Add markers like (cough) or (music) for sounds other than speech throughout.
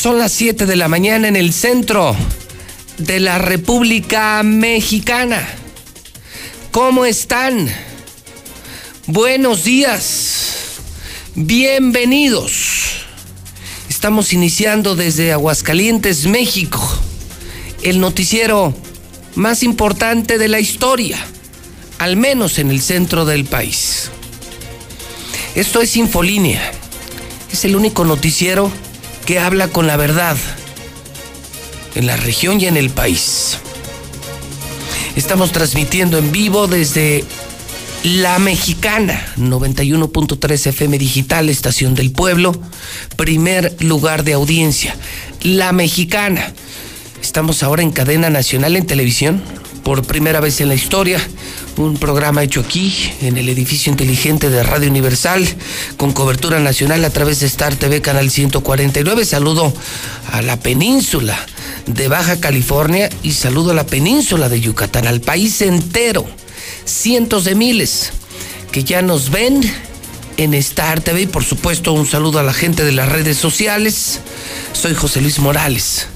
Son las 7 de la mañana en el centro de la República Mexicana. ¿Cómo están? Buenos días. Bienvenidos. Estamos iniciando desde Aguascalientes, México, el noticiero más importante de la historia, al menos en el centro del país. Esto es Infolínea. Es el único noticiero que habla con la verdad en la región y en el país. Estamos transmitiendo en vivo desde La Mexicana, 91.3 FM Digital, Estación del Pueblo, primer lugar de audiencia. La Mexicana. Estamos ahora en cadena nacional en televisión, por primera vez en la historia. Un programa hecho aquí, en el edificio inteligente de Radio Universal, con cobertura nacional a través de Star TV Canal 149. Saludo a la península de Baja California y saludo a la península de Yucatán, al país entero. Cientos de miles que ya nos ven en Star TV y por supuesto un saludo a la gente de las redes sociales. Soy José Luis Morales,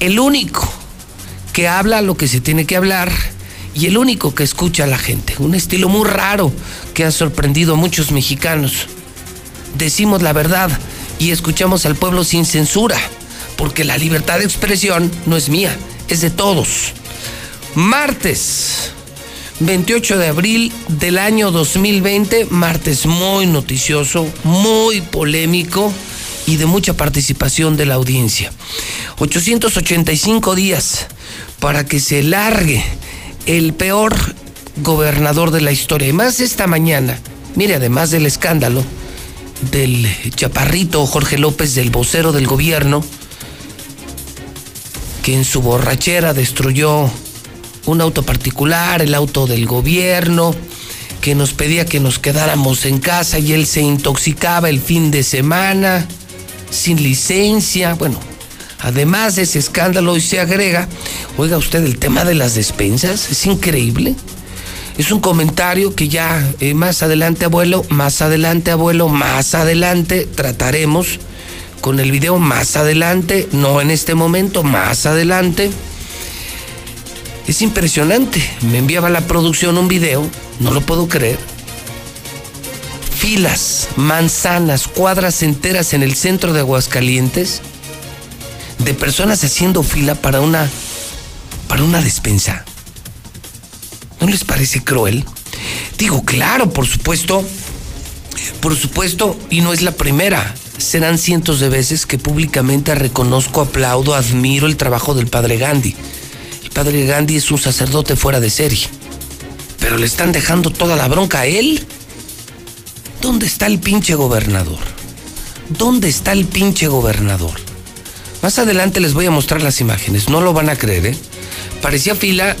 el único que habla lo que se tiene que hablar y el único que escucha a la gente. Un estilo muy raro que ha sorprendido a muchos mexicanos. Decimos la verdad y escuchamos al pueblo sin censura, porque la libertad de expresión no es mía, es de todos. Martes 28 de abril del año 2020, martes muy noticioso, muy polémico y de mucha participación de la audiencia. 885 días para que se largue el peor gobernador de la historia. Y más esta mañana, mire, además del escándalo del chaparrito Jorge López, del vocero del gobierno, que en su borrachera destruyó un auto particular, el auto del gobierno, que nos pedía que nos quedáramos en casa y él se intoxicaba el fin de semana, sin licencia, bueno, Además de ese escándalo, hoy se agrega, oiga usted, el tema de las despensas, es increíble. Es un comentario que ya eh, más adelante, abuelo, más adelante, abuelo, más adelante trataremos con el video más adelante, no en este momento, más adelante. Es impresionante. Me enviaba la producción un video, no lo puedo creer. Filas, manzanas, cuadras enteras en el centro de Aguascalientes de personas haciendo fila para una para una despensa. ¿No les parece cruel? Digo, claro, por supuesto. Por supuesto, y no es la primera. Serán cientos de veces que públicamente reconozco, aplaudo, admiro el trabajo del padre Gandhi. El padre Gandhi es un sacerdote fuera de serie. Pero le están dejando toda la bronca a él. ¿Dónde está el pinche gobernador? ¿Dónde está el pinche gobernador? Más adelante les voy a mostrar las imágenes, no lo van a creer, ¿eh? Parecía fila,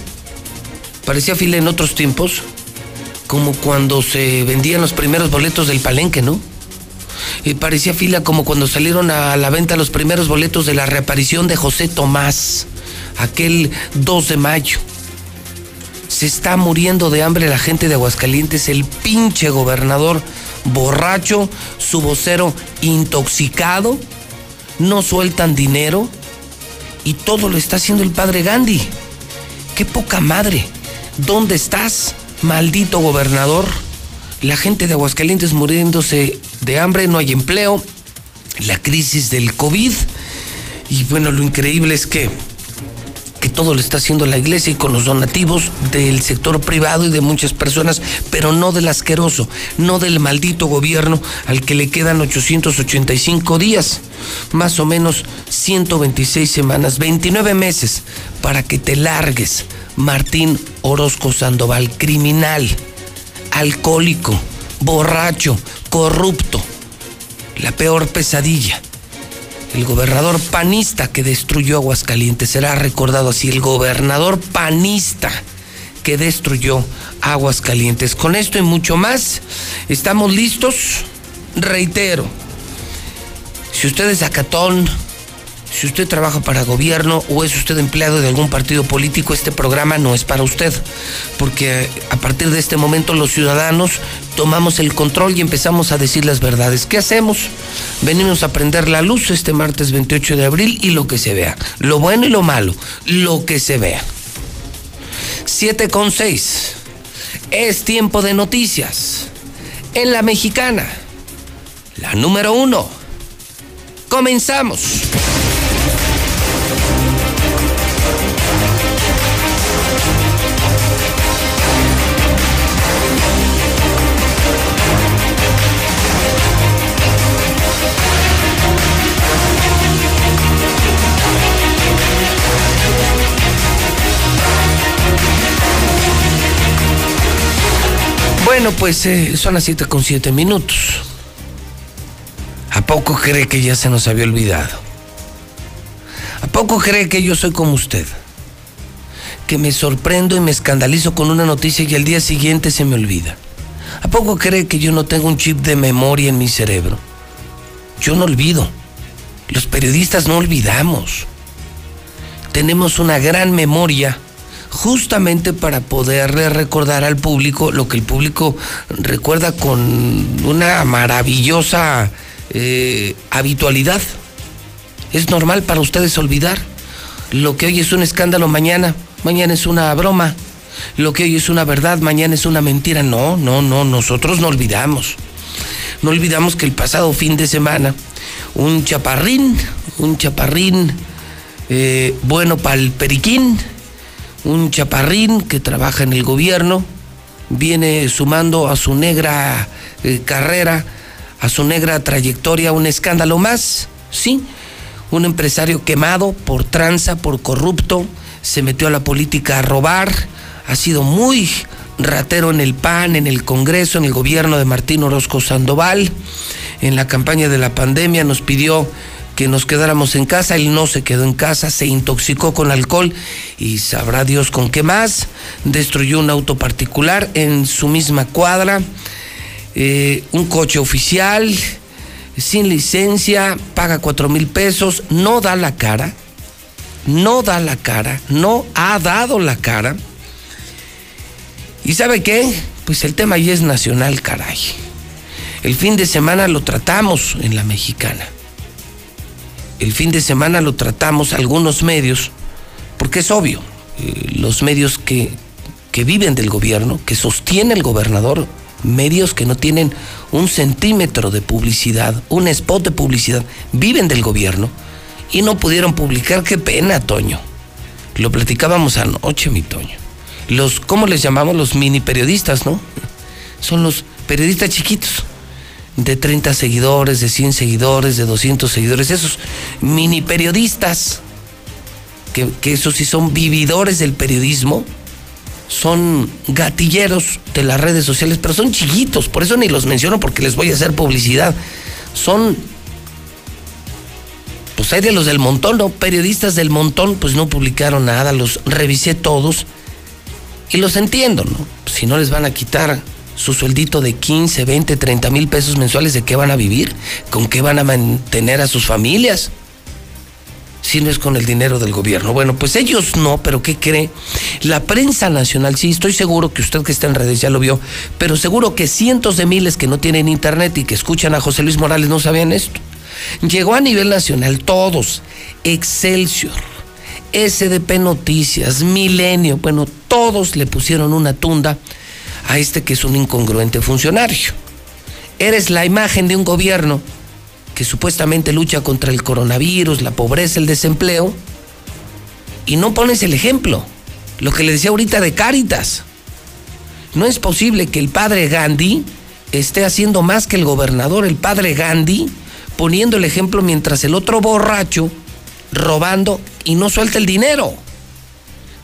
parecía fila en otros tiempos, como cuando se vendían los primeros boletos del palenque, ¿no? Y parecía fila como cuando salieron a la venta los primeros boletos de la reaparición de José Tomás, aquel 2 de mayo. Se está muriendo de hambre la gente de Aguascalientes, el pinche gobernador borracho, su vocero intoxicado no sueltan dinero y todo lo está haciendo el padre Gandhi. Qué poca madre. ¿Dónde estás, maldito gobernador? La gente de Aguascalientes muriéndose de hambre, no hay empleo, la crisis del COVID. Y bueno, lo increíble es que todo lo está haciendo la iglesia y con los donativos del sector privado y de muchas personas, pero no del asqueroso, no del maldito gobierno al que le quedan 885 días, más o menos 126 semanas, 29 meses para que te largues, Martín Orozco Sandoval, criminal, alcohólico, borracho, corrupto, la peor pesadilla el gobernador panista que destruyó Aguascalientes. Será recordado así, el gobernador panista que destruyó Aguascalientes. Con esto y mucho más, ¿estamos listos? Reitero, si usted es acatón, si usted trabaja para gobierno o es usted empleado de algún partido político, este programa no es para usted, porque a partir de este momento los ciudadanos tomamos el control y empezamos a decir las verdades. ¿Qué hacemos? Venimos a prender la luz este martes 28 de abril y lo que se vea, lo bueno y lo malo, lo que se vea. 7 con 6. Es tiempo de noticias. En la mexicana, la número uno. Comenzamos. Bueno, pues eh, son las 7 con 7 minutos. ¿A poco cree que ya se nos había olvidado? ¿A poco cree que yo soy como usted? Que me sorprendo y me escandalizo con una noticia y al día siguiente se me olvida. ¿A poco cree que yo no tengo un chip de memoria en mi cerebro? Yo no olvido. Los periodistas no olvidamos. Tenemos una gran memoria justamente para poderle recordar al público lo que el público recuerda con una maravillosa eh, habitualidad. Es normal para ustedes olvidar. Lo que hoy es un escándalo mañana, mañana es una broma. Lo que hoy es una verdad, mañana es una mentira. No, no, no, nosotros no olvidamos. No olvidamos que el pasado fin de semana, un chaparrín, un chaparrín eh, bueno para el periquín, un chaparrín que trabaja en el gobierno, viene sumando a su negra eh, carrera, a su negra trayectoria, un escándalo más, sí, un empresario quemado por tranza, por corrupto, se metió a la política a robar, ha sido muy ratero en el PAN, en el Congreso, en el gobierno de Martín Orozco Sandoval, en la campaña de la pandemia nos pidió que nos quedáramos en casa, él no se quedó en casa, se intoxicó con alcohol y sabrá Dios con qué más, destruyó un auto particular en su misma cuadra, eh, un coche oficial, sin licencia, paga cuatro mil pesos, no da la cara, no da la cara, no ha dado la cara. ¿Y sabe qué? Pues el tema ya es nacional, caray. El fin de semana lo tratamos en la mexicana el fin de semana lo tratamos algunos medios, porque es obvio, eh, los medios que, que viven del gobierno, que sostiene el gobernador, medios que no tienen un centímetro de publicidad, un spot de publicidad, viven del gobierno y no pudieron publicar. Qué pena, Toño. Lo platicábamos anoche, mi Toño. Los, ¿cómo les llamamos? Los mini periodistas, ¿no? Son los periodistas chiquitos de 30 seguidores, de 100 seguidores, de 200 seguidores, esos mini periodistas, que, que esos sí son vividores del periodismo, son gatilleros de las redes sociales, pero son chiquitos, por eso ni los menciono porque les voy a hacer publicidad. Son, pues hay de los del montón, ¿no? Periodistas del montón, pues no publicaron nada, los revisé todos y los entiendo, ¿no? Si no les van a quitar su sueldito de 15, 20, 30 mil pesos mensuales, ¿de qué van a vivir? ¿Con qué van a mantener a sus familias? Si no es con el dinero del gobierno. Bueno, pues ellos no, pero ¿qué cree? La prensa nacional, sí, estoy seguro que usted que está en redes ya lo vio, pero seguro que cientos de miles que no tienen internet y que escuchan a José Luis Morales no sabían esto. Llegó a nivel nacional, todos, Excelsior, SDP Noticias, Milenio, bueno, todos le pusieron una tunda a este que es un incongruente funcionario. Eres la imagen de un gobierno que supuestamente lucha contra el coronavirus, la pobreza, el desempleo, y no pones el ejemplo. Lo que le decía ahorita de Cáritas. No es posible que el padre Gandhi esté haciendo más que el gobernador, el padre Gandhi, poniendo el ejemplo mientras el otro borracho robando y no suelta el dinero.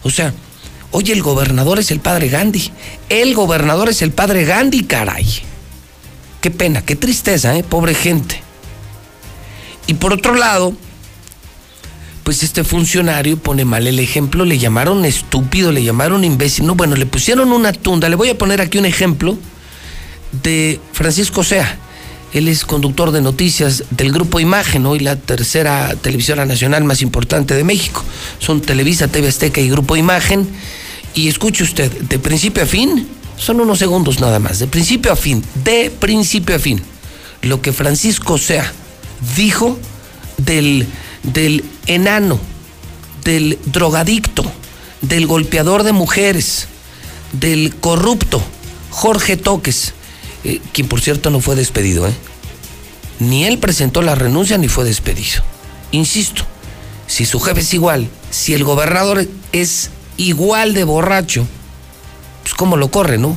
O sea, Oye, el gobernador es el padre Gandhi. El gobernador es el padre Gandhi, caray. Qué pena, qué tristeza, ¿eh? Pobre gente. Y por otro lado, pues este funcionario pone mal el ejemplo, le llamaron estúpido, le llamaron imbécil, no, bueno, le pusieron una tunda, le voy a poner aquí un ejemplo de Francisco Sea. Él es conductor de noticias del Grupo Imagen, hoy la tercera televisora nacional más importante de México. Son Televisa, TV Azteca y Grupo Imagen. Y escuche usted, de principio a fin, son unos segundos nada más, de principio a fin, de principio a fin, lo que Francisco Sea dijo del, del enano, del drogadicto, del golpeador de mujeres, del corrupto, Jorge Toques eh, quien por cierto no fue despedido, ¿eh? Ni él presentó la renuncia ni fue despedido. Insisto, si su jefe es igual, si el gobernador es igual de borracho, pues cómo lo corre, ¿no?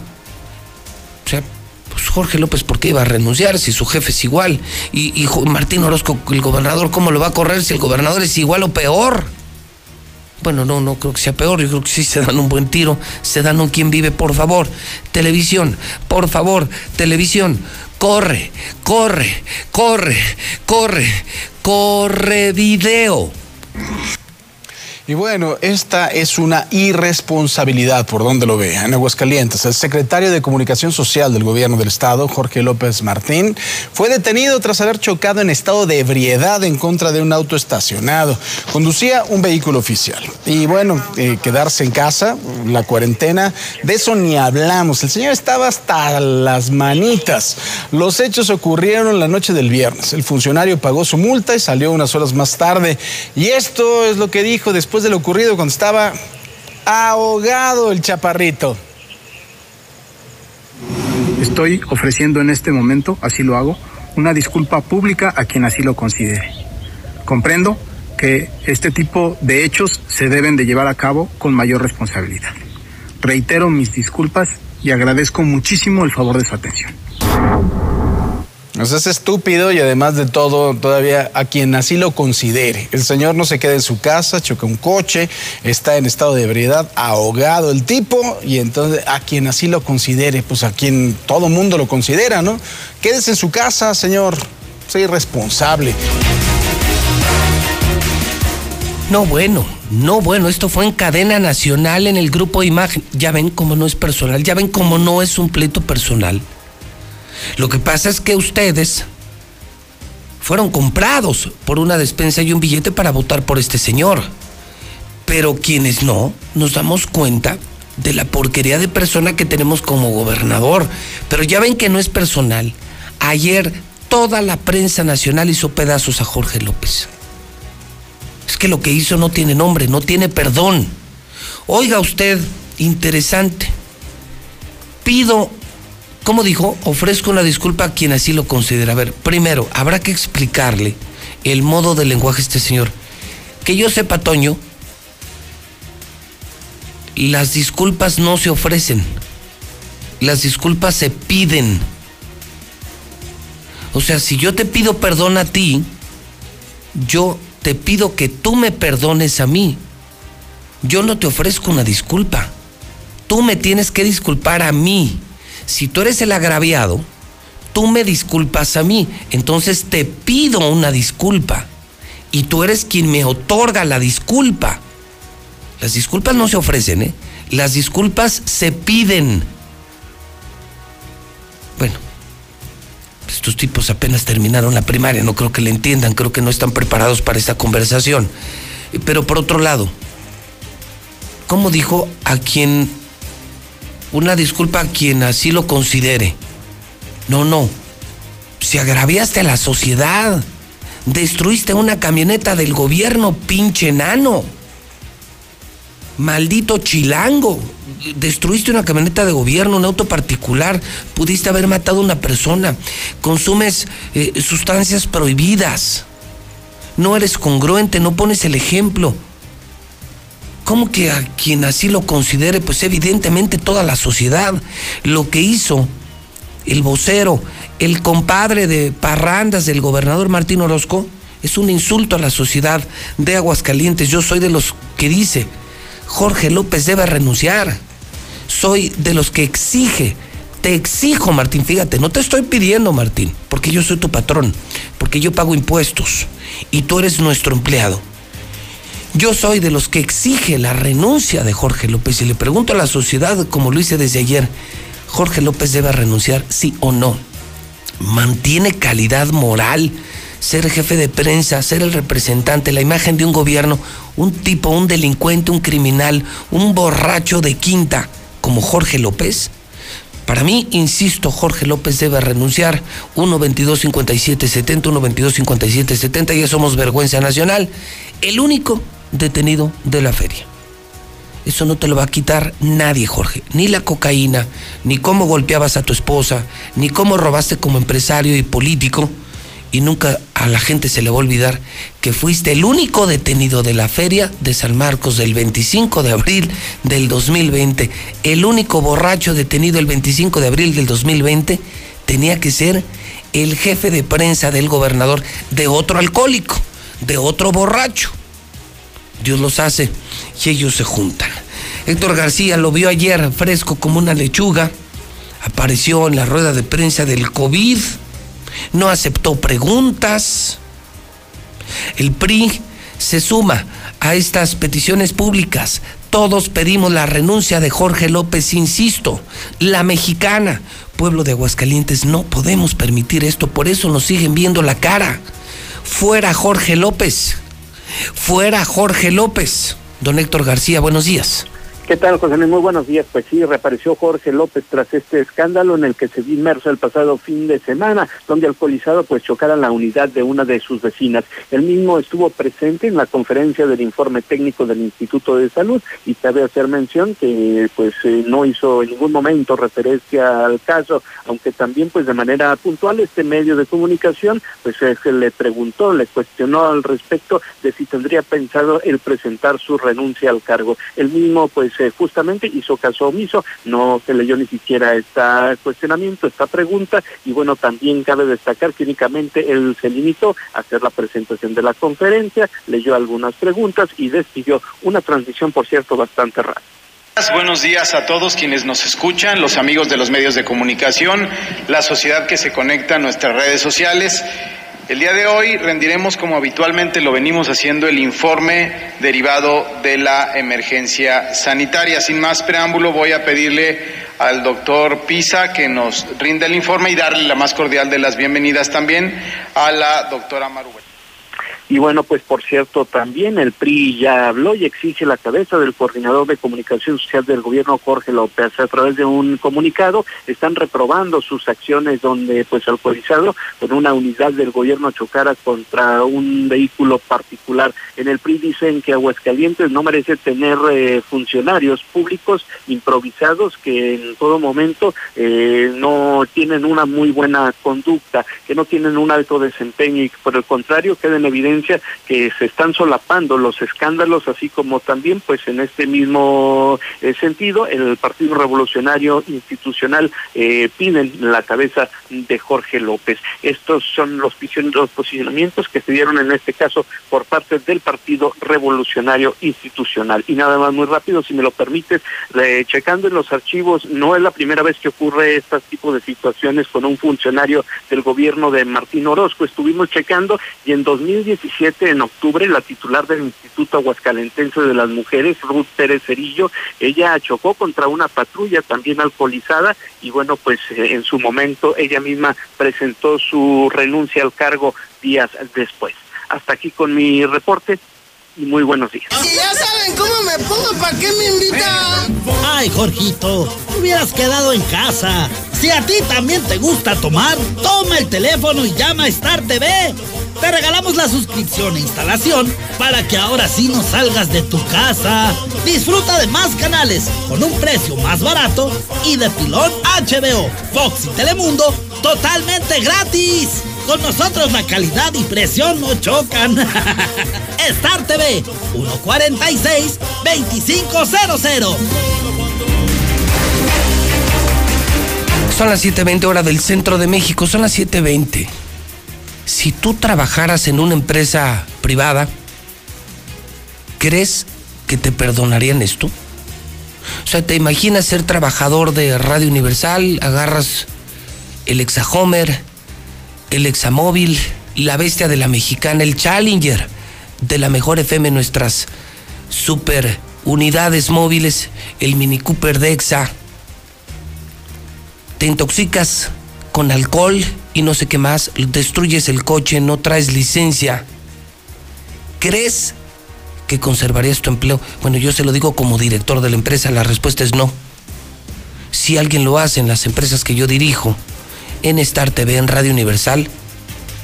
Jorge López, ¿por qué iba a renunciar si su jefe es igual? Y, y Martín Orozco, el gobernador, ¿cómo lo va a correr si el gobernador es igual o peor? Bueno, no, no creo que sea peor, yo creo que sí se dan un buen tiro, se dan un quien vive, por favor. Televisión, por favor, televisión, corre, corre, corre, corre, corre video. Y bueno, esta es una irresponsabilidad por donde lo vea. En Aguascalientes, el secretario de Comunicación Social del Gobierno del Estado, Jorge López Martín, fue detenido tras haber chocado en estado de ebriedad en contra de un auto estacionado. Conducía un vehículo oficial. Y bueno, eh, quedarse en casa, la cuarentena, de eso ni hablamos. El señor estaba hasta las manitas. Los hechos ocurrieron la noche del viernes. El funcionario pagó su multa y salió unas horas más tarde. Y esto es lo que dijo después después de lo ocurrido cuando estaba ahogado el chaparrito. Estoy ofreciendo en este momento, así lo hago, una disculpa pública a quien así lo considere. Comprendo que este tipo de hechos se deben de llevar a cabo con mayor responsabilidad. Reitero mis disculpas y agradezco muchísimo el favor de su atención. O sea, es estúpido y además de todo, todavía a quien así lo considere. El señor no se queda en su casa, choca un coche, está en estado de ebriedad, ahogado el tipo, y entonces a quien así lo considere, pues a quien todo mundo lo considera, ¿no? Quédese en su casa, señor. Soy irresponsable. No, bueno, no, bueno, esto fue en cadena nacional en el grupo Imagen. Ya ven cómo no es personal, ya ven cómo no es un pleito personal. Lo que pasa es que ustedes fueron comprados por una despensa y un billete para votar por este señor. Pero quienes no, nos damos cuenta de la porquería de persona que tenemos como gobernador. Pero ya ven que no es personal. Ayer toda la prensa nacional hizo pedazos a Jorge López. Es que lo que hizo no tiene nombre, no tiene perdón. Oiga usted, interesante. Pido ¿Cómo dijo? Ofrezco una disculpa a quien así lo considera. A ver, primero, habrá que explicarle el modo de lenguaje de este señor. Que yo sepa, Toño, las disculpas no se ofrecen. Las disculpas se piden. O sea, si yo te pido perdón a ti, yo te pido que tú me perdones a mí. Yo no te ofrezco una disculpa. Tú me tienes que disculpar a mí si tú eres el agraviado, tú me disculpas a mí, entonces te pido una disculpa y tú eres quien me otorga la disculpa. Las disculpas no se ofrecen, ¿eh? Las disculpas se piden. Bueno, estos tipos apenas terminaron la primaria, no creo que le entiendan, creo que no están preparados para esta conversación. Pero por otro lado, ¿cómo dijo a quien una disculpa a quien así lo considere. No, no. Si agraviaste a la sociedad, destruiste una camioneta del gobierno, pinche enano. Maldito chilango. Destruiste una camioneta de gobierno, un auto particular. Pudiste haber matado a una persona. Consumes eh, sustancias prohibidas. No eres congruente, no pones el ejemplo. ¿Cómo que a quien así lo considere? Pues evidentemente toda la sociedad. Lo que hizo el vocero, el compadre de parrandas del gobernador Martín Orozco, es un insulto a la sociedad de Aguascalientes. Yo soy de los que dice, Jorge López debe renunciar. Soy de los que exige, te exijo Martín, fíjate, no te estoy pidiendo Martín, porque yo soy tu patrón, porque yo pago impuestos y tú eres nuestro empleado Yo soy de los que exige la renuncia de Jorge López y le pregunto a la sociedad, como lo hice desde ayer, ¿Jorge López debe renunciar, sí o no? ¿Mantiene calidad moral? ser jefe de prensa, ser el representante, la imagen de un gobierno, un tipo, un delincuente, un criminal, un borracho de quinta como Jorge López? Para mí, insisto, Jorge López debe renunciar. 1 22 57 70 1 22 57 70 ya somos vergüenza nacional. El único detenido de la feria. Eso no te lo va a quitar nadie, Jorge. Ni la cocaína, ni cómo golpeabas a tu esposa, ni cómo robaste como empresario y político y nunca a la gente se le va a olvidar que fuiste el único detenido de la feria de San Marcos del 25 de abril del 2020. El único borracho detenido el 25 de abril del 2020 tenía que ser el jefe de prensa del gobernador de otro alcohólico, de otro borracho. Dios los hace y ellos se juntan. Héctor García lo vio ayer fresco como una lechuga. Apareció en la rueda de prensa del COVID no aceptó preguntas. El PRI se suma a estas peticiones públicas. Todos pedimos la renuncia de Jorge López, insisto, la mexicana. Pueblo de Aguascalientes, no podemos permitir esto, por eso nos siguen viendo la cara. Fuera Jorge López. Fuera Jorge López. Don Héctor García, buenos días. ¿Qué tal, José? Muy buenos días. Pues sí, reapareció Jorge López tras este escándalo en el que se vio inmerso el pasado fin de semana, donde alcoholizado pues chocara la unidad de una de sus vecinas. El mismo estuvo presente en la conferencia del informe técnico del Instituto de Salud y cabe hacer mención que pues eh, no hizo en ningún momento referencia al caso, aunque también pues de manera puntual este medio de comunicación pues eh, se le preguntó, le cuestionó al respecto de si tendría pensado el presentar su renuncia al cargo. El mismo pues justamente hizo caso omiso, no se leyó ni siquiera este cuestionamiento, esta pregunta, y bueno, también cabe destacar que únicamente él se limitó a hacer la presentación de la conferencia, leyó algunas preguntas y despidió una transmisión, por cierto, bastante rara. Buenos días a todos quienes nos escuchan, los amigos de los medios de comunicación, la sociedad que se conecta a nuestras redes sociales. El día de hoy rendiremos, como habitualmente lo venimos haciendo, el informe derivado de la emergencia sanitaria. Sin más preámbulo, voy a pedirle al doctor Pisa que nos rinda el informe y darle la más cordial de las bienvenidas también a la doctora Marubel. Y bueno, pues por cierto, también el PRI ya habló y exige la cabeza del coordinador de comunicación social del gobierno, Jorge López. A través de un comunicado están reprobando sus acciones donde pues alcoholizado con una unidad del gobierno chocara contra un vehículo particular. En el PRI dicen que Aguascalientes no merece tener eh, funcionarios públicos improvisados que en todo momento eh, no tienen una muy buena conducta, que no tienen un alto desempeño y por el contrario queden evidencia que se están solapando los escándalos, así como también, pues en este mismo eh, sentido, el Partido Revolucionario Institucional eh, piden la cabeza de Jorge López. Estos son los, posicionamientos que se dieron en este caso por parte del Partido Revolucionario Institucional. Y nada más muy rápido, si me lo permites, checando en los archivos, no es la primera vez que ocurre este tipo de situaciones con un funcionario del gobierno de Martín Orozco. Estuvimos checando y en 2017 en octubre, la titular del Instituto Aguascalentense de las Mujeres, Ruth Pérez Cerillo, ella chocó contra una patrulla también alcoholizada y bueno, pues eh, en su momento ella misma presentó su renuncia al cargo días después. Hasta aquí con mi reporte y muy buenos días. Si ya saben cómo me pongo, ¿para qué me invitan? Ay, Jorgito, hubieras quedado en casa. Si a ti también te gusta tomar, toma el teléfono y llama a Star TV. Te regalamos la suscripción e instalación para que ahora sí no salgas de tu casa. Disfruta de más canales con un precio más barato y de pilón HBO, Fox y Telemundo totalmente gratis. Con nosotros la calidad y presión no chocan. (laughs) Star TV 146 2500. Son las 7.20 horas del centro de México, son las 7.20. Si tú trabajaras en una empresa privada, ¿crees que te perdonarían esto? O sea, ¿te imaginas ser trabajador de Radio Universal? Agarras el Exahomer, el Examóvil, la bestia de la mexicana, el Challenger de la mejor FM nuestras super unidades móviles, el Mini Cooper Dexa. Te intoxicas con alcohol y no sé qué más, destruyes el coche, no traes licencia. ¿Crees que conservarías tu empleo? Bueno, yo se lo digo como director de la empresa, la respuesta es no. Si alguien lo hace en las empresas que yo dirijo, en Star TV, en Radio Universal,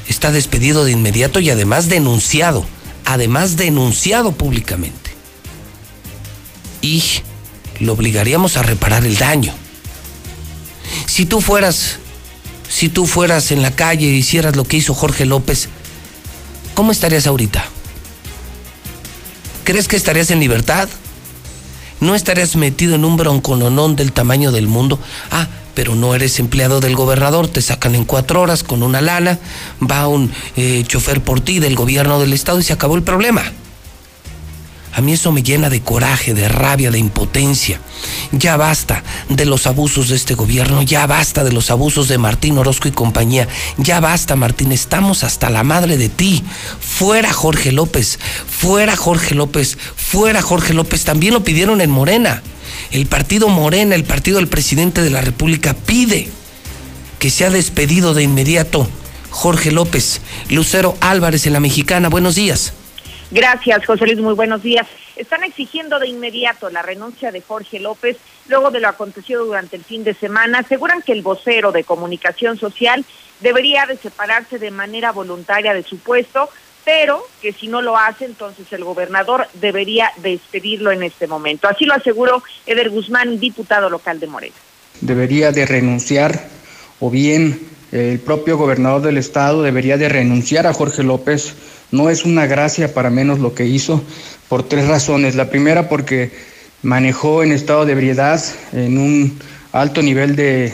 está despedido de inmediato y además denunciado, además denunciado públicamente. Y lo obligaríamos a reparar el daño. Si tú fueras, si tú fueras en la calle y hicieras lo que hizo Jorge López, ¿cómo estarías ahorita? ¿Crees que estarías en libertad? ¿No estarías metido en un broncononón del tamaño del mundo? Ah, pero no eres empleado del gobernador, te sacan en cuatro horas con una lana, va un eh, chofer por ti del gobierno del estado y se acabó el problema. A mí eso me llena de coraje, de rabia, de impotencia. Ya basta de los abusos de este gobierno, ya basta de los abusos de Martín Orozco y compañía. Ya basta, Martín, estamos hasta la madre de ti. Fuera Jorge López, fuera Jorge López, fuera Jorge López. También lo pidieron en Morena. El partido Morena, el partido del presidente de la República, pide que sea despedido de inmediato Jorge López. Lucero Álvarez en la Mexicana, buenos días. Gracias, José Luis, muy buenos días. Están exigiendo de inmediato la renuncia de Jorge López luego de lo acontecido durante el fin de semana. Aseguran que el vocero de comunicación social debería de separarse de manera voluntaria de su puesto, pero que si no lo hace, entonces el gobernador debería despedirlo en este momento. Así lo aseguró Eder Guzmán, diputado local de Morena. Debería de renunciar o bien el propio gobernador del estado debería de renunciar a Jorge López no es una gracia para menos lo que hizo por tres razones. La primera porque manejó en estado de ebriedad, en un alto nivel de,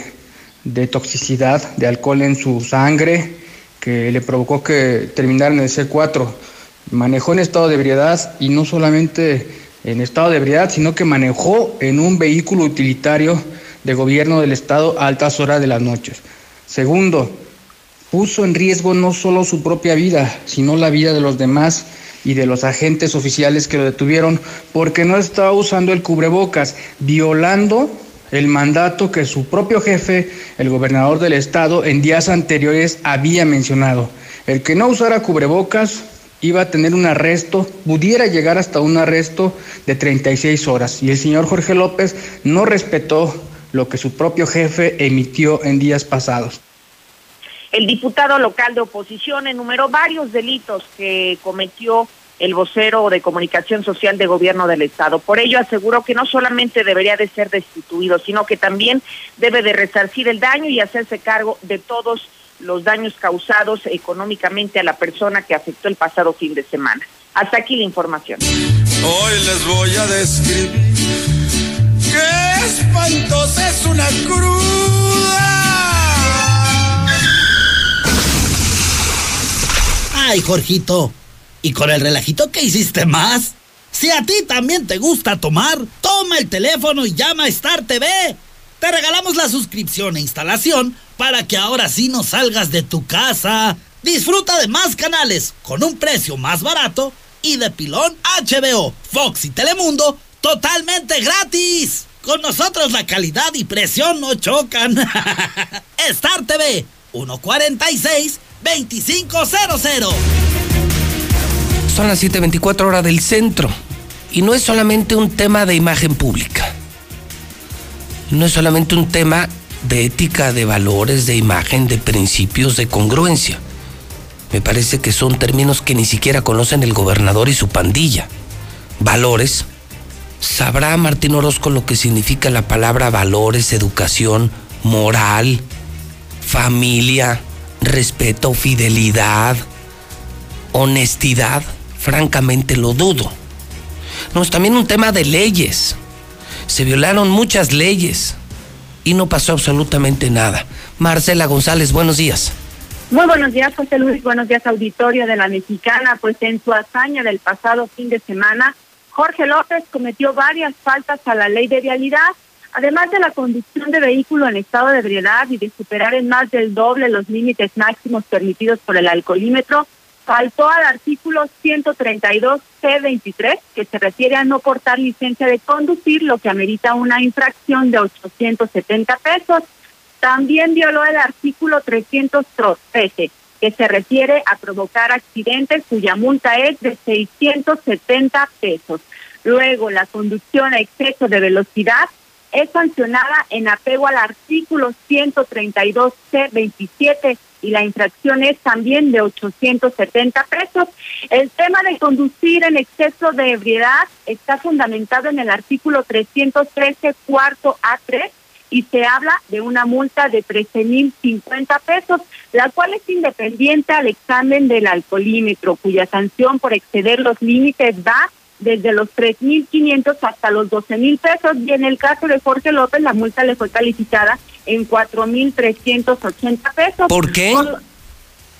toxicidad, de alcohol en su sangre, que le provocó que terminara en el C4. Manejó en estado de ebriedad y no solamente en estado de ebriedad, sino que manejó en un vehículo utilitario de gobierno del Estado a altas horas de las noches. Segundo, puso en riesgo no solo su propia vida, sino la vida de los demás y de los agentes oficiales que lo detuvieron porque no estaba usando el cubrebocas, violando el mandato que su propio jefe, el gobernador del estado, en días anteriores había mencionado. El que no usara cubrebocas iba a tener un arresto, pudiera llegar hasta un arresto de 36 horas. Y el señor Jorge López no respetó lo que su propio jefe emitió en días pasados. El diputado local de oposición enumeró varios delitos que cometió el vocero de comunicación social de gobierno del estado. Por ello aseguró que no solamente debería de ser destituido, sino que también debe de resarcir el daño y hacerse cargo de todos los daños causados económicamente a la persona que afectó el pasado fin de semana. Hasta aquí la información. Hoy les voy a describir qué es una Ay, Jorgito. ¿Y con el relajito qué hiciste más? Si a ti también te gusta tomar, toma el teléfono y llama a Star TV. Te regalamos la suscripción e instalación para que ahora sí no salgas de tu casa. Disfruta de más canales con un precio más barato y de pilón HBO, Fox y Telemundo totalmente gratis. Con nosotros la calidad y presión no chocan. (laughs) Star TV 146 2500. Son las 7:24 horas del centro. Y no es solamente un tema de imagen pública. No es solamente un tema de ética, de valores, de imagen, de principios, de congruencia. Me parece que son términos que ni siquiera conocen el gobernador y su pandilla. Valores. ¿Sabrá Martín Orozco lo que significa la palabra valores, educación, moral, familia, respeto, fidelidad, honestidad, francamente lo dudo. No, es también un tema de leyes. Se violaron muchas leyes y no pasó absolutamente nada. Marcela González, buenos días. Muy buenos días, José Luis. Buenos días, auditorio de la Mexicana. Pues en su hazaña del pasado fin de semana, Jorge López cometió varias faltas a la ley de vialidad Además de la conducción de vehículo en estado de ebriedad y de superar en más del doble los límites máximos permitidos por el alcoholímetro, faltó al artículo 132C23, que se refiere a no portar licencia de conducir, lo que amerita una infracción de 870 pesos. También violó el artículo 313, que se refiere a provocar accidentes cuya multa es de 670 pesos. Luego, la conducción a exceso de velocidad es sancionada en apego al artículo 132C27 y la infracción es también de 870 pesos. El tema de conducir en exceso de ebriedad está fundamentado en el artículo 313 cuarto A3 y se habla de una multa de 13 mil 50 pesos, la cual es independiente al examen del alcoholímetro, cuya sanción por exceder los límites va desde los 3.500 hasta los 12.000 pesos y en el caso de Jorge López la multa le fue calificada en 4.380 pesos. ¿Por qué?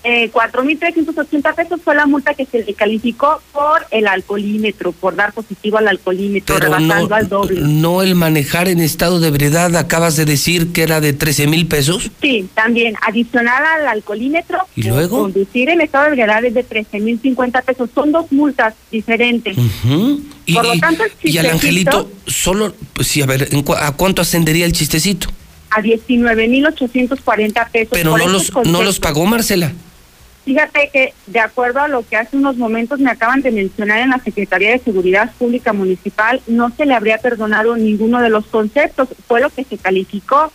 Eh, 4.380 pesos fue la multa que se le calificó por el alcoholímetro, por dar positivo al alcoholímetro, Pero rebasando no, al doble. no el manejar en estado de ebriedad, acabas de decir que era de 13 mil pesos. Sí, también adicional al alcoholímetro, ¿Y luego? conducir en estado de ebriedad es de 13.050 pesos. Son dos multas diferentes. Y, Por lo tanto, el y al chistecito- angelito, solo, pues sí, a ver, ¿en cu- ¿a cuánto ascendería el chistecito? A 19.840 pesos. Pero Por no esos los, no los pagó Marcela. Fíjate que, de acuerdo a lo que hace unos momentos me acaban de mencionar en la Secretaría de Seguridad Pública Municipal, no se le habría perdonado ninguno de los conceptos, fue lo que se calificó.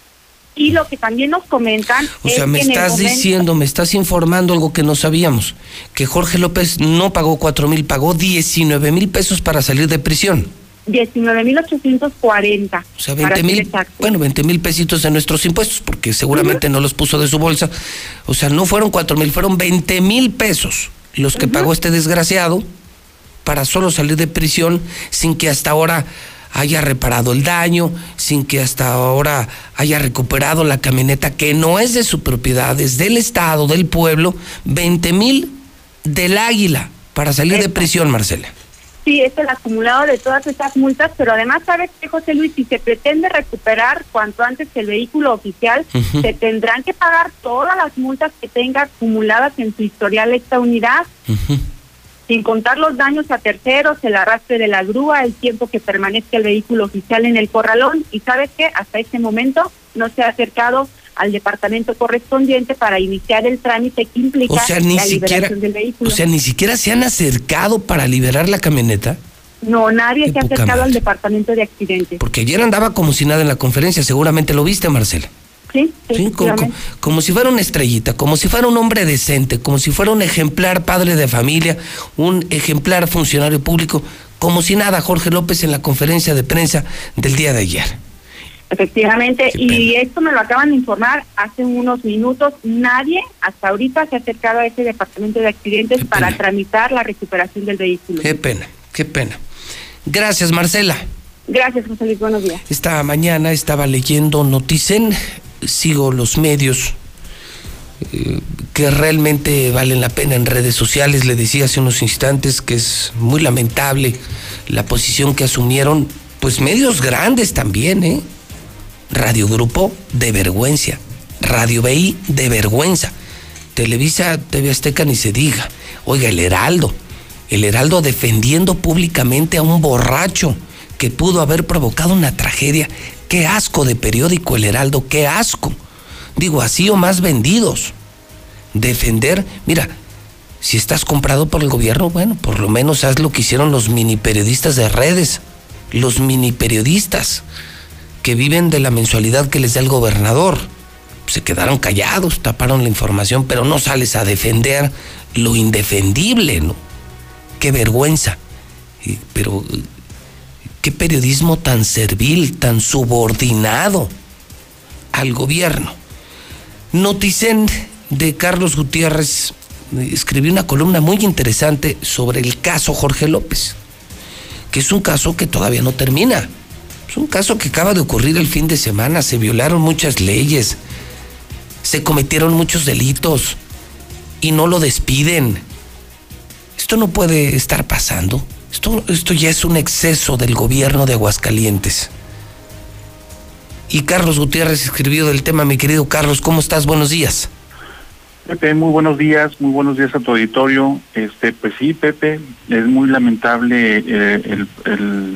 Y lo que también nos comentan O es sea, me que estás momento- diciendo, me estás informando algo que no sabíamos, que Jorge López no pagó cuatro mil, pagó 19 mil pesos para salir de prisión. 19.840. O sea, para 20 ser mil, bueno, 20 mil pesitos de nuestros impuestos, porque seguramente no los puso de su bolsa. O sea, no fueron cuatro mil, fueron 20 mil pesos los que pagó este desgraciado para solo salir de prisión sin que hasta ahora haya reparado el daño, sin que hasta ahora haya recuperado la camioneta que no es de su propiedad, es del Estado, del pueblo, 20 mil del águila para salir de prisión, Marcela. Sí, es el acumulado de todas estas multas, pero además, ¿sabes qué, José Luis? Si se pretende recuperar cuanto antes el vehículo oficial, se tendrán que pagar todas las multas que tenga acumuladas en su historial esta unidad, sin contar los daños a terceros, el arrastre de la grúa, el tiempo que permanezca el vehículo oficial en el corralón. Y ¿sabes qué? Hasta este momento no se ha acercado al departamento correspondiente para iniciar el trámite que implica O sea, ni la siquiera, liberación del vehículo. o sea, ni siquiera se han acercado para liberar la camioneta, no, nadie Qué se ha acercado al departamento de accidentes. porque ayer andaba como si nada en la conferencia, seguramente lo viste, Marcela. Sí, Sí, como, efectivamente. como- como si fuera una estrellita, como si fuera un hombre decente, como si fuera un ejemplar padre de familia, un ejemplar funcionario público, como si nada Jorge López en la conferencia de prensa del día de ayer. Efectivamente, y esto me lo acaban de informar hace unos minutos. Nadie hasta ahorita se ha acercado a ese departamento de accidentes para tramitar la recuperación del vehículo. Qué pena, qué pena. Gracias, Marcela. Gracias, José Luis. Buenos días. Esta mañana estaba leyendo Noticen, sigo los medios eh, que realmente valen la pena en redes sociales. Le decía hace unos instantes que es muy lamentable la posición que asumieron, pues medios grandes también, ¿eh? Radio Grupo de vergüenza, Radio BI de vergüenza, Televisa, TV Azteca ni se diga. Oiga, el Heraldo, el Heraldo defendiendo públicamente a un borracho que pudo haber provocado una tragedia. Qué asco de periódico el Heraldo, qué asco. Digo, así o más vendidos. Defender, mira, si estás comprado por el gobierno, bueno, por lo menos haz lo que hicieron los mini periodistas de redes, los mini periodistas que viven de la mensualidad que les da el gobernador. Se quedaron callados, taparon la información, pero no sales a defender lo indefendible, ¿no? Qué vergüenza. Pero qué periodismo tan servil, tan subordinado al gobierno. Noticen de Carlos Gutiérrez eh, escribió una columna muy interesante sobre el caso Jorge López, que es un caso que todavía no termina. Es un caso que acaba de ocurrir el fin de semana. Se violaron muchas leyes, se cometieron muchos delitos y no lo despiden. Esto no puede estar pasando. Esto, esto ya es un exceso del gobierno de Aguascalientes. Y Carlos Gutiérrez escribió del tema, mi querido Carlos, ¿cómo estás? Buenos días. Pepe, muy buenos días, muy buenos días a tu auditorio. Este, pues sí, Pepe, es muy lamentable eh,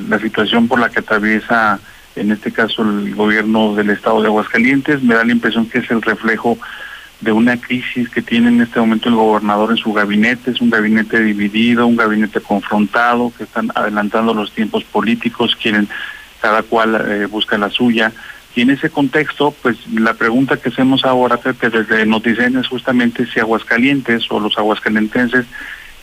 la situación por la que atraviesa, en este caso, el gobierno del estado de Aguascalientes. Me da la impresión que es el reflejo de una crisis que tiene en este momento el gobernador en su gabinete. Es un gabinete dividido, un gabinete confrontado, que están adelantando los tiempos políticos, quieren cada cual eh, busca la suya. Y en ese contexto, pues la pregunta que hacemos ahora, Pepe, desde Noticen es justamente si Aguascalientes o los aguascalentenses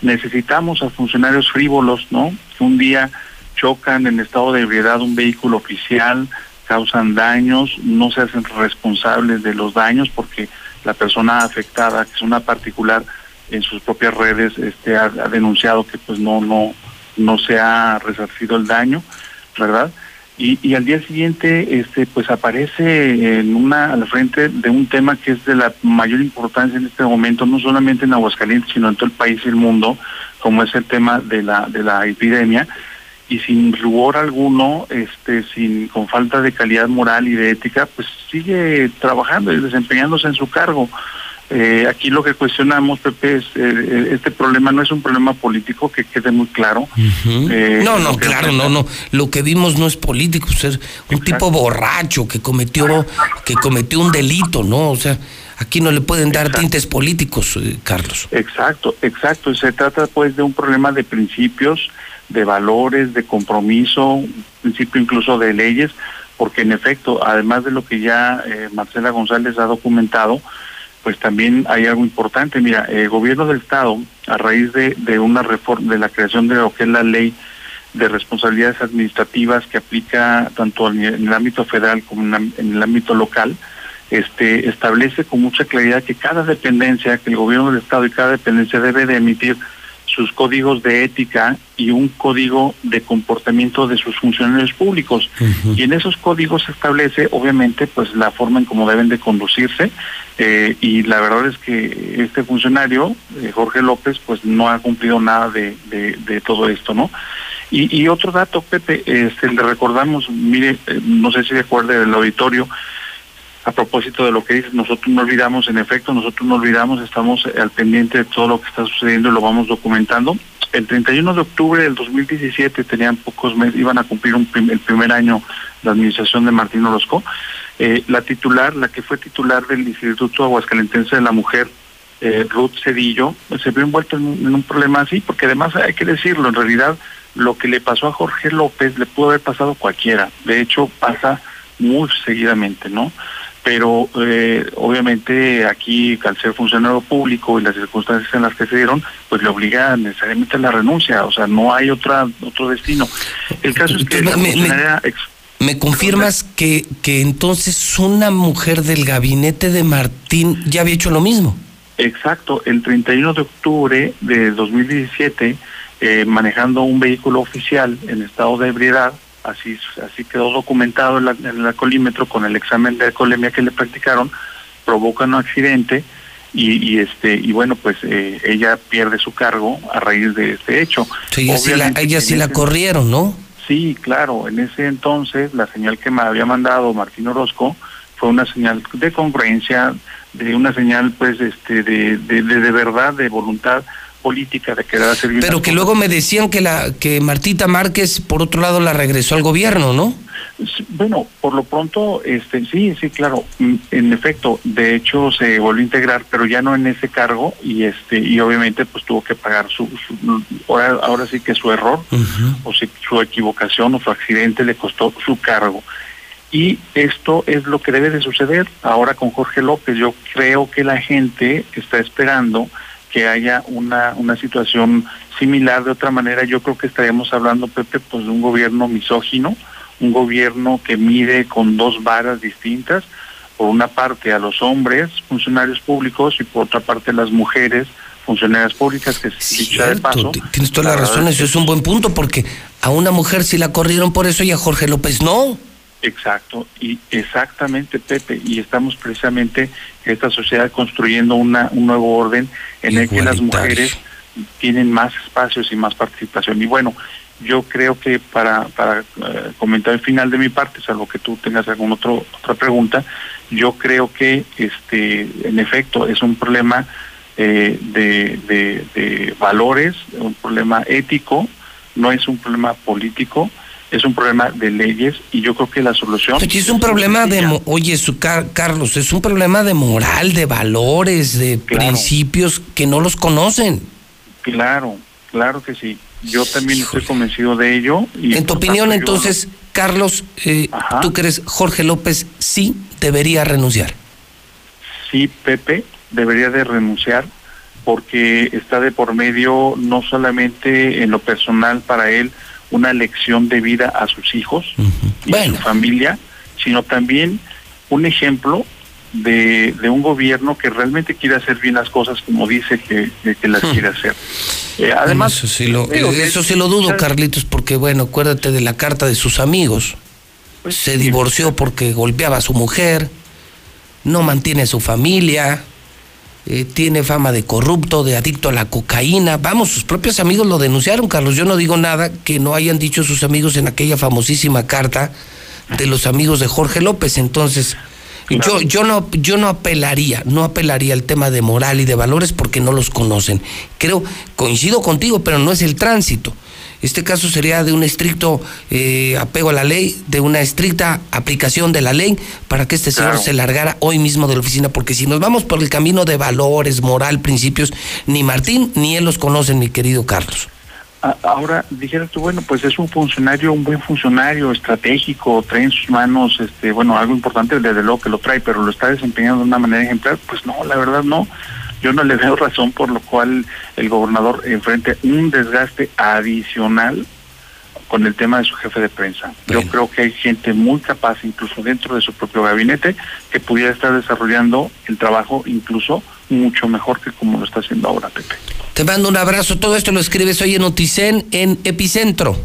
necesitamos a funcionarios frívolos, ¿no? Que un día chocan en estado de ebriedad un vehículo oficial, causan daños, no se hacen responsables de los daños porque la persona afectada, que es una particular, en sus propias redes este, ha, ha denunciado que pues no, no, no se ha resarcido el daño, ¿verdad? Y, y al día siguiente este pues aparece en una al frente de un tema que es de la mayor importancia en este momento no solamente en Aguascalientes sino en todo el país y el mundo como es el tema de la de la epidemia. Y sin rubor alguno este sin con falta de calidad moral y de ética pues sigue trabajando y desempeñándose en su cargo eh, aquí lo que cuestionamos, Pepe, es eh, este problema no es un problema político, que quede muy claro. Eh, no, no, claro, no, no. Lo que vimos no es político, es un tipo borracho que cometió, que cometió un delito, ¿no? O sea, aquí no le pueden dar tintes políticos, Carlos. Exacto, exacto. Se trata pues de un problema de principios, de valores, de compromiso, principio incluso de leyes, porque en efecto, además de lo que ya Marcela González ha documentado, pues también hay algo importante. Mira, el gobierno del Estado, a raíz de, de una reforma, de la creación de lo que es la ley de responsabilidades administrativas que aplica tanto en el ámbito federal como en el ámbito local, este establece con mucha claridad que cada dependencia, que el gobierno del Estado y cada dependencia debe de emitir sus códigos de ética y un código de comportamiento de sus funcionarios públicos. Y en esos códigos se establece, obviamente, pues la forma en cómo deben de conducirse. Eh, y la verdad es que este funcionario, eh, Jorge López, pues no ha cumplido nada de, de, todo esto, ¿no? Y, y otro dato, Pepe, este, le recordamos, mire, eh, no sé si recuerde del auditorio, a propósito de lo que dices, nosotros no olvidamos, en efecto, nosotros no olvidamos, estamos al pendiente de todo lo que está sucediendo y lo vamos documentando. El 31 de octubre del 2017 tenían pocos meses, iban a cumplir un el primer año la administración de Martín Orozco. Eh, la titular, la que fue titular del Instituto Aguascalentense de la Mujer, eh, Ruth Cedillo, se vio envuelta en, en un problema así, porque además hay que decirlo, en realidad lo que le pasó a Jorge López le pudo haber pasado a cualquiera. De hecho, pasa muy seguidamente, ¿no? pero eh, obviamente aquí al ser funcionario público y las circunstancias en las que se dieron, pues le obliga necesariamente a la renuncia, o sea, no hay otra otro destino. El caso es que me, confirmas que, que entonces una mujer del gabinete de Martín ya había hecho lo mismo? Exacto, el 31 de octubre de 2017, eh, manejando un vehículo oficial en estado de ebriedad, así así quedó documentado en, el alcoholímetro con el examen de alcoholemia que le practicaron, provoca un accidente y, este y bueno pues eh, ella pierde su cargo a raíz de este hecho. Sí, ella, sí la, ella sí la corrieron, ¿no? Sí, claro, en ese entonces la señal que me había mandado Martín Orozco fue una señal de congruencia, de una señal pues este de, de, de verdad, de voluntad política de querer hacer Pero que luego me decían que la que Martita Márquez por otro lado la regresó al gobierno, ¿no? Bueno, por lo pronto, este, sí, sí, claro, mm, en efecto, de hecho se volvió a integrar, pero ya no en ese cargo y este y obviamente pues tuvo que pagar su, ahora, ahora, sí que su error o si, su equivocación o su accidente le costó su cargo. Y esto es lo que debe de suceder ahora con Jorge López. Yo creo que la gente está esperando que haya una, una situación similar. De otra manera, yo creo que estaríamos hablando, Pepe, pues de un gobierno misógino, un gobierno que mide con dos varas distintas, por una parte a los hombres, funcionarios públicos, y por otra parte a las mujeres, funcionarias públicas, que dicha de paso. Tienes toda la, razón, eso es un buen punto, porque a una mujer sí la corrieron por eso y a Jorge López no. Exacto, y exactamente, Pepe, y estamos precisamente en esta sociedad construyendo una, un nuevo orden en el que las mujeres tienen más espacios y más participación. Y bueno, yo creo que para, para eh, comentar el final de mi parte, salvo que tú tengas alguna otro, otra pregunta, yo creo que este en efecto es un problema eh, de, de, de valores, un problema ético, no es un problema político, es un problema de leyes y yo creo que la solución... Oye, es un problema de, mo- oye, su Car- Carlos, es un problema de moral, de valores, de principios que no los conocen. Claro, claro que sí. Yo también estoy convencido de ello. Y En tu opinión, tanto, entonces, Carlos, eh, ¿tú crees Jorge López sí debería renunciar? sí, Pepe debería de renunciar porque está de por medio no solamente en lo personal para él una lección de vida a sus hijos y a su familia, sino también un ejemplo de, de un gobierno que realmente quiere hacer bien las cosas como dice que, que- que las quiere hacer. Eh, además, eso sí lo, digo, eh, eso sí lo dudo, Carlitos, porque bueno, acuérdate de la carta de sus amigos. Pues Se divorció porque golpeaba a su mujer, no mantiene a su familia, eh, tiene fama de corrupto, de adicto a la cocaína. Vamos, sus propios amigos lo denunciaron, Carlos. Yo no digo nada que no hayan dicho sus amigos en aquella famosísima carta de los amigos de Jorge López. Entonces, yo, yo no, yo no apelaría, no apelaría al tema de moral y de valores porque no los conocen. Creo, coincido contigo, pero no es el tránsito. Este caso sería de un estricto eh, apego a la ley, de una estricta aplicación de la ley para que este señor Claro. se largara hoy mismo de la oficina, porque si nos vamos por el camino de valores, moral, principios, ni Martín ni él los conocen, mi querido Carlos. Ahora, dijeras tú, bueno, pues es un funcionario, un buen funcionario estratégico, trae en sus manos, este, bueno, algo importante, desde luego que lo trae, pero lo está desempeñando de una manera ejemplar. Pues no, la verdad no. Yo no le (laughs) veo razón por lo cual el gobernador enfrente un desgaste adicional con el tema de su jefe de prensa. Yo creo que hay gente muy capaz, incluso dentro de su propio gabinete, que pudiera estar desarrollando el trabajo incluso mucho mejor que como lo está haciendo ahora, Pepe. Te mando un abrazo. Todo esto lo escribes hoy en Noticen en Epicentro.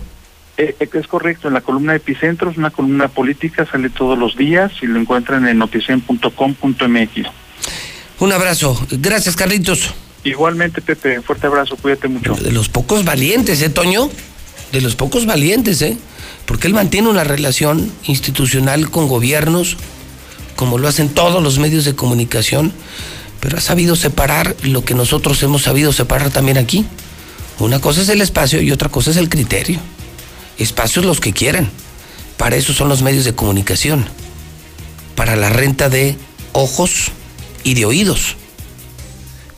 Eh, eh, es correcto, en la columna Epicentro es una columna política, sale todos los días y lo encuentran en noticen.com.mx. Un abrazo. Gracias, Carlitos. Igualmente, Pepe, fuerte abrazo, cuídate mucho. De los pocos valientes, ¿eh, Toño? De los pocos valientes, ¿eh? Porque él mantiene una relación institucional con gobiernos, como lo hacen todos los medios de comunicación, pero ha sabido separar lo que nosotros hemos sabido separar también aquí. Una cosa es el espacio y otra cosa es el criterio. Espacios los que quieran. Para eso son los medios de comunicación. Para la renta de ojos y de oídos.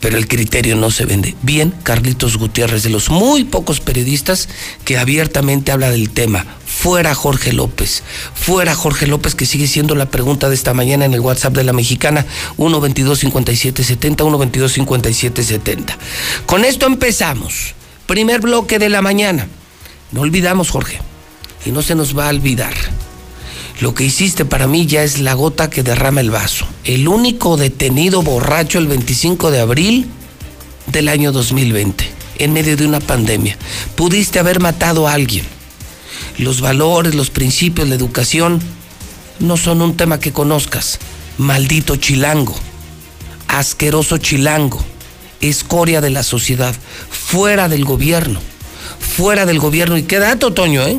Pero el criterio no se vende. Bien, Carlitos Gutiérrez, de los muy pocos periodistas que abiertamente habla del tema. Fuera Jorge López. Fuera Jorge López, que sigue siendo la pregunta de esta mañana en el WhatsApp de la mexicana, 122-5770, 122-5770. Con esto empezamos. Primer bloque de la mañana. No olvidamos, Jorge, y no se nos va a olvidar. Lo que hiciste para mí ya es la gota que derrama el vaso. El único detenido borracho el 25 de abril del año 2020, en medio de una pandemia. Pudiste haber matado a alguien. Los valores, los principios, la educación no son un tema que conozcas. Maldito chilango, asqueroso chilango, escoria de la sociedad, fuera del gobierno, fuera del gobierno. Y qué dato, Toño, ¿eh?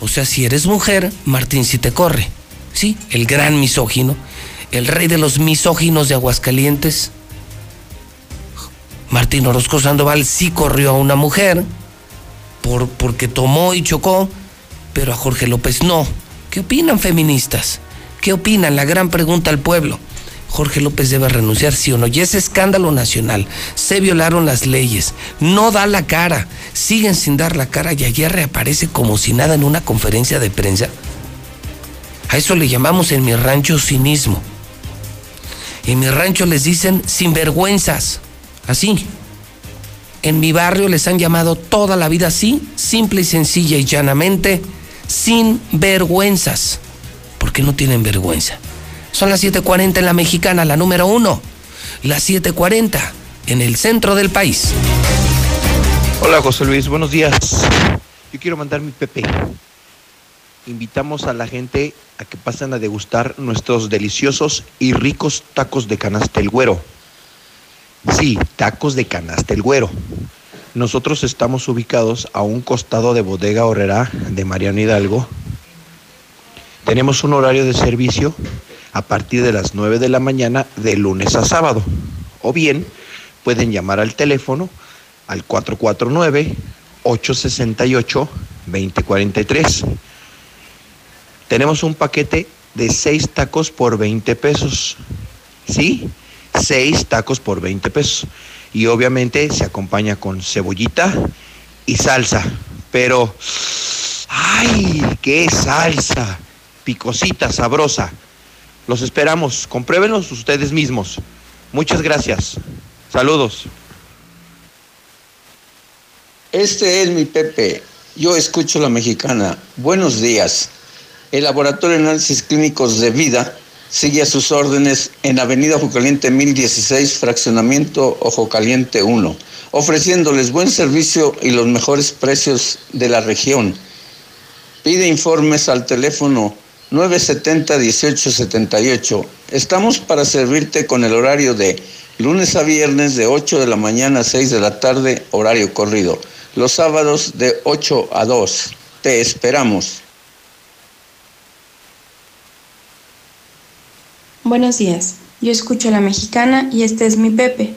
O sea, si eres mujer, Martín sí te corre. Sí, el gran misógino, el rey de los misóginos de Aguascalientes. Martín Orozco Sandoval sí corrió a una mujer por, porque tomó y chocó, pero a Jorge López no. ¿Qué opinan feministas? ¿Qué opinan? La gran pregunta al pueblo. Jorge López debe renunciar, sí o no. Y ese escándalo nacional. Se violaron las leyes. No da la cara. Siguen sin dar la cara y ayer reaparece como si nada en una conferencia de prensa. A eso le llamamos en mi rancho cinismo. En mi rancho les dicen sinvergüenzas. Así. En mi barrio les han llamado toda la vida así, simple y sencilla y llanamente, sin vergüenzas. Porque no tienen vergüenza. Son las 7:40 en la mexicana, la número uno. Las 7:40 en el centro del país. Hola José Luis, buenos días. Yo quiero mandar mi Pepe. Invitamos a la gente a que pasen a degustar nuestros deliciosos y ricos tacos de canasta el güero. Sí, tacos de canasta el güero. Nosotros estamos ubicados a un costado de Bodega Horrera de Mariano Hidalgo. Tenemos un horario de servicio a partir de las 9 de la mañana de lunes a sábado. O bien pueden llamar al teléfono al 449-868-2043. Tenemos un paquete de 6 tacos por 20 pesos. ¿Sí? 6 tacos por 20 pesos. Y obviamente se acompaña con cebollita y salsa. Pero, ¡ay! ¡Qué salsa! Picosita, sabrosa. Los esperamos. Compruébenlos ustedes mismos. Muchas gracias. Saludos. Este es mi Pepe. Yo escucho la mexicana. Buenos días. El Laboratorio de Análisis Clínicos de Vida sigue a sus órdenes en Avenida Ojo Caliente 1016, Fraccionamiento Ojo Caliente 1, ofreciéndoles buen servicio y los mejores precios de la región. Pide informes al teléfono 970-1878. Estamos para servirte con el horario de lunes a viernes de 8 de la mañana a 6 de la tarde, horario corrido. Los sábados de 8 a 2. Te esperamos. Buenos días, yo escucho a la mexicana y este es mi Pepe.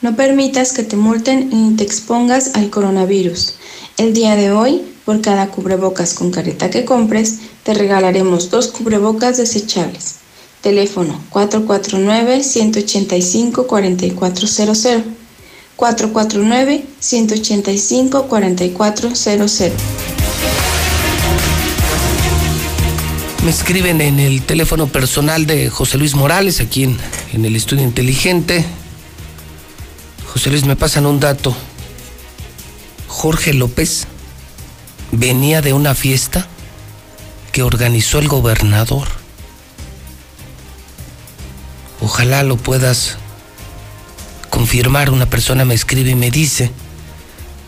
No permitas que te multen ni te expongas al coronavirus. El día de hoy, por cada cubrebocas con careta que compres, te regalaremos dos cubrebocas desechables. Teléfono 449-185-4400. 449-185-4400. Me escriben en el teléfono personal de José Luis Morales, aquí en, en, el estudio inteligente. José Luis, me pasan un dato. Jorge López venía de una fiesta que organizó el gobernador. Ojalá lo puedas confirmar. Una persona me escribe y me dice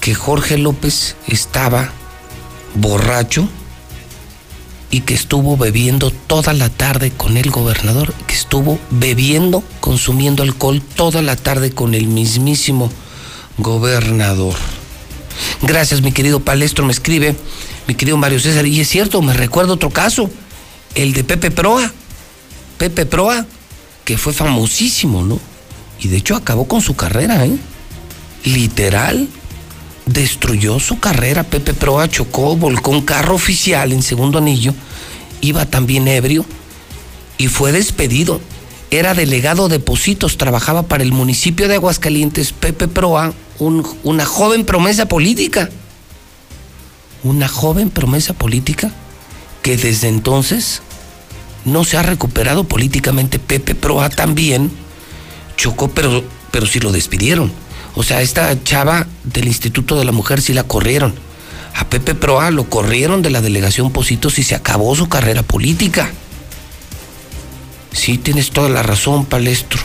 que Jorge López estaba borracho y que estuvo bebiendo toda la tarde con el gobernador, que estuvo bebiendo, consumiendo alcohol toda la tarde con el mismísimo gobernador. Gracias, mi querido Palestro, me escribe, mi querido Mario César, y es cierto, me recuerdo otro caso, el de Pepe Proa, Pepe Proa, que fue famosísimo, ¿no? Y de hecho acabó con su carrera, ¿eh? Literal, destruyó su carrera. Pepe Proa chocó, volcó un carro oficial en segundo anillo, iba también ebrio y fue despedido. Era delegado de Positos, trabajaba para el municipio de Aguascalientes. Pepe Proa, un, una joven promesa política. Una joven promesa política que desde entonces no se ha recuperado políticamente. Pepe Proa también chocó, pero, pero sí lo despidieron. O sea, esta chava del Instituto de la Mujer sí la corrieron. A Pepe Proa lo corrieron de la delegación Positos y se acabó su carrera política. Sí, tienes toda la razón, Palestro.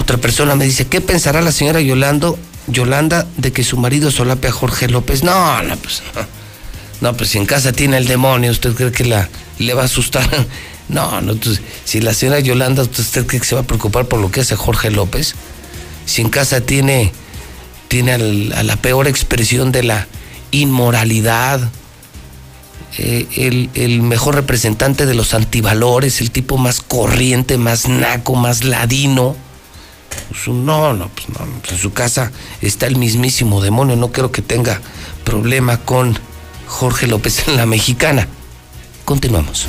Otra persona me dice, ¿qué pensará la señora Yolanda de que su marido solape a Jorge López? No, no, pues (laughs) no. Pues si en casa tiene el demonio, ¿usted cree que la, le va a asustar? (laughs) No, no, entonces, si la señora Yolanda, ¿usted cree que se va a preocupar por lo que hace Jorge López? Si en casa tiene, tiene a la peor expresión de la inmoralidad, eh, el, el, mejor representante de los antivalores, el tipo más corriente, más naco, más ladino. Pues, no, no, pues no, pues en su casa está el mismísimo demonio. No creo que tenga problema con Jorge López en la mexicana. Continuamos.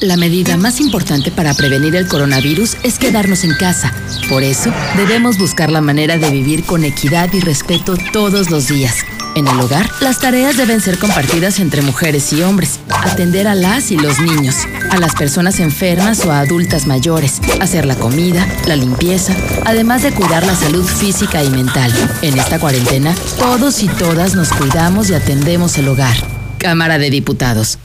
La medida más importante para prevenir el coronavirus es quedarnos en casa. Por eso, debemos buscar la manera de vivir con equidad y respeto todos los días. En el hogar, las tareas deben ser compartidas entre mujeres y hombres. Atender a las y los niños, a las personas enfermas o a adultas mayores, hacer la comida, la limpieza, además de cuidar la salud física y mental. En esta cuarentena, todos y todas nos cuidamos y atendemos el hogar. Cámara de Diputados.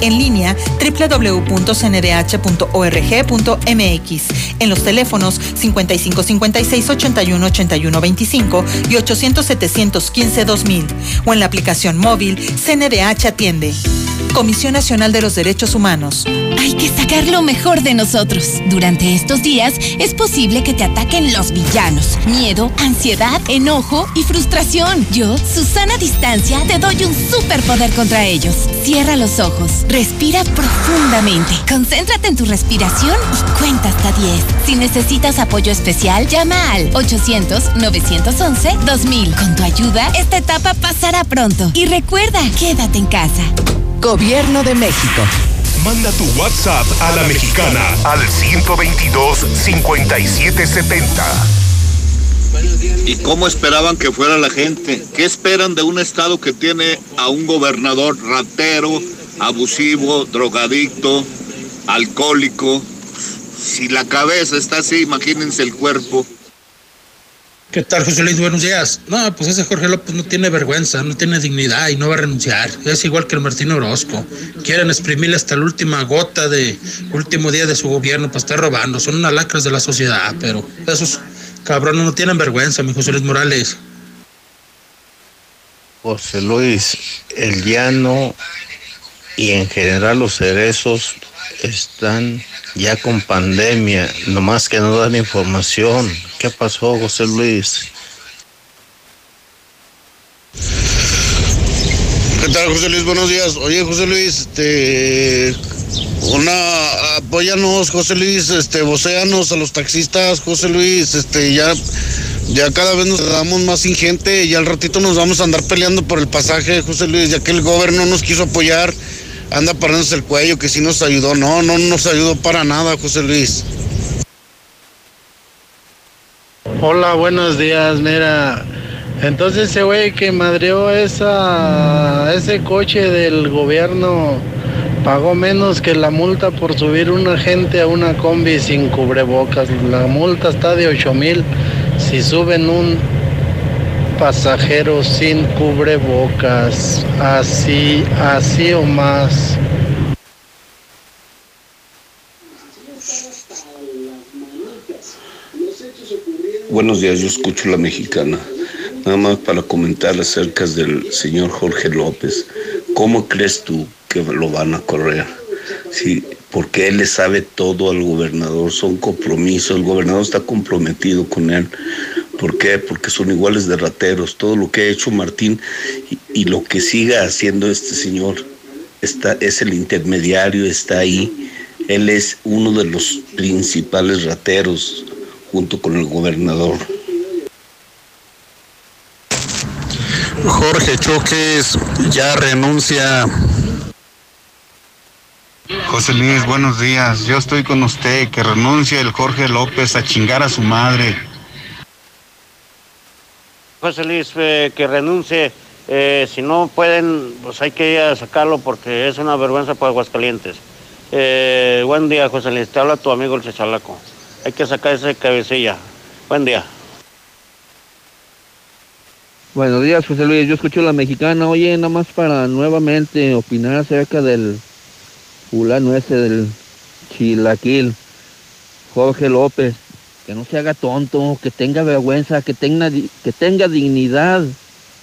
En línea www.cndh.org.mx. En los teléfonos 5556 81 81 25 y 800 715 2000 o en la aplicación móvil CNDH Atiende. Comisión Nacional de los Derechos Humanos. Hay que sacar lo mejor de nosotros. Durante estos días es posible que te ataquen los villanos. Miedo, ansiedad, enojo y frustración. Yo, Susana Distancia, te doy un superpoder contra ellos. Cierra los ojos, respira profundamente, concéntrate en tu respiración y cuenta hasta 10. Si necesitas apoyo especial, llama al 800-911-2000. Con tu ayuda, esta etapa pasará pronto. Y recuerda, quédate en casa. Gobierno de México. Manda tu WhatsApp a la mexicana al 122-5770. ¿Y cómo esperaban que fuera la gente? ¿Qué esperan de un estado que tiene a un gobernador ratero, abusivo, drogadicto, alcohólico? Si la cabeza está así, imagínense el cuerpo. ¿Qué tal, José Luis? Buenos días. No, pues ese Jorge López no tiene vergüenza, no tiene dignidad y no va a renunciar. Es igual que el Martín Orozco. Quieren exprimirle hasta la última gota de último día de su gobierno para estar robando. Son unas lacras de la sociedad, pero esos cabrones no tienen vergüenza, mi José Luis Morales. José Luis, el llano y en general los cerezos están ya con pandemia, nomás que no dan información. ¿Qué pasó, José Luis? ¿Qué tal, José Luis? Buenos días. Oye, José Luis, este, una, apóyanos, José Luis, este, vocéanos a los taxistas, José Luis, este, ya, ya cada vez nos damos más ingente y al ratito nos vamos a andar peleando por el pasaje, José Luis, ya que el gobierno nos quiso apoyar, anda parándose el cuello, que sí nos ayudó, no, no nos ayudó para nada, José Luis. Hola, buenos días, mira. Entonces ese güey que madreó esa, ese coche del gobierno pagó menos que la multa por subir una gente a una combi sin cubrebocas. La multa está de 8 mil si suben un pasajero sin cubrebocas. Así, así o más. Buenos días, yo escucho la mexicana. Nada más para comentar acerca del señor Jorge López. ¿Cómo crees tú que lo van a correr? Sí, porque él le sabe todo al gobernador, son compromisos, el gobernador está comprometido con él. ¿Por qué? Porque son iguales de rateros. Todo lo que ha hecho Martín y, y lo que siga haciendo este señor está, es el intermediario, está ahí. Él es uno de los principales rateros junto con el gobernador. Jorge Choques ya renuncia. José Luis, buenos días. Yo estoy con usted. Que renuncie el Jorge López a chingar a su madre. José Luis, eh, que renuncie. Eh, si no pueden, pues hay que ir a sacarlo porque es una vergüenza para Aguascalientes. Eh, buen día, José Luis. Te habla tu amigo el Chechalaco. Hay que sacar esa cabecilla. Buen día. Buenos días, José Luis. Yo escucho la mexicana. Oye, nada más para nuevamente opinar acerca del fulano ese del Chilaquil, Jorge López, que no se haga tonto, que tenga vergüenza, que tenga, que tenga dignidad.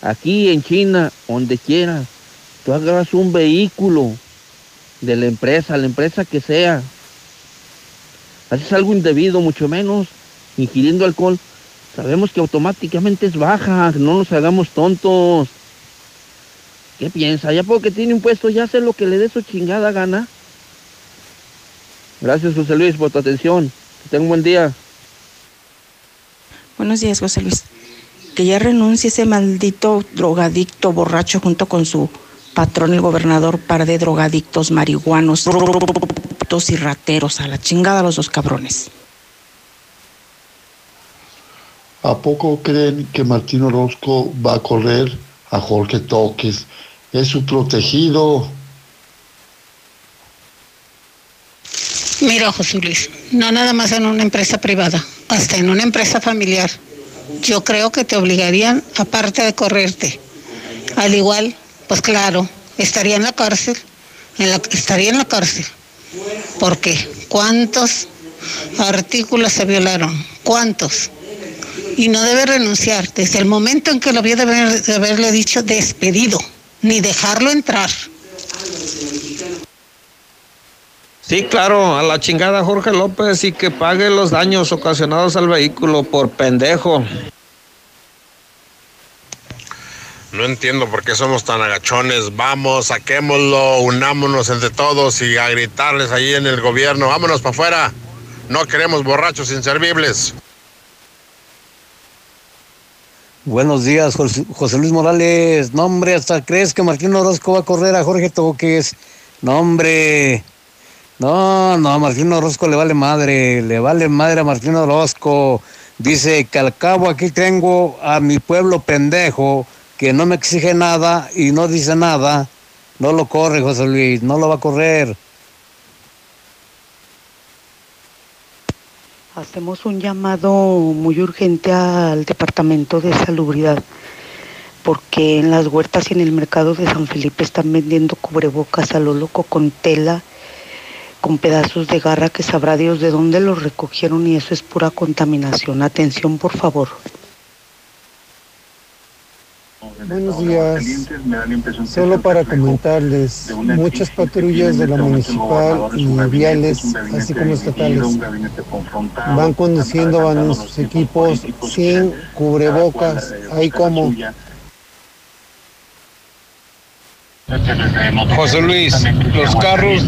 Aquí en China, donde quiera, tú agarras un vehículo de la empresa, la empresa que sea, haces algo indebido, mucho menos ingiriendo alcohol, sabemos que automáticamente es baja, no nos hagamos tontos. ¿Qué piensa? Ya porque tiene un puesto, ya hace lo que le dé su chingada gana. Gracias, José Luis, por tu atención. Que tenga un buen día. Buenos días, José Luis. Que ya renuncie ese maldito drogadicto borracho junto con su patrón, el gobernador, par de drogadictos, marihuanos, y rateros. A la chingada los dos cabrones. ¿A poco creen que Martín Orozco va a correr a Jorge Toques? Es su protegido. Mira, José Luis, no nada más en una empresa privada, hasta en una empresa familiar. Yo creo que te obligarían, aparte de correrte. Al igual, pues claro, estaría en la cárcel, en la, estaría en la cárcel. Porque ¿cuántos artículos se violaron? ¿Cuántos? y no debe renunciar desde el momento en que lo vio de, haberle dicho despedido, ni dejarlo entrar. Sí, claro, a la chingada Jorge López y que pague los daños ocasionados al vehículo por pendejo. No entiendo por qué somos tan agachones. Vamos, saquémoslo, unámonos entre todos y a gritarles ahí en el gobierno. Vámonos para afuera. No queremos borrachos inservibles. Buenos días, José Luis Morales. No, hombre, hasta crees que Martín Orozco va a correr a Jorge Toques. No, hombre. No, no, a Martín Orozco le vale madre. Le vale madre a Martín Orozco. Dice que al cabo aquí tengo a mi pueblo pendejo que no me exige nada y no dice nada. No lo corre, José Luis. No lo va a correr. Hacemos un llamado muy urgente al Departamento de Salubridad porque en las huertas y en el mercado de San Felipe están vendiendo cubrebocas a lo loco con tela, con pedazos de garra que sabrá Dios de dónde los recogieron y eso es pura contaminación. Atención, por favor. Buenos días. Solo para comentarles, muchas patrullas de la municipal y viales, así como estatales, van conduciendo a sus equipos sin cubrebocas. Ahí como José Luis, los carros,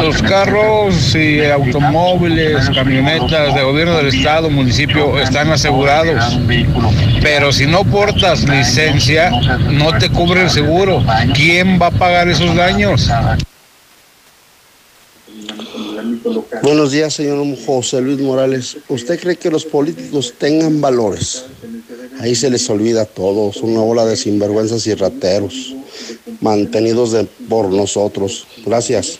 los carros y automóviles, camionetas de gobierno del estado, municipio están asegurados. Pero si no portas licencia, no te cubre el seguro. ¿Quién va a pagar esos daños? Buenos días, señor José Luis Morales. ¿Usted cree que los políticos tengan valores? Ahí se les olvida todo, son una ola de sinvergüenzas y rateros mantenidos por nosotros. Gracias.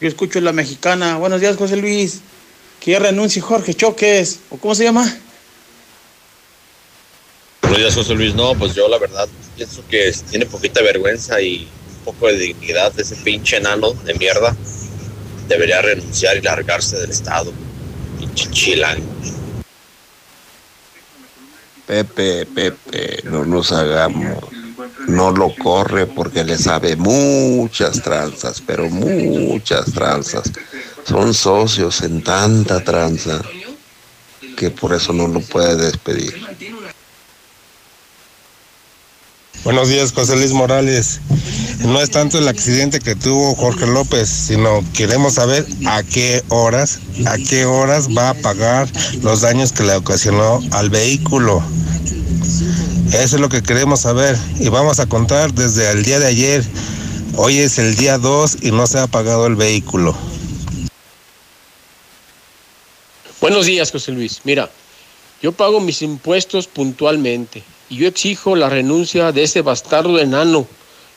Yo escucho la mexicana. Buenos días, José Luis. Que ya renuncie Jorge Choques. ¿O cómo se llama? Buenos días, José Luis. No, pues yo la verdad pienso que tiene poquita vergüenza y un poco de dignidad de ese pinche enano de mierda. Debería renunciar y largarse del Estado. Pinche chilango. Pepe, Pepe, no nos hagamos. No lo corre porque le sabe muchas tranzas, pero muchas tranzas. Son socios en tanta tranza que por eso no lo puede despedir. Buenos días, José Luis Morales. No es tanto el accidente que tuvo Jorge López, sino queremos saber a qué horas, a qué horas va a pagar los daños que le ocasionó al vehículo. Eso es lo que queremos saber y vamos a contar desde el día de ayer. Hoy es el día 2 y no se ha pagado el vehículo. Buenos días, José Luis. Mira, yo pago mis impuestos puntualmente y yo exijo la renuncia de ese bastardo enano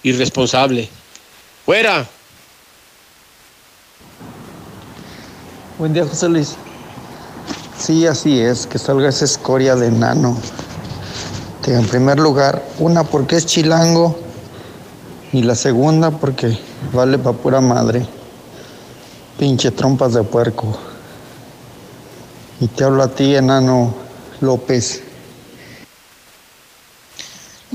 irresponsable. ¡Fuera! Buen día, José Luis. Sí, así es, que salga esa escoria de enano. en primer lugar, una porque es chilango Y la segunda porque vale pa' pura madre. Pinche trompas de puerco. Y te hablo a ti, enano López.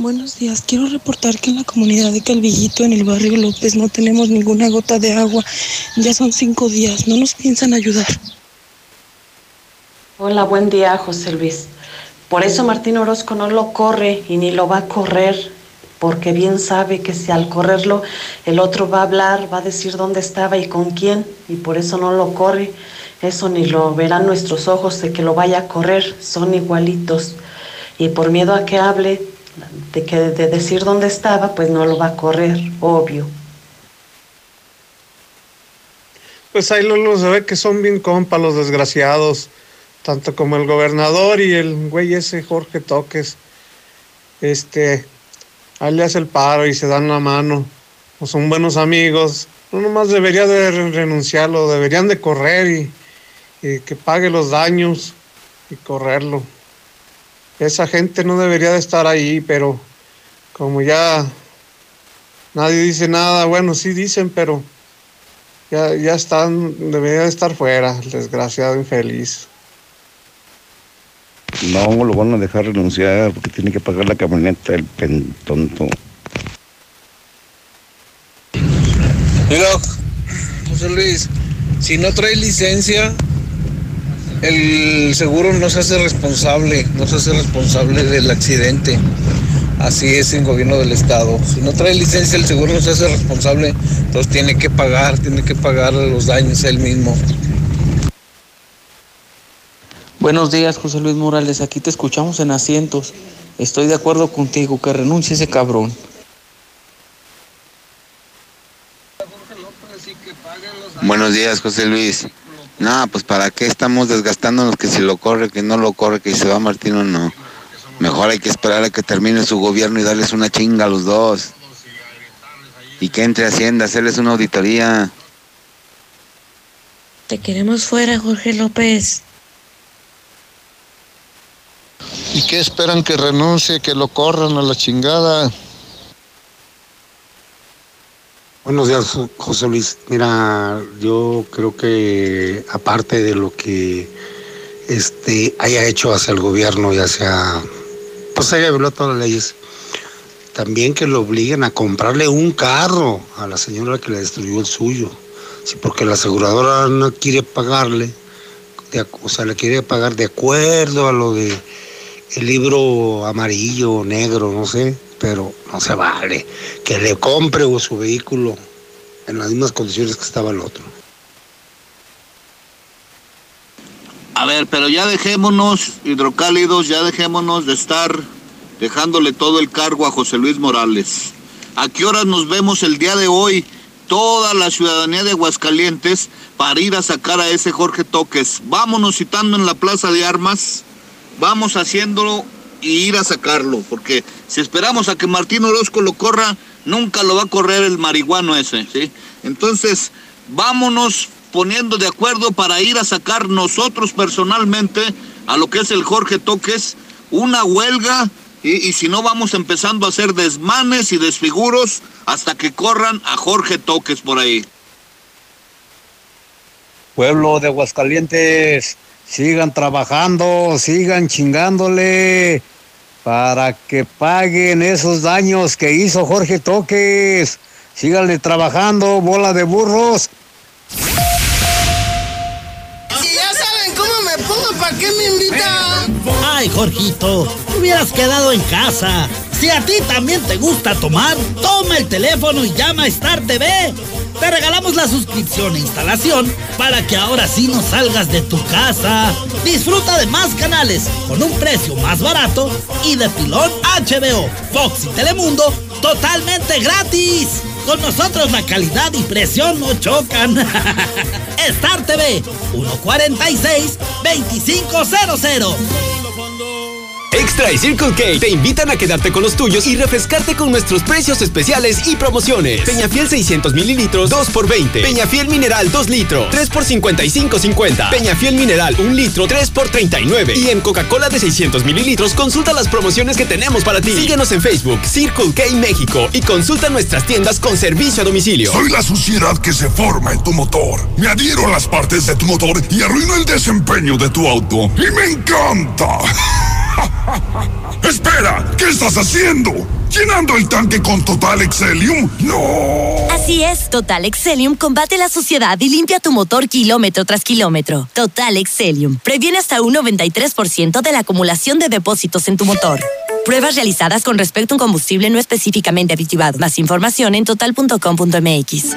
Buenos días. Quiero reportar que en la comunidad de Calvillito, en el barrio López, no tenemos ninguna gota de agua. Ya son cinco días. No nos piensan ayudar. Hola, buen día, José Luis. Por eso Martín Orozco no lo corre y ni lo va a correr, porque bien sabe que si al correrlo el otro va a hablar, va a decir dónde estaba y con quién, y por eso no lo corre. Eso ni lo verán nuestros ojos de que lo vaya a correr, son igualitos. Y por miedo a que hable, de que de decir dónde estaba, pues no lo va a correr, obvio. Pues ahí Lolo se ve que son bien compa los desgraciados, tanto como el gobernador y el güey ese Jorge Toques. Este, ahí le hace el paro y se dan la mano, o son buenos amigos. No nomás debería de renunciarlo, deberían de correr y que pague los daños y correrlo. Esa gente no debería de estar ahí, pero como ya nadie dice nada, bueno, sí dicen, pero ya, ya están, debería de estar fuera, el desgraciado infeliz. No lo van a dejar renunciar porque tiene que pagar la camioneta el pen tonto. Mira, José Luis, si no trae licencia, el seguro no se hace responsable, no se hace responsable del accidente. Así es en gobierno del estado. Si no trae licencia, el seguro no se hace responsable, entonces tiene que pagar, tiene que pagar los daños él mismo. Buenos días, José Luis Morales. Aquí te escuchamos en asientos. Estoy de acuerdo contigo, que renuncie ese cabrón. Buenos días, José Luis. No, pues para qué estamos desgastándonos que si lo corre, que no lo corre, que si se va Martín o no. Mejor hay que esperar a que termine su gobierno y darles una chinga a los dos. Y que entre Hacienda, hacerles una auditoría. Te queremos fuera, Jorge López. ¿Y qué esperan que renuncie, que lo corran a la chingada? Buenos días, José Luis. Mira, yo creo que aparte de lo que este haya hecho hacia el gobierno y hacia pues haya violado todas las leyes, también que lo obliguen a comprarle un carro a la señora que le destruyó el suyo. Sí, porque la aseguradora no quiere pagarle, o sea, le quiere pagar de acuerdo a lo de el libro amarillo o negro, no sé, pero no se vale. Que le compre su vehículo en las mismas condiciones que estaba el otro. A ver, pero ya dejémonos, hidrocálidos, ya dejémonos de estar dejándole todo el cargo a José Luis Morales. ¿A qué horas nos vemos el día de hoy? Toda la ciudadanía de Aguascalientes para ir a sacar a ese Jorge Toques. Vámonos citando en la Plaza de Armas, vamos haciéndolo y ir a sacarlo, porque si esperamos a que Martín Orozco lo corra, nunca lo va a correr el marihuano ese, ¿sí? Entonces, vámonos poniendo de acuerdo para ir a sacar nosotros personalmente a lo que es el Jorge Toques, una huelga, y, y si no vamos empezando a hacer desmanes y desfiguros hasta que corran a Jorge Toques por ahí. Pueblo de Aguascalientes, sigan trabajando, sigan chingándole para que paguen esos daños que hizo Jorge Toques. Síganle trabajando, bola de burros. Si ya saben cómo me pongo, ¿para qué me invitan? Ay, Jorgito, te hubieras quedado en casa. Si a ti también te gusta tomar, toma el teléfono y llama a Star TV. Te regalamos la suscripción e instalación para que ahora sí no salgas de tu casa. Disfruta de más canales con un precio más barato y de pilón HBO, Fox y Telemundo totalmente gratis. Con nosotros la calidad y precio no chocan. (laughs) Star TV 146 2500. Extra Circle K te invitan a quedarte con los tuyos y refrescarte con nuestros precios especiales y promociones. Peñafiel 600 mililitros, 2 por 20. Peñafiel Mineral 2 litros, 3 por 55.50. Peñafiel Mineral 1 litro, 3 por 39. Y en Coca-Cola de 600 mililitros, consulta las promociones que tenemos para ti. Síguenos en Facebook, Circle K México y consulta nuestras tiendas con servicio a domicilio. Soy la suciedad que se forma en tu motor. Me adhiero a las partes de tu motor y arruino el desempeño de tu auto. ¡Y me encanta! (laughs) (laughs) ¡Espera! ¿Qué estás haciendo? ¿Llenando el tanque con Total Excelium? ¡No! Así es, Total Excelium combate la suciedad y limpia tu motor kilómetro tras kilómetro. Total Excelium previene hasta un 93% de la acumulación de depósitos en tu motor. Pruebas realizadas con respecto a un combustible no específicamente aditivado. Más información en total.com.mx.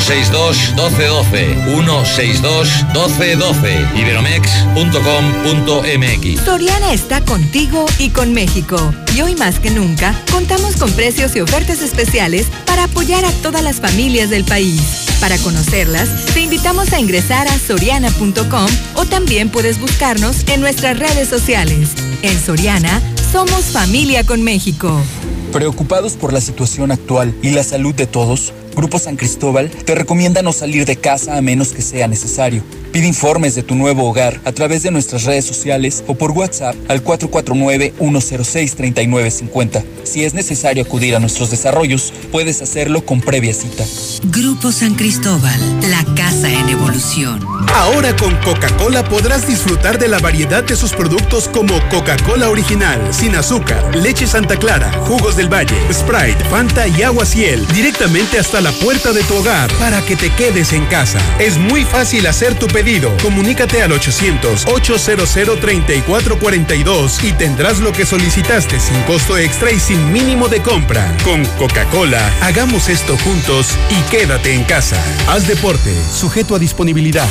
162 1212 162 1212 iberomex.com.mx Soriana está contigo y con México. Y hoy más que nunca, contamos con precios y ofertas especiales para apoyar a todas las familias del país. Para conocerlas, te invitamos a ingresar a soriana.com o también puedes buscarnos en nuestras redes sociales. En Soriana, somos familia con México. Preocupados por la situación actual y la salud de todos, Grupo San Cristóbal te recomienda no salir de casa a menos que sea necesario. Pide informes de tu nuevo hogar a través de nuestras redes sociales o por WhatsApp al 449-106-3950. Si es necesario acudir a nuestros desarrollos, puedes hacerlo con previa cita. Grupo San Cristóbal, la casa en evolución. Ahora con Coca-Cola podrás disfrutar de la variedad de sus productos como Coca-Cola original, sin azúcar, leche Santa Clara, jugos del Valle, Sprite, Fanta y agua Ciel, directamente hasta la puerta de tu hogar para que te quedes en casa. Es muy fácil hacer tu pedido. Comunícate al 800-800-3442 y tendrás lo que solicitaste sin costo extra y sin mínimo de compra. Con Coca-Cola, hagamos esto juntos y quédate en casa. Haz deporte, sujeto a disponibilidad.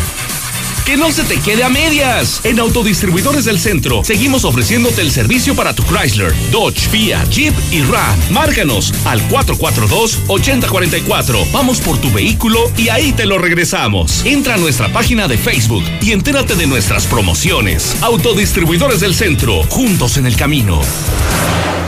Que no se te quede a medias. En Autodistribuidores del Centro seguimos ofreciéndote el servicio para tu Chrysler, Dodge, Fiat, Jeep y Ram. Márcanos al 442-8044. Vamos por tu vehículo y ahí te lo regresamos. Entra a nuestra página de Facebook y entérate de nuestras promociones. Autodistribuidores del Centro, juntos en el camino.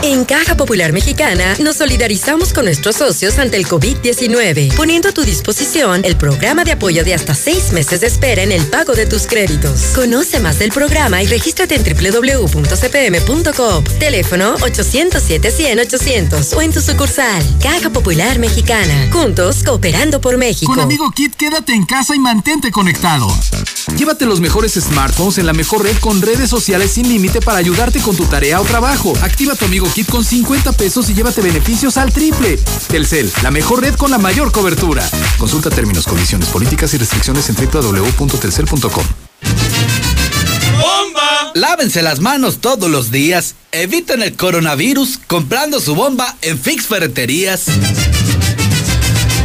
En Caja Popular Mexicana nos solidarizamos con nuestros socios ante el COVID-19, poniendo a tu disposición el programa de apoyo de hasta seis meses de espera en el pago de tus créditos. Conoce más del programa y regístrate en www.cpm.com. Teléfono 807-100-800 o en tu sucursal. Caja Popular Mexicana. Juntos cooperando por México. Con Amigo Kit, quédate en casa y mantente conectado. Llévate los mejores smartphones en la mejor red con redes sociales sin límite para ayudarte con tu tarea o trabajo. Activa tu Amigo Kit con 50 pesos y llévate beneficios al triple. Telcel, la mejor red con la mayor cobertura. Consulta términos, condiciones, políticas y restricciones en www.telcel.com. ¡Bomba! Lávense las manos todos los días. Eviten el coronavirus comprando su bomba en Fix Ferreterías.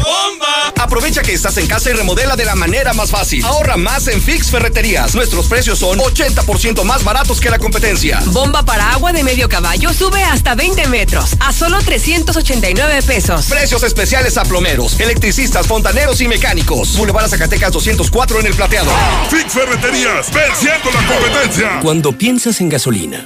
¡Bomba! Aprovecha que estás en casa y remodela de la manera más fácil. Ahorra más en Fix Ferreterías. Nuestros precios son 80% más baratos que la competencia. Bomba para agua de medio caballo sube hasta 20 metros a solo 389 pesos. Precios especiales a plomeros, electricistas, fontaneros y mecánicos. Boulevard Zacatecas 204 en el plateado. Fix Ferreterías, venciendo la competencia. Cuando piensas en gasolina,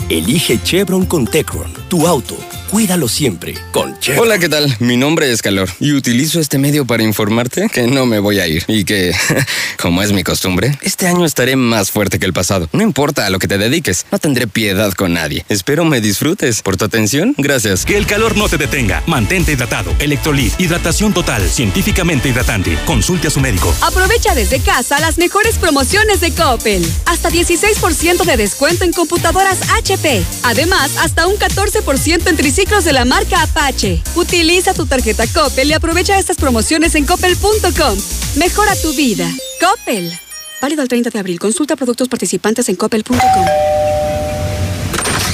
Elige Chevron con Tecron, tu auto. Cuídalo siempre con Chevron. Hola, ¿qué tal? Mi nombre es Calor y utilizo este medio para informarte que no me voy a ir y que, (laughs) como es mi costumbre, este año estaré más fuerte que el pasado. No importa a lo que te dediques, no tendré piedad con nadie. Espero me disfrutes. Por tu atención, gracias. Que el calor no te detenga. Mantente hidratado. Electrolit, hidratación total, científicamente hidratante. Consulte a su médico. Aprovecha desde casa las mejores promociones de Coppel. Hasta 16% de descuento en computadoras HP. Además, hasta un 14% en triciclos de la marca Apache. Utiliza tu tarjeta Coppel y aprovecha estas promociones en coppel.com. Mejora tu vida. Coppel. Válido el 30 de abril. Consulta productos participantes en coppel.com.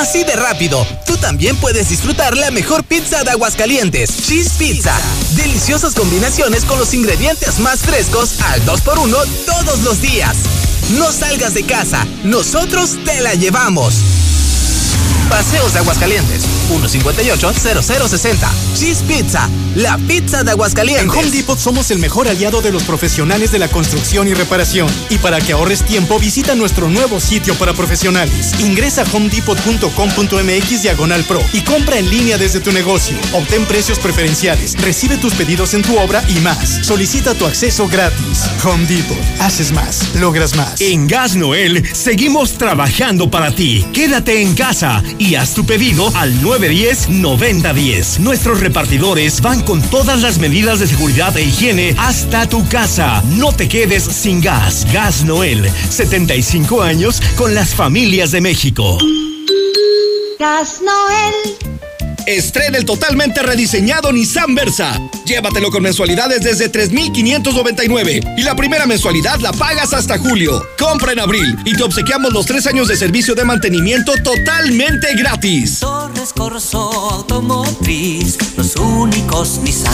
Así de rápido, tú también puedes disfrutar la mejor pizza de Aguascalientes, Cheese Pizza. Deliciosas combinaciones con los ingredientes más frescos al 2x1 todos los días. No salgas de casa, nosotros te la llevamos. Paseos de Aguascalientes, 158-0060. Cheese Pizza, la pizza de Aguascalientes. En Home Depot somos el mejor aliado de los profesionales de la construcción y reparación. Y para que ahorres tiempo, visita nuestro nuevo sitio para profesionales. Ingresa a homedepot.com.mx diagonal pro y compra en línea desde tu negocio. Obtén precios preferenciales, recibe tus pedidos en tu obra y más. Solicita tu acceso gratis. Home Depot. Haces más, logras más. En Gas Noel seguimos trabajando para ti. Quédate en casa y haz tu pedido al 910-9010. Nuestros repartidores van con todas las medidas de seguridad e higiene hasta tu casa. No te quedes sin gas. Gas Noel, 75 años con las familias de México. Gas Noel. Estrena el totalmente rediseñado Nissan Versa. Llévatelo con mensualidades desde 3,599 y la primera mensualidad la pagas hasta julio. Compra en abril y te obsequiamos los tres años de servicio de mantenimiento totalmente gratis. Torres Corso Automotriz, los únicos Nissan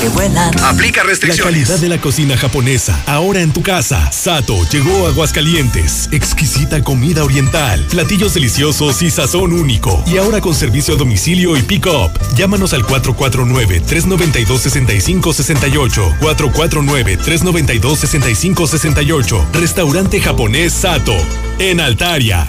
que vuelan. Aplica restricciones. La calidad de la cocina japonesa, ahora en tu casa. Sato llegó a Aguascalientes. Exquisita comida oriental, platillos deliciosos y sazón único. Y ahora con servicio a domicilio pick-up. Llámanos al 449-392-6568. 449-392-6568. Restaurante japonés Sato. En Altaria.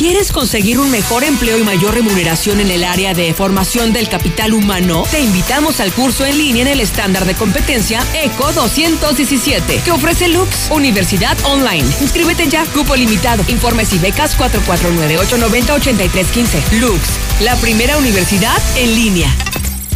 ¿Quieres conseguir un mejor empleo y mayor remuneración en el área de formación del capital humano? Te invitamos al curso en línea en el estándar de competencia ECO 217 que ofrece Lux Universidad Online. Inscríbete ya, cupo limitado. Informes y becas 449-890-8315. Lux, la primera universidad en línea.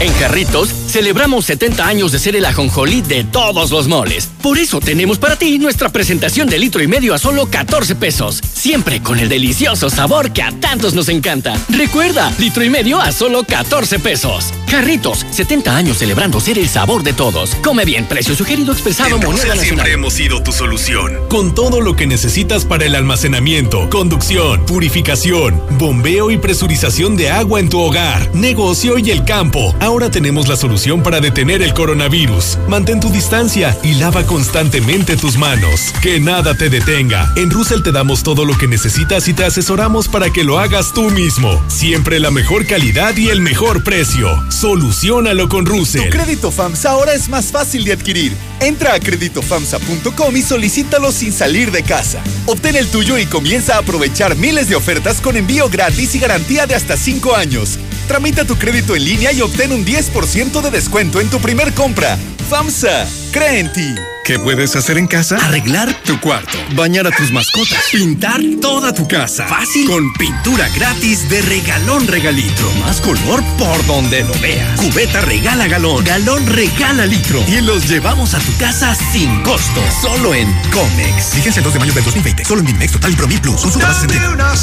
En Jarritos celebramos 70 años de ser el ajonjolí de todos los moles. Por eso tenemos para ti nuestra presentación de litro y medio a solo 14 pesos. Siempre con el delicioso sabor que a tantos nos encanta. Recuerda, litro y medio a solo 14 pesos. Jarritos, 70 años celebrando ser el sabor de todos. Come bien, precio sugerido expresado En moneda nacional. siempre hemos sido tu solución. Con todo lo que necesitas para el almacenamiento, conducción, purificación, bombeo y presurización de agua en tu hogar, negocio y el campo. Ahora tenemos la solución para detener el coronavirus. Mantén tu distancia y lava constantemente tus manos. Que nada te detenga. En Russell te damos todo lo que necesitas y te asesoramos para que lo hagas tú mismo. Siempre la mejor calidad y el mejor precio. Solucionalo con Russell. Crédito FAMSA ahora es más fácil de adquirir. Entra a creditofamsa.com y solicítalo sin salir de casa. Obtén el tuyo y comienza a aprovechar miles de ofertas con envío gratis y garantía de hasta 5 años. Tramita tu crédito en línea y obtén un 10% de descuento en tu primer compra. FAMSA, cree en ti. ¿Qué puedes hacer en casa? Arreglar tu cuarto, bañar a tus mascotas, pintar toda tu casa. Fácil. Con pintura gratis de regalón regalito. Más color por donde lo veas. Cubeta regala galón, galón regala litro. Y los llevamos a tu casa sin costo. Solo en Comex. Fíjense el 2 de mayo del 2020. Solo en Dimex Total y Promil Plus. Bases en tienda.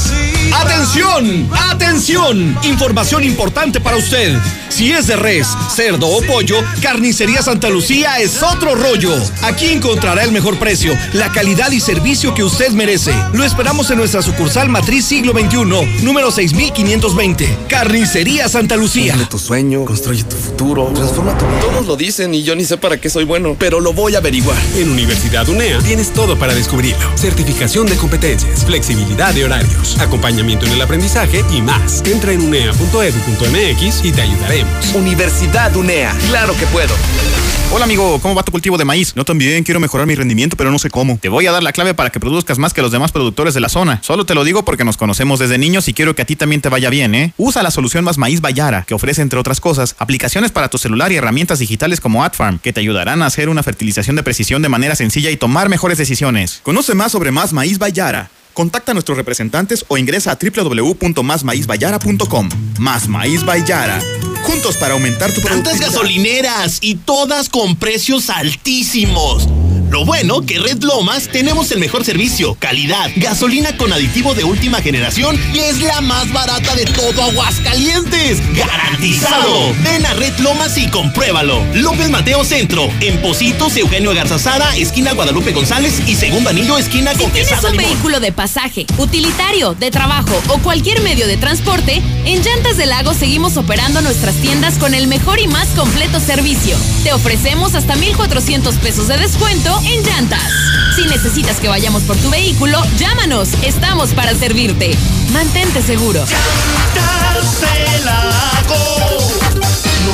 ¡Atención! ¡Atención! Información importante para usted. Si es de res, cerdo o pollo, Carnicería Santa Lucía es otro rollo. Aquí encontrará el mejor precio, la calidad y servicio que usted merece. Lo esperamos en nuestra sucursal Matriz Siglo XXI, número 6520. Carnicería Santa Lucía. Cumple tu sueño, construye tu futuro, transforma tu vida. Todos lo dicen y yo ni sé para qué soy bueno, pero lo voy a averiguar. En Universidad UNEA tienes todo para descubrirlo. Certificación de competencias, flexibilidad de horarios, acompañamiento en el aprendizaje y más. Entra en unea.edu.mx y te ayudaremos. Universidad UNEA, claro que puedo. Hola amigo, ¿cómo va cultivo de maíz? Yo también quiero mejorar mi rendimiento, pero no sé cómo. Te voy a dar la clave para que produzcas más que los demás productores de la zona. Solo te lo digo porque nos conocemos desde niños y quiero que a ti también te vaya bien, ¿eh? Usa la solución Más Maíz Bayara, que ofrece entre otras cosas aplicaciones para tu celular y herramientas digitales como AdFarm, que te ayudarán a hacer una fertilización de precisión de manera sencilla y tomar mejores decisiones. Conoce más sobre Más Maíz Bayara. Contacta a nuestros representantes o ingresa a www.masmaizbayara.com. Más Maíz Bayara. Juntos para aumentar tu Tantas productividad. gasolineras y todas con precios altísimos. Lo bueno que Red Lomas tenemos el mejor servicio, calidad, gasolina con aditivo de última generación y es la más barata de todo Aguascalientes. ¡Garantizado! Ven a Red Lomas y compruébalo. López Mateo Centro, en Positos, Eugenio Garzazada, esquina Guadalupe González y segundo anillo, esquina Si con tienes Quesada un Limón. vehículo de pasaje, utilitario, de trabajo o cualquier medio de transporte, en Llantas del Lago seguimos operando nuestras tiendas con el mejor y más completo servicio. Te ofrecemos hasta 1,400 pesos de descuento en llantas. Si necesitas que vayamos por tu vehículo, llámanos. Estamos para servirte. Mantente seguro.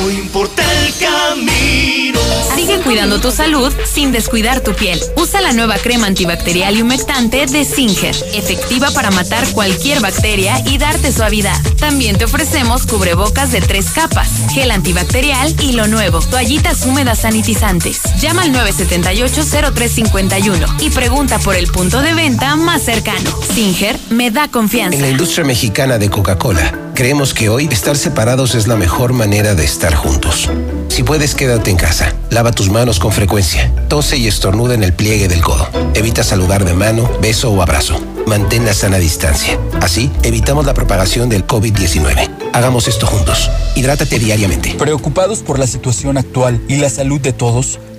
No importa el camino. Sigue cuidando tu salud sin descuidar tu piel. Usa la nueva crema antibacterial y humectante de Singer, efectiva para matar cualquier bacteria y darte suavidad. También te ofrecemos cubrebocas de tres capas, gel antibacterial y lo nuevo, toallitas húmedas sanitizantes. Llama al 978-0351 y pregunta por el punto de venta más cercano. Singer me da En confianza. la industria mexicana de Coca-Cola, creemos que hoy estar separados es la mejor manera de estar juntos. Si puedes, quédate en casa. Lava tus manos con frecuencia. Tose y estornuda en el pliegue del codo. Evita saludar de mano, beso o abrazo. Mantén la sana distancia. Así, evitamos la propagación del COVID-19. Hagamos esto juntos. Hidrátate diariamente. Preocupados por la situación actual y la salud de todos,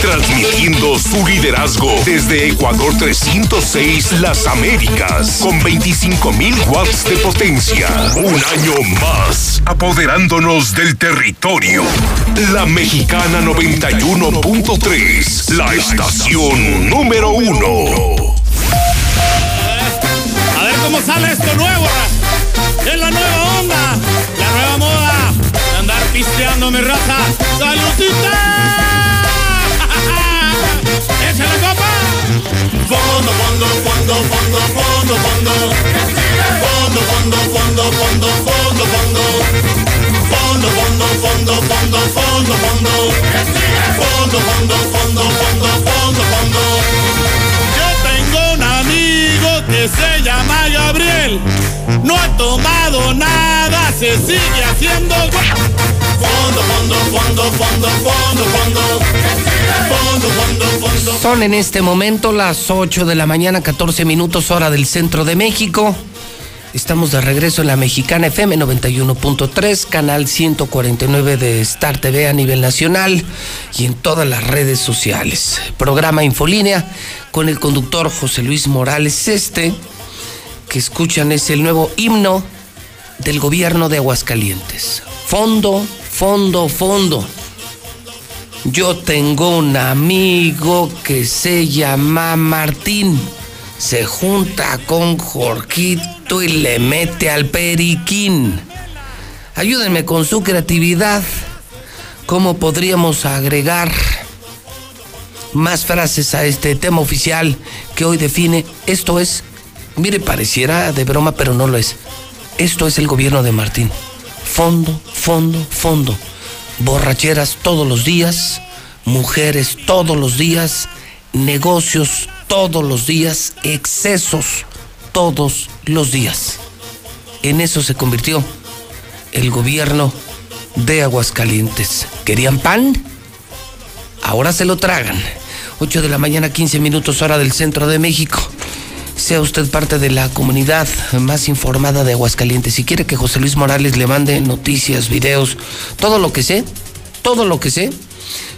Transmitiendo su liderazgo desde Ecuador 306 Las Américas con 25.000 watts de potencia. Un año más, apoderándonos del territorio. La Mexicana 91.3, la estación número uno. A ver cómo sale esto nuevo. Es la nueva onda, la nueva moda. Andar pisteando mi raza. ¡Saludcita! Fondo, fondo, fondo, fondo, fondo, fondo. Fondo, fondo, fondo, fondo, fondo, fondo. Fondo, fondo, fondo, fondo, fondo, fondo. Fondo, fondo, fondo, fondo, fondo, fondo. Yo tengo un amigo que se llama Gabriel. No ha tomado nada, se sigue haciendo. Fondo, fondo, fondo, fondo, fondo, fondo. Son en este momento las 8 de la mañana, 14 minutos hora del centro de México. Estamos de regreso en la Mexicana FM 91.3, canal 149 de Star TV a nivel nacional y en todas las redes sociales. Programa Infolínea con el conductor José Luis Morales Este, que escuchan es el nuevo himno del gobierno de Aguascalientes. Fondo, fondo, fondo. Yo tengo un amigo que se llama Martín. Se junta con Jorquito y le mete al periquín. Ayúdenme con su creatividad. ¿Cómo podríamos agregar más frases a este tema oficial que hoy define esto es Mire, pareciera de broma, pero no lo es. Esto es el gobierno de Martín. Fondo, fondo, fondo. Borracheras todos los días, mujeres todos los días, negocios todos los días, excesos todos los días. En eso se convirtió el gobierno de Aguascalientes. ¿Querían pan? Ahora se lo tragan. 8 de la mañana, 15 minutos hora del centro de México. Sea usted parte de la comunidad más informada de Aguascalientes. Si quiere que José Luis Morales le mande noticias, videos, todo lo que sé, todo lo que sé,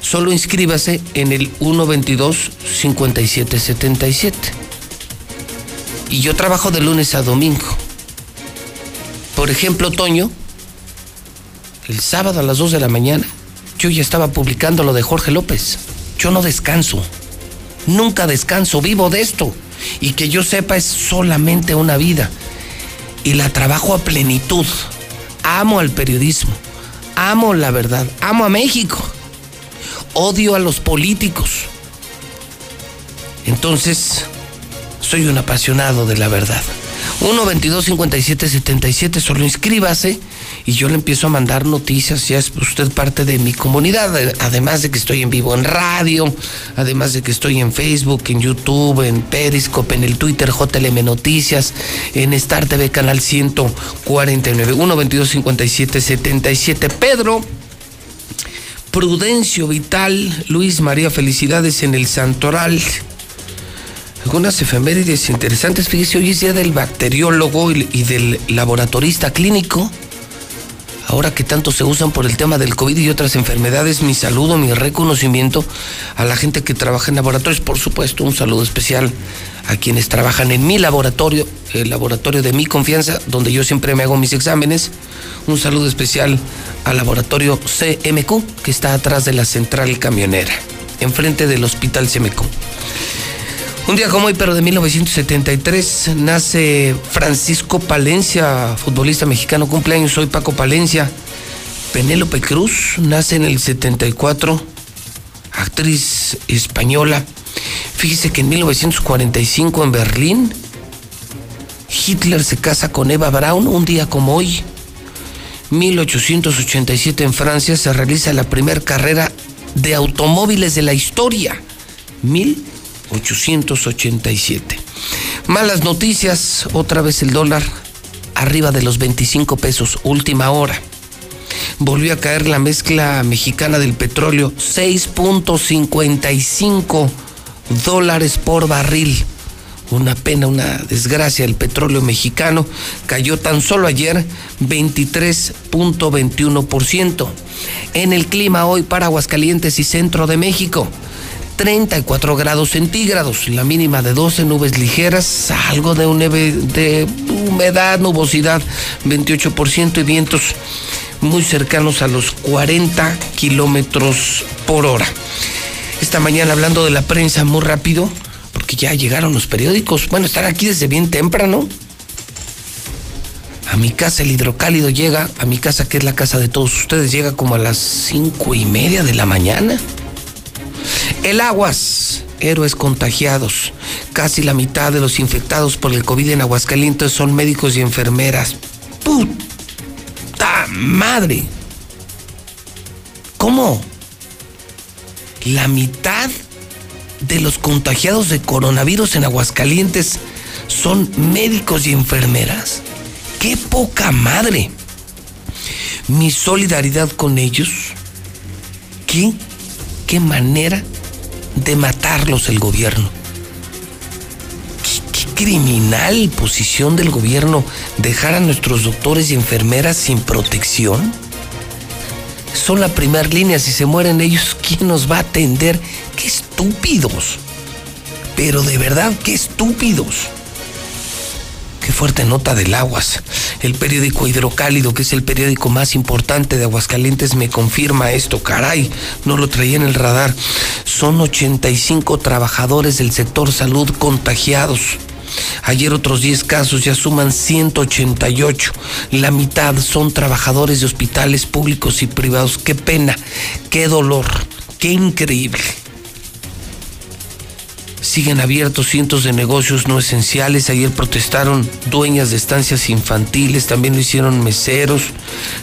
solo inscríbase en el 122-5777. Y yo trabajo de lunes a domingo. Por ejemplo, Toño, el sábado a las 2 de la mañana, yo ya estaba publicando lo de Jorge López. Yo no descanso. Nunca descanso, vivo de esto. Y que yo sepa es solamente una vida. Y la trabajo a plenitud. Amo al periodismo. Amo la verdad. Amo a México. Odio a los políticos. Entonces, soy un apasionado de la verdad. 1 22 57 77 solo inscríbase y yo le empiezo a mandar noticias, ya es usted parte de mi comunidad, además de que estoy en vivo en radio, además de que estoy en Facebook, en YouTube, en Periscope, en el Twitter JLM Noticias, en Star TV Canal 149, 1 22 57 77. Pedro Prudencio Vital, Luis María, felicidades en el Santoral algunas efemérides interesantes. Fíjese, hoy es día del bacteriólogo y del laboratorista clínico. Ahora que tanto se usan por el tema del COVID y otras enfermedades, mi saludo, mi reconocimiento a la gente que trabaja en laboratorios. Por supuesto, un saludo especial a quienes trabajan en mi laboratorio, el laboratorio de mi confianza, donde yo siempre me hago mis exámenes. Un saludo especial al laboratorio CMQ, que está atrás de la central camionera, enfrente del hospital CMQ. Un día como hoy, pero de 1973, nace Francisco Palencia, futbolista mexicano, cumpleaños hoy Paco Palencia. Penélope Cruz nace en el 74, actriz española. Fíjese que en 1945 en Berlín, Hitler se casa con Eva Braun un día como hoy. 1887 en Francia se realiza la primera carrera de automóviles de la historia. 1887. Malas noticias, otra vez el dólar arriba de los 25 pesos, última hora. Volvió a caer la mezcla mexicana del petróleo, 6.55 dólares por barril. Una pena, una desgracia. El petróleo mexicano cayó tan solo ayer 23.21%. En el clima hoy para Aguascalientes y centro de México. 34 grados centígrados, la mínima de 12 nubes ligeras, algo de, un de humedad, nubosidad, 28% y vientos muy cercanos a los 40 kilómetros por hora. Esta mañana hablando de la prensa muy rápido, porque ya llegaron los periódicos, bueno, están aquí desde bien temprano. A mi casa el hidrocálido llega, a mi casa que es la casa de todos ustedes, llega como a las cinco y media de la mañana. El Aguas, héroes contagiados. Casi la mitad de los infectados por el COVID en Aguascalientes son médicos y enfermeras. ¡Puta madre! ¿Cómo? La mitad de los contagiados de coronavirus en Aguascalientes son médicos y enfermeras. ¡Qué poca madre! Mi solidaridad con ellos. ¿Qué? ¿Qué manera de matarlos el gobierno. ¿Qué, criminal posición del gobierno dejar a nuestros doctores y enfermeras sin protección. Son la primera línea, si se mueren ellos, ¿quién nos va a atender? ¡Qué estúpidos! Pero de verdad, qué estúpidos. Qué fuerte nota del Aguas. El periódico Hidrocálido, que es el periódico más importante de Aguascalientes, me confirma esto. Caray, no lo traía en el radar. Son 85 trabajadores del sector salud contagiados. Ayer otros 10 casos ya suman 188. La mitad son trabajadores de hospitales públicos y privados. Qué pena, qué dolor, qué increíble. Siguen abiertos cientos de negocios no esenciales. Ayer protestaron dueñas de estancias infantiles, también lo hicieron meseros.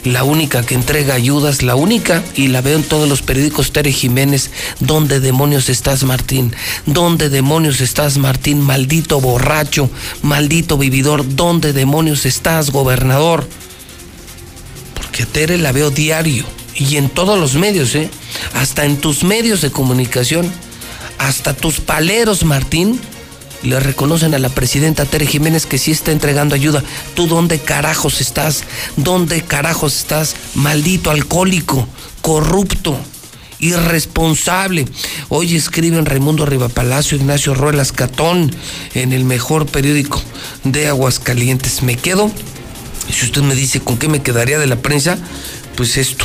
La única que entrega ayudas, la única, y la veo en todos los periódicos, Tere Jiménez. ¿Dónde demonios estás, Martín? ¿Dónde demonios estás, Martín? Maldito borracho, maldito vividor. ¿Dónde demonios estás, gobernador? Porque a Tere la veo diario y en todos los medios, ¿eh? Hasta en tus medios de comunicación hasta tus paleros, Martín, le reconocen a la presidenta Tere Jiménez que sí está entregando ayuda. ¿Tú dónde carajos estás? ¿Dónde carajos estás? Maldito alcohólico, corrupto, irresponsable. Hoy escriben Raimundo Rivapalacio, Ignacio Ruelas Catón en el mejor periódico de Aguascalientes. Me quedo, si usted me dice con qué me quedaría de la prensa, pues esto,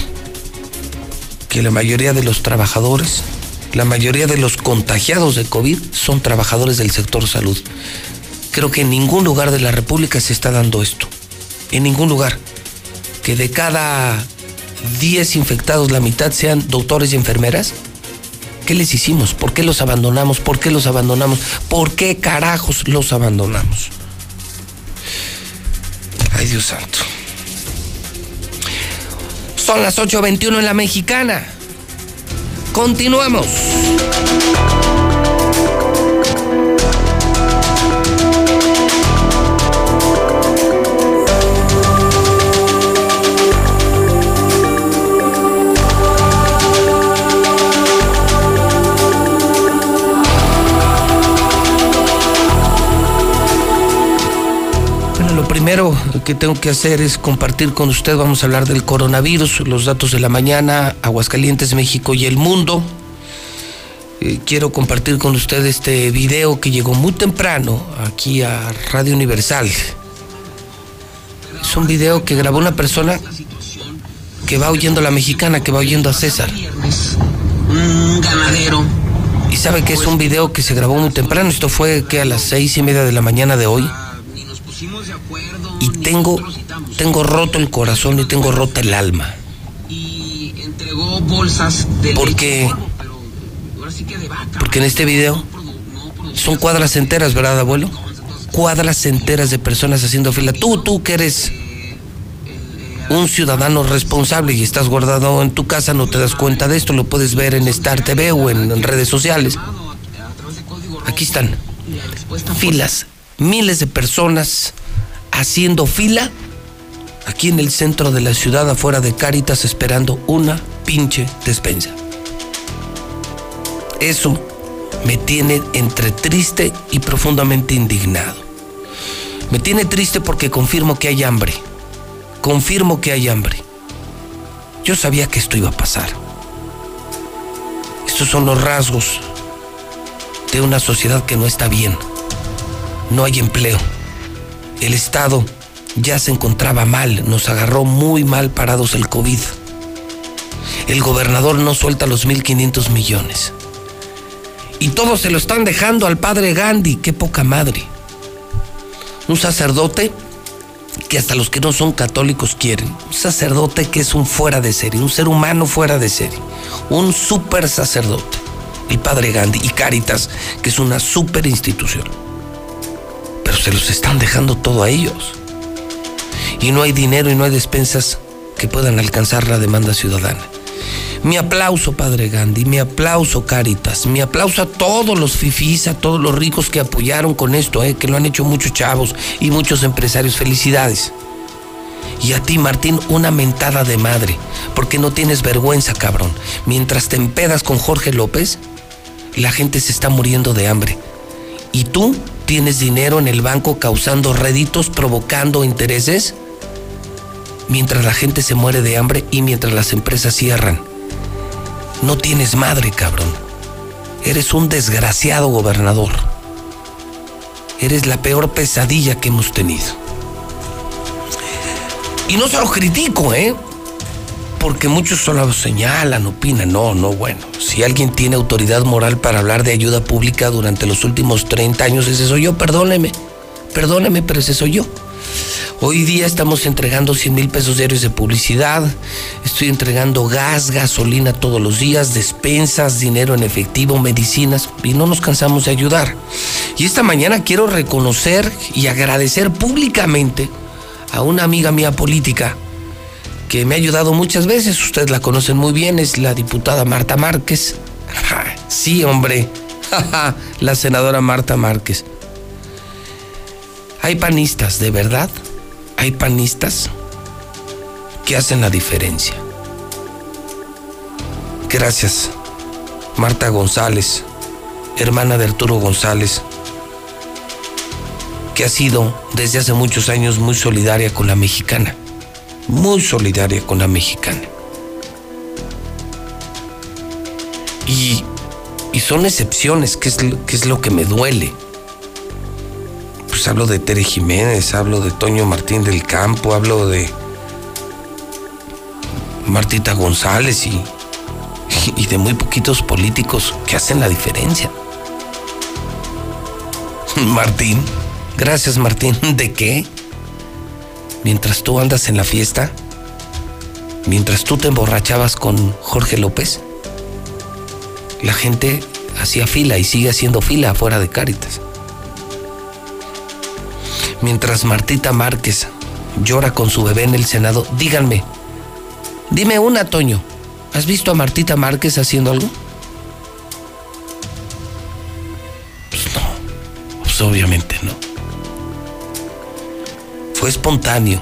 que la mayoría de los trabajadores la mayoría de los contagiados de COVID son trabajadores del sector salud. Creo que en ningún lugar de la República se está dando esto. En ningún lugar. Que de cada 10 infectados la mitad sean doctores y enfermeras. ¿Qué les hicimos? ¿Por qué los abandonamos? ¿Por qué los abandonamos? ¿Por qué carajos los abandonamos? Ay, Dios santo. Son las 8.21 en la mexicana. Continuamos. Primero que tengo que hacer es compartir con usted, vamos a hablar del coronavirus, los datos de la mañana, Aguascalientes, México y el mundo. Eh, quiero compartir con usted este video que llegó muy temprano aquí a Radio Universal. Es un video que grabó una persona que va oyendo a la mexicana, que va oyendo a César. Un ganadero. Y sabe que es un video que se grabó muy temprano. Esto fue que a las seis y media de la mañana de hoy. Y tengo, tengo roto el corazón y tengo rota el alma. Y entregó bolsas de Porque, porque en este video son cuadras enteras, ¿verdad, abuelo? Cuadras enteras de personas haciendo fila. Tú, tú que eres un ciudadano responsable y estás guardado en tu casa, no te das cuenta de esto, lo puedes ver en Star TV o en, en redes sociales. Aquí están. Filas, miles de personas haciendo fila aquí en el centro de la ciudad, afuera de Cáritas, esperando una pinche despensa. Eso me tiene entre triste y profundamente indignado. Me tiene triste porque confirmo que hay hambre. Confirmo que hay hambre. Yo sabía que esto iba a pasar. Estos son los rasgos de una sociedad que no está bien. No hay empleo. El Estado ya se encontraba mal, nos agarró muy mal parados el COVID. El gobernador no suelta los 1.500 millones. Y todos se lo están dejando al padre Gandhi, qué poca madre. Un sacerdote que hasta los que no son católicos quieren. Un sacerdote que es un fuera de serie, un ser humano fuera de serie. Un super sacerdote. El padre Gandhi y Caritas, que es una super institución. Se los están dejando todo a ellos. Y no hay dinero y no hay despensas que puedan alcanzar la demanda ciudadana. Mi aplauso, Padre Gandhi, mi aplauso, Caritas, mi aplauso a todos los fifís, a todos los ricos que apoyaron con esto, eh, que lo han hecho muchos chavos y muchos empresarios. Felicidades. Y a ti, Martín, una mentada de madre, porque no tienes vergüenza, cabrón. Mientras te empedas con Jorge López, la gente se está muriendo de hambre. Y tú tienes dinero en el banco causando réditos, provocando intereses, mientras la gente se muere de hambre y mientras las empresas cierran. No tienes madre, cabrón. Eres un desgraciado gobernador. Eres la peor pesadilla que hemos tenido. Y no se lo critico, ¿eh? Porque muchos solo señalan, opinan. No, no, bueno. Si alguien tiene autoridad moral para hablar de ayuda pública durante los últimos 30 años, ese soy yo, perdóneme. Perdóneme, pero ese soy yo. Hoy día estamos entregando 100 mil pesos diarios de publicidad, estoy entregando gas, gasolina todos los días, despensas, dinero en efectivo, medicinas y no nos cansamos de ayudar. Y esta mañana quiero reconocer y agradecer públicamente a una amiga mía política que me ha ayudado muchas veces, ustedes la conocen muy bien, es la diputada Marta Márquez. (laughs) Sí, hombre, (laughs) la senadora Marta Márquez. Hay panistas, de verdad, hay panistas que hacen la diferencia. Gracias, Marta González, hermana de Arturo González, que ha sido desde hace muchos años muy solidaria con la mexicana, muy solidaria con la mexicana. Y, y son excepciones, que es, que es lo que me duele. Pues hablo de Tere Jiménez, hablo de Toño Martín del Campo, hablo de Martita González y, (laughs) y de muy poquitos políticos que hacen la diferencia. (laughs) Martín, gracias Martín. ¿De qué? Mientras tú andas en la fiesta, mientras tú te emborrachabas con Jorge López, la gente hacía fila y sigue haciendo fila afuera de Cáritas. Mientras Martita Márquez llora con su bebé en el Senado, díganme, dime una, Toño, ¿has visto a Martita Márquez haciendo algo? Pues no, pues obviamente no. Espontáneo.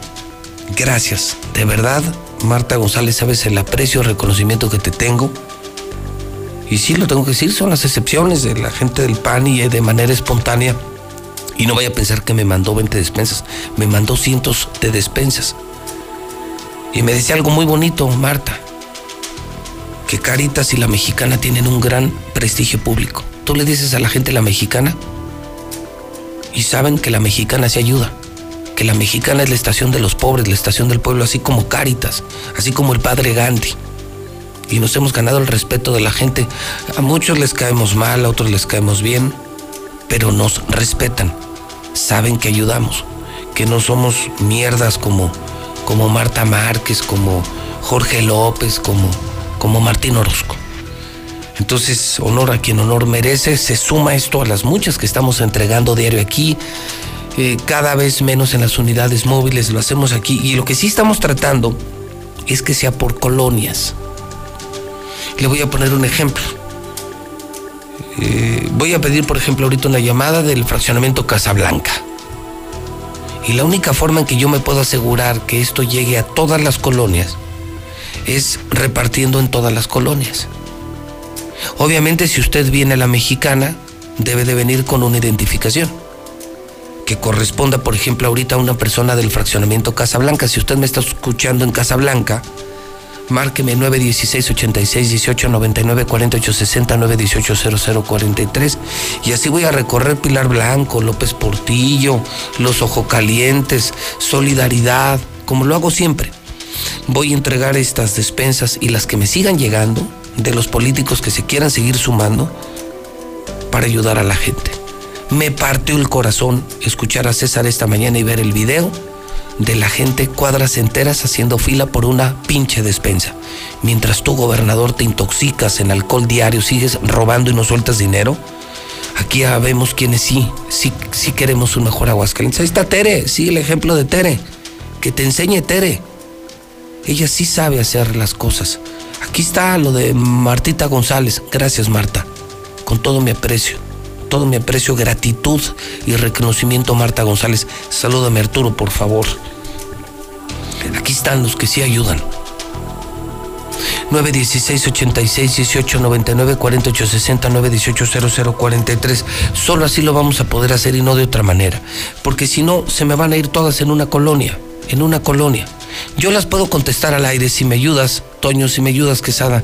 Gracias, de verdad, Marta González, sabes el aprecio, el reconocimiento que te tengo. Y sí, lo tengo que decir, son las excepciones de la gente del PAN y de manera espontánea. Y no vaya a pensar que me mandó 20 despensas, me mandó cientos de despensas. Y me decía algo muy bonito, Marta, que Caritas y la mexicana tienen un gran prestigio público. Tú le dices a la gente la mexicana y saben que la mexicana se ayuda, que la mexicana es la estación de los pobres, la estación del pueblo, así como Caritas, así como el padre Gandhi. Y nos hemos ganado el respeto de la gente. A muchos les caemos mal, a otros les caemos bien, pero nos respetan. Saben que ayudamos, que no somos mierdas como, como Marta Márquez, como Jorge López, como, como Martín Orozco. Entonces, honor a quien honor merece, se suma esto a las muchas que estamos entregando diario aquí, eh, cada vez menos en las unidades móviles, lo hacemos aquí, y lo que sí estamos tratando es que sea por colonias. Le voy a poner un ejemplo. Eh, voy a pedir, por ejemplo, ahorita una llamada del fraccionamiento Casablanca. Y la única forma en que yo me puedo asegurar que esto llegue a todas las colonias es repartiendo en todas las colonias. Obviamente, si usted viene a la mexicana, debe de venir con una identificación que corresponda, por ejemplo, ahorita a una persona del fraccionamiento Casablanca. Si usted me está escuchando en Casablanca, márqueme 916 86 18 99 48 60 918 00 43 y así voy a recorrer Pilar Blanco, López Portillo, Los Ojo Calientes, Solidaridad, como lo hago siempre. Voy a entregar estas despensas y las que me sigan llegando de los políticos que se quieran seguir sumando para ayudar a la gente. Me partió el corazón escuchar a César esta mañana y ver el video de la gente cuadras enteras haciendo fila por una pinche despensa. Mientras tú, gobernador, te intoxicas en alcohol diario, sigues robando y no sueltas dinero. Aquí vemos quienes sí, sí, sí queremos un mejor Aguascalientes. Ahí está Tere, sigue el ejemplo de Tere. Que te enseñe Tere. Ella sí sabe hacer las cosas. Aquí está lo de Martita González. Gracias, Marta. Con todo mi aprecio. Todo mi aprecio, gratitud y reconocimiento, Marta González. Salúdame, Arturo, por favor. Aquí están los que sí ayudan. 916 86 18 99 48 60 918 00 43. Solo así lo vamos a poder hacer y no de otra manera. Porque si no, se me van a ir todas en una colonia. En una colonia. Yo las puedo contestar al aire si me ayudas, Toño, si me ayudas, Quesada.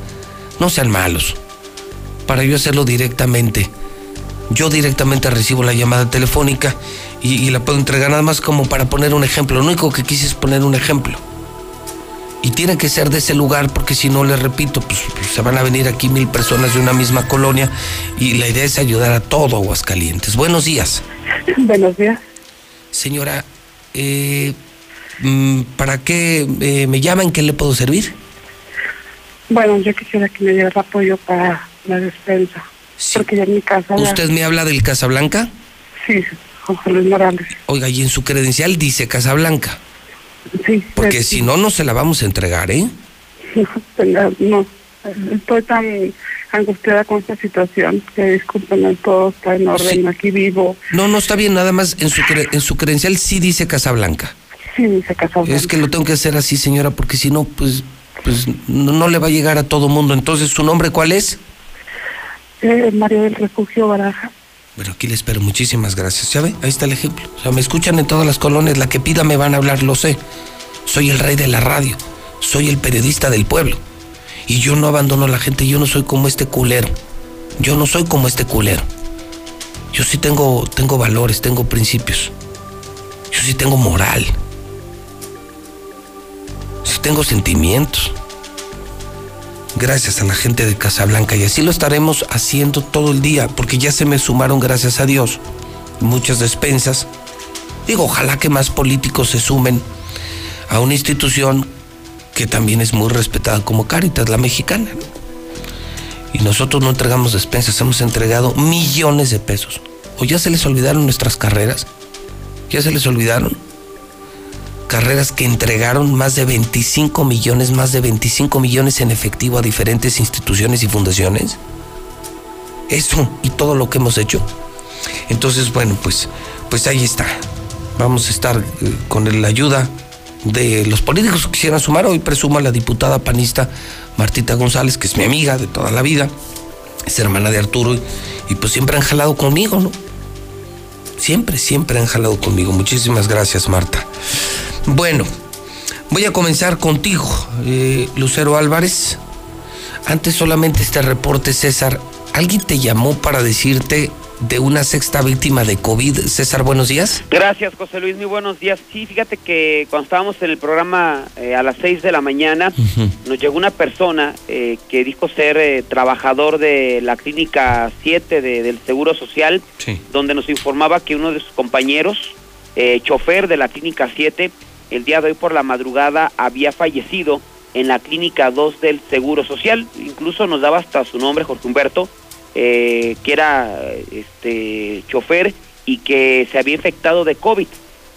No sean malos. Para yo hacerlo directamente. Yo directamente recibo la llamada telefónica y, y la puedo entregar nada más como para poner un ejemplo. Lo único que quise es poner un ejemplo. Y tiene que ser de ese lugar porque si no, les repito, pues, pues, se van a venir aquí mil personas de una misma colonia y la idea es ayudar a todo Aguascalientes. Buenos días. Buenos días. Señora, eh, mm, ¿para qué eh, me llaman? ¿Qué le puedo servir? Bueno, yo quisiera que me diera apoyo para la despensa. Porque ya en mi casa. ya- ¿Usted me habla del Casablanca? Sí, José Luis Morales. Oiga, y en su credencial dice Casablanca. Sí. Porque si no, no se la vamos a entregar, ¿eh? (laughs) Tenga- No, estoy tan angustiada con esta situación que discúlpenme, todo está en orden. Aquí vivo. No, no está bien, nada más en su, cre- en su credencial sí dice Casablanca. Sí, dice Casablanca. Es que lo tengo que hacer así, señora, porque si no, pues, pues no, no le va a llegar a todo mundo. Entonces, ¿su nombre cuál es? Eh, María del Refugio Baraja. Bueno, aquí le espero. Muchísimas gracias. ¿Ya ve? Ahí está el ejemplo. O sea, me escuchan en todas las colonias. La que pida me van a hablar, lo sé. Soy el rey de la radio. Soy el periodista del pueblo. Y yo no abandono a la gente. Yo no soy como este culero. Yo no soy como este culero. Yo sí tengo, tengo valores, tengo principios. Yo sí tengo moral. Sí tengo sentimientos. Gracias a la gente de Casablanca. Y así lo estaremos haciendo todo el día, porque ya se me sumaron, gracias a Dios, muchas despensas. Digo, ojalá que más políticos se sumen a una institución que también es muy respetada como Caritas, la mexicana. Y nosotros no entregamos despensas, hemos entregado millones de pesos. ¿O ya se les olvidaron nuestras carreras? ¿Ya se les olvidaron? Carreras que entregaron más de 25 millones, más de 25 millones en efectivo a diferentes instituciones y fundaciones. Eso y todo lo que hemos hecho. Entonces, bueno, pues, pues ahí está. Vamos a estar eh, con la ayuda de los políticos que quisieran sumar. Hoy presumo a la diputada panista Martita González, que es mi amiga de toda la vida, es hermana de Arturo, y, y pues siempre han jalado conmigo, ¿no? Siempre, siempre han jalado conmigo. Muchísimas gracias, Marta. Bueno, voy a comenzar contigo, eh, Lucero Álvarez. Antes solamente este reporte, César. ¿Alguien te llamó para decirte de una sexta víctima de COVID? César, buenos días. Gracias, José Luis. Muy buenos días. Sí, fíjate que cuando estábamos en el programa eh, a las 6 de la mañana, nos llegó una persona eh, que dijo ser eh, trabajador de la clínica 7 de- del Seguro Social, donde nos informaba que uno de sus compañeros, eh, chofer de la clínica 7, el día de hoy por la madrugada había fallecido en la clínica 2 del Seguro Social. Incluso nos daba hasta su nombre, Jorge Humberto, eh, que era este chofer y que se había infectado de COVID,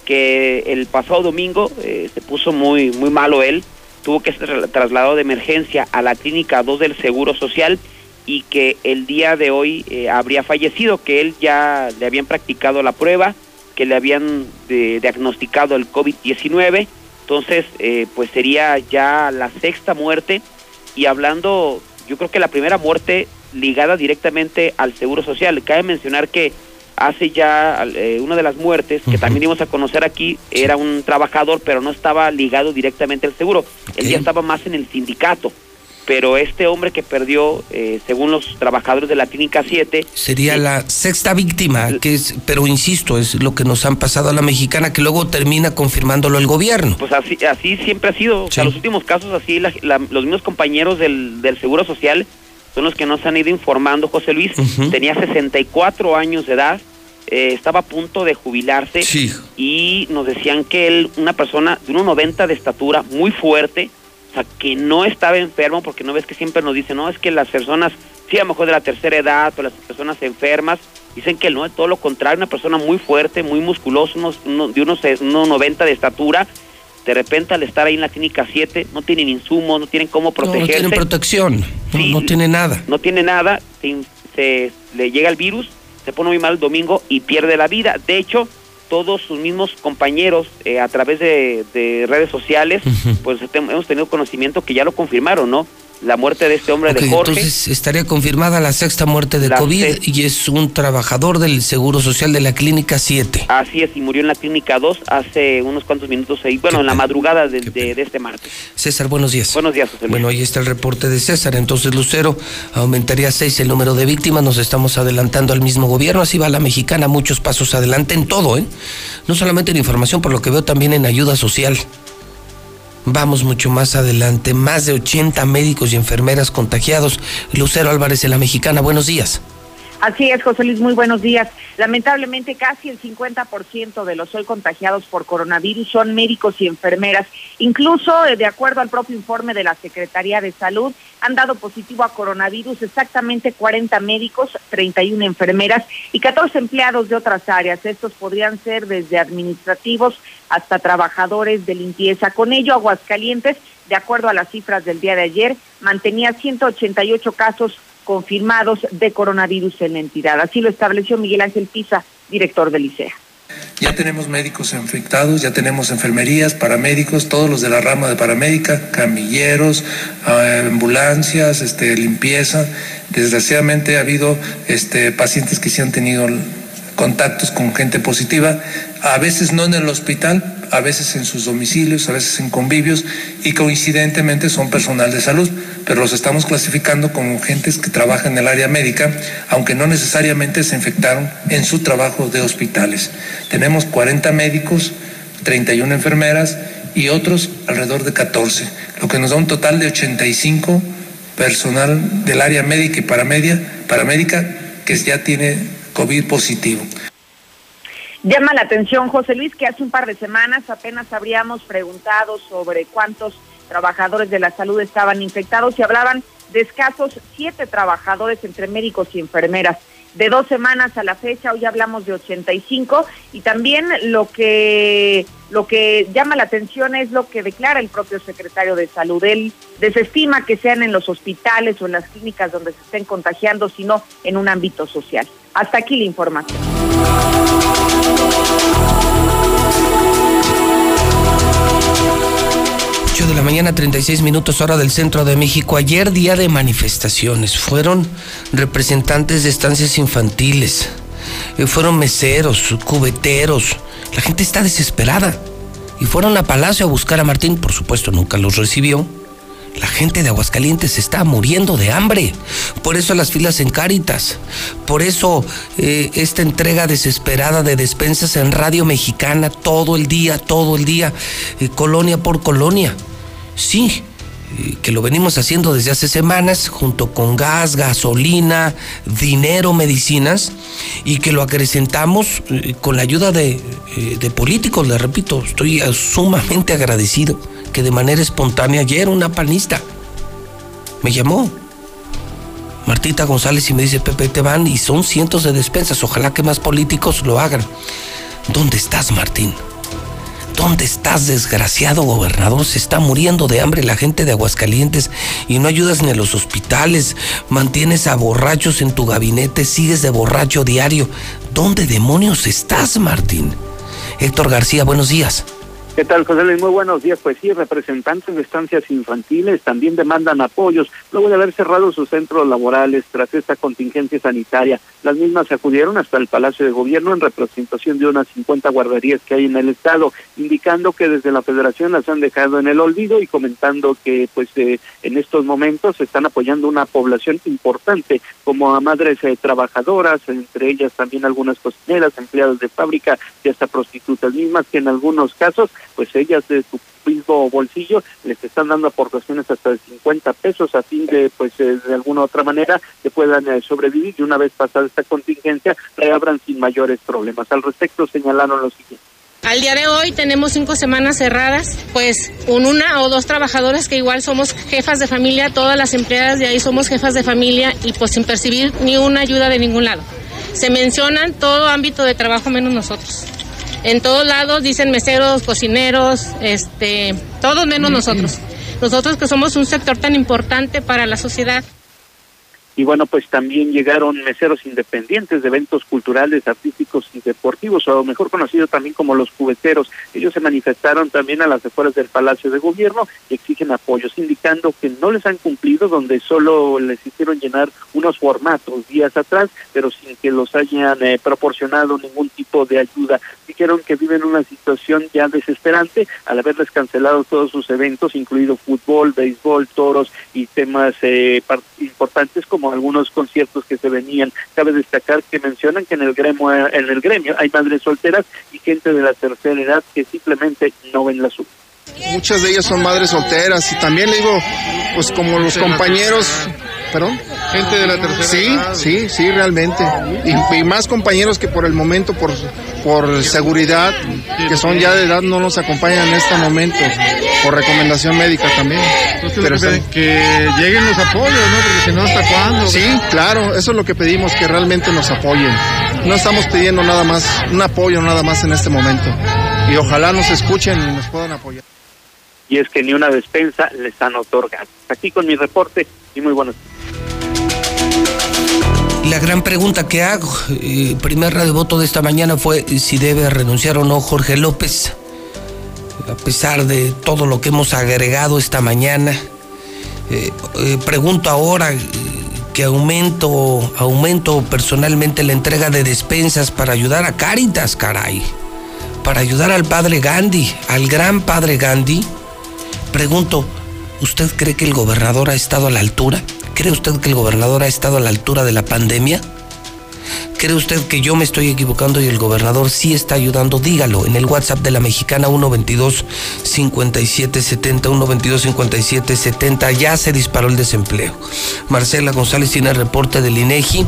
que el pasado domingo eh, se puso muy, muy malo él, tuvo que ser tra- trasladado de emergencia a la clínica 2 del Seguro Social y que el día de hoy eh, habría fallecido, que él ya le habían practicado la prueba, que le habían eh, diagnosticado el COVID-19, entonces eh, pues sería ya la sexta muerte y hablando, yo creo que la primera muerte ligada directamente al Seguro Social. Cabe mencionar que hace ya eh, una de las muertes que también dimos a conocer aquí era un trabajador, pero no estaba ligado directamente al seguro. Él ya estaba más en el sindicato. Pero este hombre que perdió, eh, según los trabajadores de la Clínica 7, Sería la sexta víctima, que es, pero insisto, es lo que nos han pasado a la mexicana, que luego termina confirmándolo el gobierno. pues así, así siempre ha sido. O sea, los últimos casos así, la- la- los mismos compañeros del, del Seguro Social son los que nos han ido informando. José Luis tenía 64 años de edad, eh, estaba a punto de jubilarse y nos decían que él, una persona de 1,90 de estatura, muy fuerte, o sea, que no estaba enfermo, porque no ves que siempre nos dicen, no, es que las personas, sí, a lo mejor de la tercera edad o las personas enfermas, dicen que no, es todo lo contrario, una persona muy fuerte, muy musculosa, unos, uno- de unos, eh, 1,90 de estatura, de repente al estar ahí en la clínica 7, no tienen insumos, no tienen cómo No, no protegerse tienen protección, no, no tiene nada. no tiene nada, se, le llega el virus, se pone muy mal el domingo y pierde la vida. De hecho, todos sus mismos compañeros eh, a través de, de redes sociales, pues hemos tenido conocimiento que ya lo confirmaron, ¿no? La muerte de este hombre de Jorge. entonces estaría confirmada la sexta muerte de La COVID y es un trabajador del Seguro Social de la Clínica 7. Así es, y murió en la clínica 2 hace unos cuantos minutos ahí, bueno, en la madrugada de, de- de este martes. César, buenos días. Buenos días, José Luis. Bueno, ahí está el reporte de César. Entonces, Lucero, aumentaría a seis el número de víctimas. Nos estamos adelantando al mismo gobierno. Así va la mexicana, muchos pasos adelante en todo, ¿eh? No solamente en información, por lo que veo también en ayuda social. Vamos mucho más adelante. Más de 80 médicos y enfermeras contagiados. Lucero Álvarez de la Mexicana, buenos días. Así es, José Luis, muy buenos días. Lamentablemente, casi el 50% de los hoy contagiados por coronavirus son médicos y enfermeras. Incluso, eh, de acuerdo al propio informe de la Secretaría de Salud, han dado positivo a coronavirus exactamente 40 médicos, 31 enfermeras y 14 empleados de otras áreas. Estos podrían ser desde administrativos hasta trabajadores de limpieza. Con ello, Aguascalientes, de acuerdo a las cifras del día de ayer, mantenía 188 casos confirmados de coronavirus en la entidad. Así lo estableció Miguel Ángel Pisa, director del ICEA. Ya tenemos médicos infectados, ya tenemos enfermerías, paramédicos, todos los de la rama de paramédica, camilleros, eh, ambulancias, este, limpieza. Desgraciadamente ha habido este, pacientes que sí han tenido contactos con gente positiva, a veces no en el hospital, a veces en sus domicilios, a veces en convivios y coincidentemente son personal de salud, pero los estamos clasificando como gentes que trabajan en el área médica, aunque no necesariamente se infectaron en su trabajo de hospitales. Tenemos 40 médicos, 31 enfermeras y otros alrededor de 14, lo que nos da un total de 85 personal del área médica y paramedia, paramédica que ya tiene COVID positivo. Llama la atención, José Luis, que hace un par de semanas apenas habríamos preguntado sobre cuántos trabajadores de la salud estaban infectados y hablaban de escasos siete trabajadores entre médicos y enfermeras. De dos semanas a la fecha, hoy hablamos de 85 y también lo que lo que llama la atención es lo que declara el propio secretario de salud. Él desestima que sean en los hospitales o en las clínicas donde se estén contagiando, sino en un ámbito social. Hasta aquí la información. 8 de la mañana, 36 minutos hora del centro de México. Ayer día de manifestaciones. Fueron representantes de estancias infantiles. eh, Fueron meseros, cubeteros. La gente está desesperada. Y fueron a Palacio a buscar a Martín. Por supuesto, nunca los recibió. La gente de Aguascalientes está muriendo de hambre. Por eso las filas en Cáritas. Por eso eh, esta entrega desesperada de despensas en Radio Mexicana todo el día, todo el día, eh, colonia por colonia. Sí, eh, que lo venimos haciendo desde hace semanas, junto con gas, gasolina, dinero, medicinas, y que lo acrecentamos con la ayuda de, de políticos, le repito, estoy sumamente agradecido que de manera espontánea ayer una panista me llamó. Martita González y me dice, Pepe, te van y son cientos de despensas, ojalá que más políticos lo hagan. ¿Dónde estás, Martín? ¿Dónde estás, desgraciado gobernador? Se está muriendo de hambre la gente de Aguascalientes y no ayudas ni a los hospitales. Mantienes a borrachos en tu gabinete, sigues de borracho diario. ¿Dónde demonios estás, Martín? Héctor García, buenos días. ¿Qué tal, José Luis? Muy buenos días. Pues sí, representantes de estancias infantiles también demandan apoyos luego de haber cerrado sus centros laborales tras esta contingencia sanitaria. Las mismas acudieron hasta el Palacio de Gobierno en representación de unas 50 guarderías que hay en el Estado, indicando que desde la Federación las han dejado en el olvido y comentando que pues eh, en estos momentos están apoyando una población importante como a madres eh, trabajadoras, entre ellas también algunas cocineras, empleadas de fábrica y hasta prostitutas mismas que en algunos casos pues ellas de su mismo bolsillo les están dando aportaciones hasta de 50 pesos a fin de pues eh, de alguna otra manera que puedan eh, sobrevivir y una vez pasada esta contingencia reabran sin mayores problemas. Al respecto señalaron lo siguiente. Al día de hoy tenemos cinco semanas cerradas, pues con una o dos trabajadoras que igual somos jefas de familia, todas las empleadas de ahí somos jefas de familia y pues sin percibir ni una ayuda de ningún lado. Se mencionan todo ámbito de trabajo menos nosotros. En todos lados dicen meseros, cocineros, este, todos menos nosotros. Nosotros que somos un sector tan importante para la sociedad. Y bueno, pues también llegaron meseros independientes de eventos culturales, artísticos y deportivos, o mejor conocido también como los cubeteros. Ellos se manifestaron también a las afueras del Palacio de Gobierno y exigen apoyos, indicando que no les han cumplido, donde solo les hicieron llenar unos formatos días atrás, pero sin que los hayan eh, proporcionado ningún tipo de ayuda. Dijeron que viven una situación ya desesperante al haberles cancelado todos sus eventos, incluido fútbol, béisbol, toros y temas eh, importantes como algunos conciertos que se venían. Cabe destacar que mencionan que en el gremio, en el gremio hay madres solteras y gente de la tercera edad que simplemente no ven la suya. Muchas de ellas son madres solteras y también le digo, pues como los compañeros, perdón. Gente de la tercera Sí, edad. sí, sí, realmente. Y, y más compañeros que por el momento, por, por seguridad, que son ya de edad, no nos acompañan en este momento, por recomendación médica también. Entonces, Pero que, están- que lleguen los apoyos, ¿no? Porque si no, ¿hasta cuándo? Sí, claro, eso es lo que pedimos, que realmente nos apoyen. No estamos pidiendo nada más, un apoyo nada más en este momento. Y ojalá nos escuchen y nos puedan apoyar. Y es que ni una despensa les han otorgado. Aquí con mi reporte y muy buenos La gran pregunta que hago, eh, primer radio voto de esta mañana fue si debe renunciar o no Jorge López. A pesar de todo lo que hemos agregado esta mañana, eh, eh, pregunto ahora eh, que aumento, aumento personalmente la entrega de despensas para ayudar a Cáritas, caray. Para ayudar al padre Gandhi, al gran padre Gandhi. Pregunto, ¿usted cree que el gobernador ha estado a la altura? ¿Cree usted que el gobernador ha estado a la altura de la pandemia? ¿Cree usted que yo me estoy equivocando y el gobernador sí está ayudando? Dígalo en el WhatsApp de la mexicana 122 5770 122 5770 ya se disparó el desempleo. Marcela González tiene el reporte del INEGI,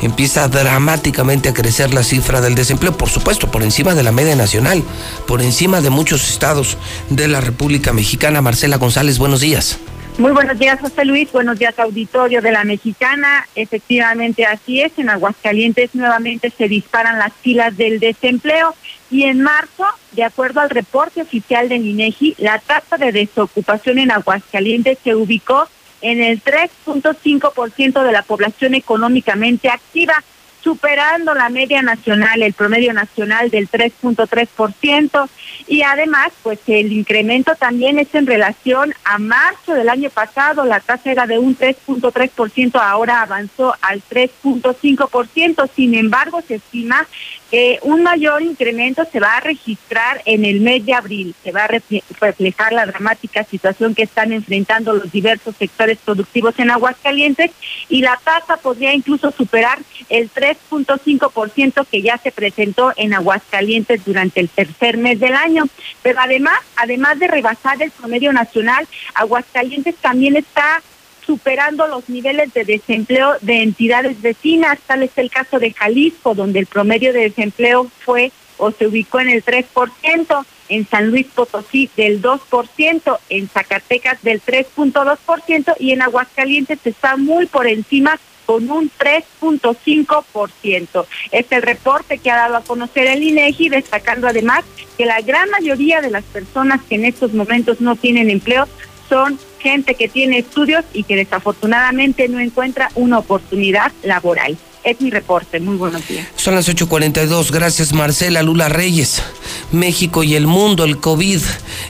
empieza dramáticamente a crecer la cifra del desempleo, por supuesto, por encima de la media nacional, por encima de muchos estados de la República Mexicana. Marcela González, buenos días. Muy buenos días, José Luis. Buenos días, auditorio de la Mexicana. Efectivamente, así es. En Aguascalientes nuevamente se disparan las filas del desempleo. Y en marzo, de acuerdo al reporte oficial del INEGI, la tasa de desocupación en Aguascalientes se ubicó en el 3.5% de la población económicamente activa, superando la media nacional, el promedio nacional del 3.3%. Y además, pues el incremento también es en relación a marzo del año pasado, la tasa era de un 3.3%, ahora avanzó al 3.5%. Sin embargo, se estima que un mayor incremento se va a registrar en el mes de abril. Se va a refle- reflejar la dramática situación que están enfrentando los diversos sectores productivos en Aguascalientes y la tasa podría incluso superar el 3.5% que ya se presentó en Aguascalientes durante el tercer mes del año. Pero además, además de rebasar el promedio nacional, Aguascalientes también está superando los niveles de desempleo de entidades vecinas. Tal es el caso de Jalisco, donde el promedio de desempleo fue o se ubicó en el 3%, en San Luis Potosí del 2%, en Zacatecas del 3.2% y en Aguascalientes está muy por encima con un 3.5%. Es el reporte que ha dado a conocer el INEGI, destacando además que la gran mayoría de las personas que en estos momentos no tienen empleo son gente que tiene estudios y que desafortunadamente no encuentra una oportunidad laboral. Es mi reporte. Muy buenos días. Son las 8.42. Gracias, Marcela Lula Reyes. México y el mundo, el COVID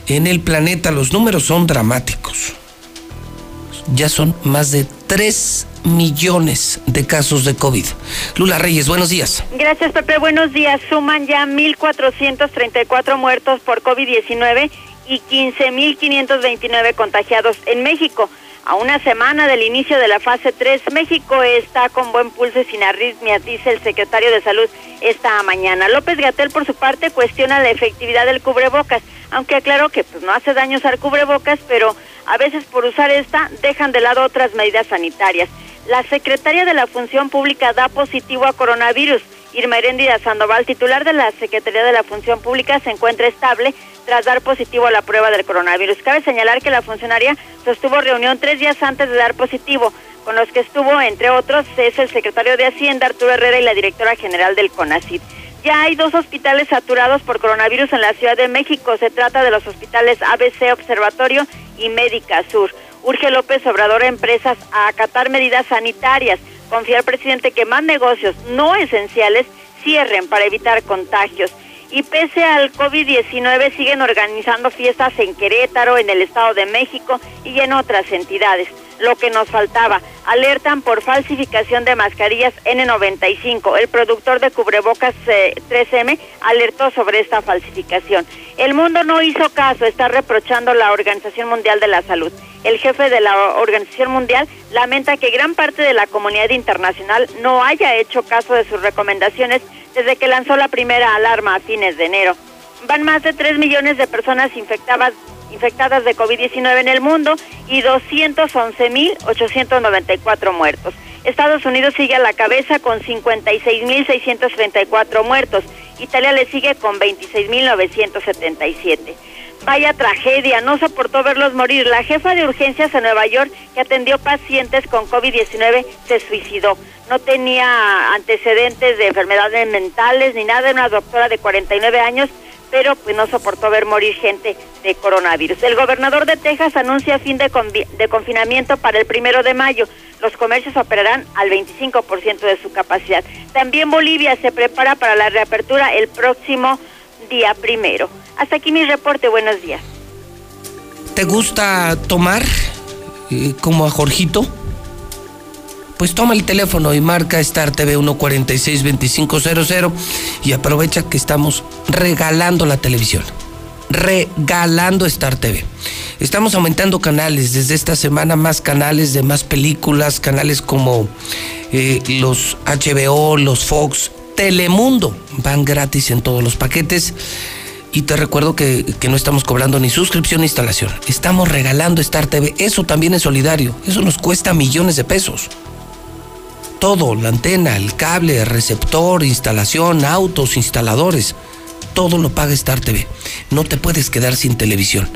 en el planeta, los números son dramáticos. Ya son más de 3 millones de casos de COVID. Lula Reyes, buenos días. Gracias, Pepe. Buenos días. Suman ya 1.434 muertos por COVID-19 y 15.529 contagiados en México. A una semana del inicio de la fase 3, México está con buen pulso y sin arritmias, dice el secretario de Salud esta mañana. López Gatel, por su parte, cuestiona la efectividad del cubrebocas, aunque aclaró que pues, no hace daño usar cubrebocas, pero a veces por usar esta dejan de lado otras medidas sanitarias. La secretaria de la Función Pública da positivo a coronavirus. Irma Heréndida Sandoval, titular de la Secretaría de la Función Pública, se encuentra estable tras dar positivo a la prueba del coronavirus. Cabe señalar que la funcionaria sostuvo reunión tres días antes de dar positivo, con los que estuvo, entre otros, es el secretario de Hacienda, Arturo Herrera, y la directora general del CONACID. Ya hay dos hospitales saturados por coronavirus en la Ciudad de México. Se trata de los hospitales ABC Observatorio y Médica Sur. Urge López Obrador a empresas a acatar medidas sanitarias. Confía al presidente que más negocios no esenciales cierren para evitar contagios. Y pese al COVID-19 siguen organizando fiestas en Querétaro, en el Estado de México y en otras entidades. Lo que nos faltaba, alertan por falsificación de mascarillas N95. El productor de cubrebocas eh, 3M alertó sobre esta falsificación. El mundo no hizo caso, está reprochando la Organización Mundial de la Salud. El jefe de la Organización Mundial lamenta que gran parte de la comunidad internacional no haya hecho caso de sus recomendaciones desde que lanzó la primera alarma a fines de enero. Van más de 3 millones de personas infectadas, infectadas de COVID-19 en el mundo y 211.894 muertos. Estados Unidos sigue a la cabeza con 56.634 muertos. Italia le sigue con 26.977. Vaya tragedia, no soportó verlos morir. La jefa de urgencias en Nueva York que atendió pacientes con COVID-19 se suicidó. No tenía antecedentes de enfermedades mentales ni nada, era una doctora de 49 años, pero pues no soportó ver morir gente de coronavirus. El gobernador de Texas anuncia fin de, confinamiento para el primero de mayo. Los comercios operarán al 25% de su capacidad. También Bolivia se prepara para la reapertura el próximo día primero. Hasta aquí mi reporte. Buenos días. ¿Te gusta tomar eh, como a Jorgito? Pues toma el teléfono y marca Star TV 146-2500 y aprovecha que estamos regalando la televisión. Regalando Star TV. Estamos aumentando canales desde esta semana, más canales de más películas, canales como eh, los HBO, los Fox, Telemundo, van gratis en todos los paquetes. Y te recuerdo que, que no estamos cobrando ni suscripción ni instalación. Estamos regalando Star TV. Eso también es solidario. Eso nos cuesta millones de pesos. Todo, la antena, el cable, el receptor, instalación, autos, instaladores. Todo lo paga Star TV. No te puedes quedar sin televisión.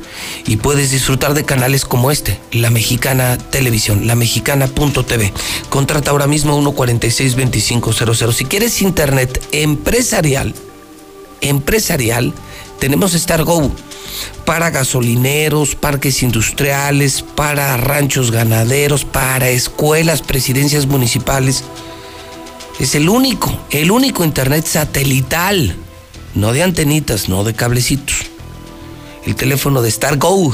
Y puedes disfrutar de canales como este, La Mexicana Televisión, la mexicana.tv. Contrata ahora mismo 146-2500. Si quieres internet empresarial, empresarial, tenemos Star Go para gasolineros, parques industriales, para ranchos ganaderos, para escuelas, presidencias municipales. Es el único, el único internet satelital, no de antenitas, no de cablecitos. El teléfono de Star Go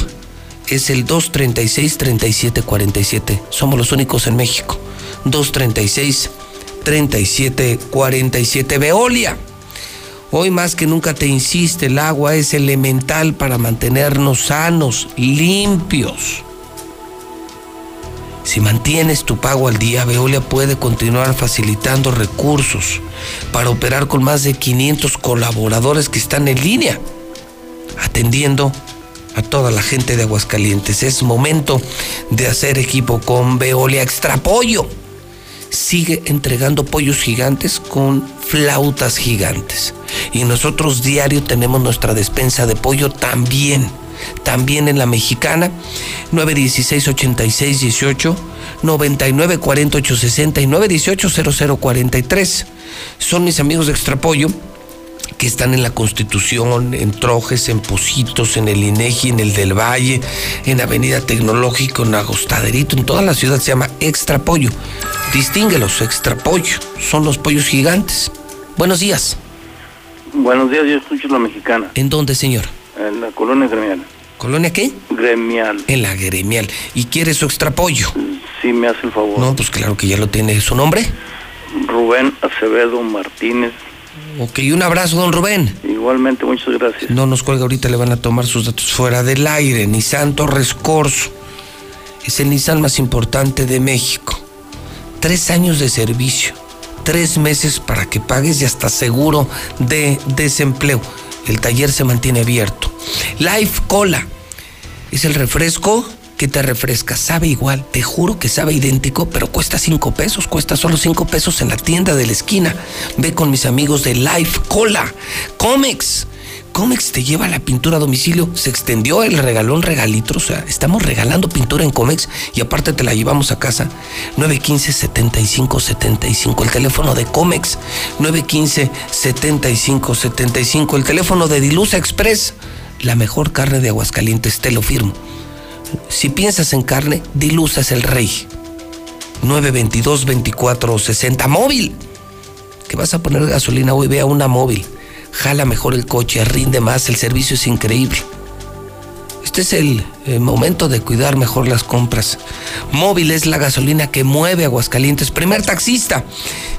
es el 236-3747. Somos los únicos en México. 236-3747. Veolia. Hoy más que nunca te insiste, el agua es elemental para mantenernos sanos, limpios. Si mantienes tu pago al día, Veolia puede continuar facilitando recursos para operar con más de 500 colaboradores que están en línea, atendiendo a toda la gente de Aguascalientes. Es momento de hacer equipo con Veolia Extra Pollo. Sigue entregando pollos gigantes con flautas gigantes. Y nosotros diario tenemos nuestra despensa de pollo también. También en la mexicana, 916-8618, 994860 y 918-0043. Son mis amigos de Extrapollo que están en la Constitución, en Trojes, en Positos, en el INEGI, en el del Valle, en Avenida Tecnológico, en Agostaderito, en toda la ciudad se llama Extra Pollo. Distínguelos, Extra Pollo, son los pollos gigantes. Buenos días. Buenos días, yo escucho la mexicana, ¿En dónde, señor? en la colonia gremial. ¿Colonia qué? Gremial, En la gremial. ¿Y quiere su extra pollo? si me hace el favor. No, pues claro que ya lo tiene. ¿Su nombre? Rubén Acevedo Martínez. Ok, un abrazo, don Rubén. Igualmente, muchas gracias. No nos cuelga ahorita, le van a tomar sus datos fuera del aire. Nissan Torres Corso. Es el Nissan más importante de México. Tres años de servicio. Tres meses para que pagues y hasta seguro de desempleo. El taller se mantiene abierto. Life Cola. Es el refresco que te refresca. Sabe igual, te juro que sabe idéntico, pero cuesta cinco pesos. Cuesta solo cinco pesos en la tienda de la esquina. Ve con mis amigos de Life Cola. Comex. Comex te lleva la pintura a domicilio. Se extendió el regalón regalito. O sea, estamos regalando pintura en Comex y aparte te la llevamos a casa. 915-7575. El teléfono de Comex. 915-7575. El teléfono de Dilusa Express. La mejor carne de Aguascalientes, te lo firmo. Si piensas en carne, Dilusa el rey. 922-2460. Móvil. Que vas a poner gasolina hoy, vea una móvil. Jala mejor el coche, rinde más, el servicio es increíble. Este es el, eh, momento de cuidar mejor las compras. Móvil es la gasolina que mueve Aguascalientes. Primer taxista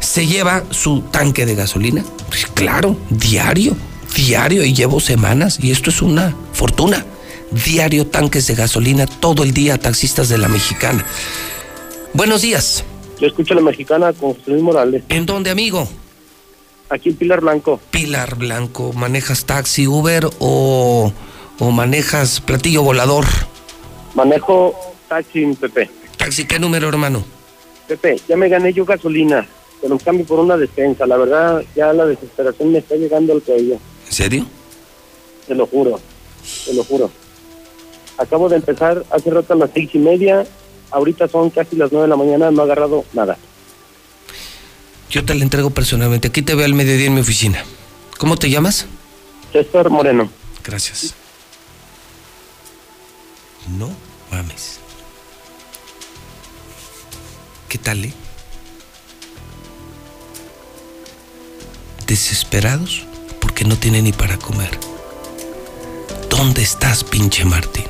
se lleva su tanque de gasolina. Pues claro, diario, diario y llevo semanas y esto es una fortuna. Diario tanques de gasolina todo el día taxistas de la Mexicana. Buenos días. Yo escucho la mexicana con José Luis Morales. ¿En dónde, amigo? Aquí en Pilar Blanco. Pilar Blanco, ¿manejas taxi, Uber o, o manejas platillo volador? Manejo taxi, Pepe. Taxi, ¿qué número, hermano? Pepe, ya me gané yo gasolina, pero en cambio por una despensa. La verdad, ya la desesperación me está llegando al cuello. ¿En serio? Te lo juro, te lo juro. Acabo de empezar hace rato a las seis y media. Ahorita son casi las nueve de la mañana, no he agarrado nada. Yo te la entrego personalmente. Aquí te veo al mediodía en mi oficina. ¿Cómo te llamas? César Moreno. Gracias. No mames. ¿Qué tal, eh? Desesperados porque no tienen ni para comer. ¿Dónde estás, pinche Martín?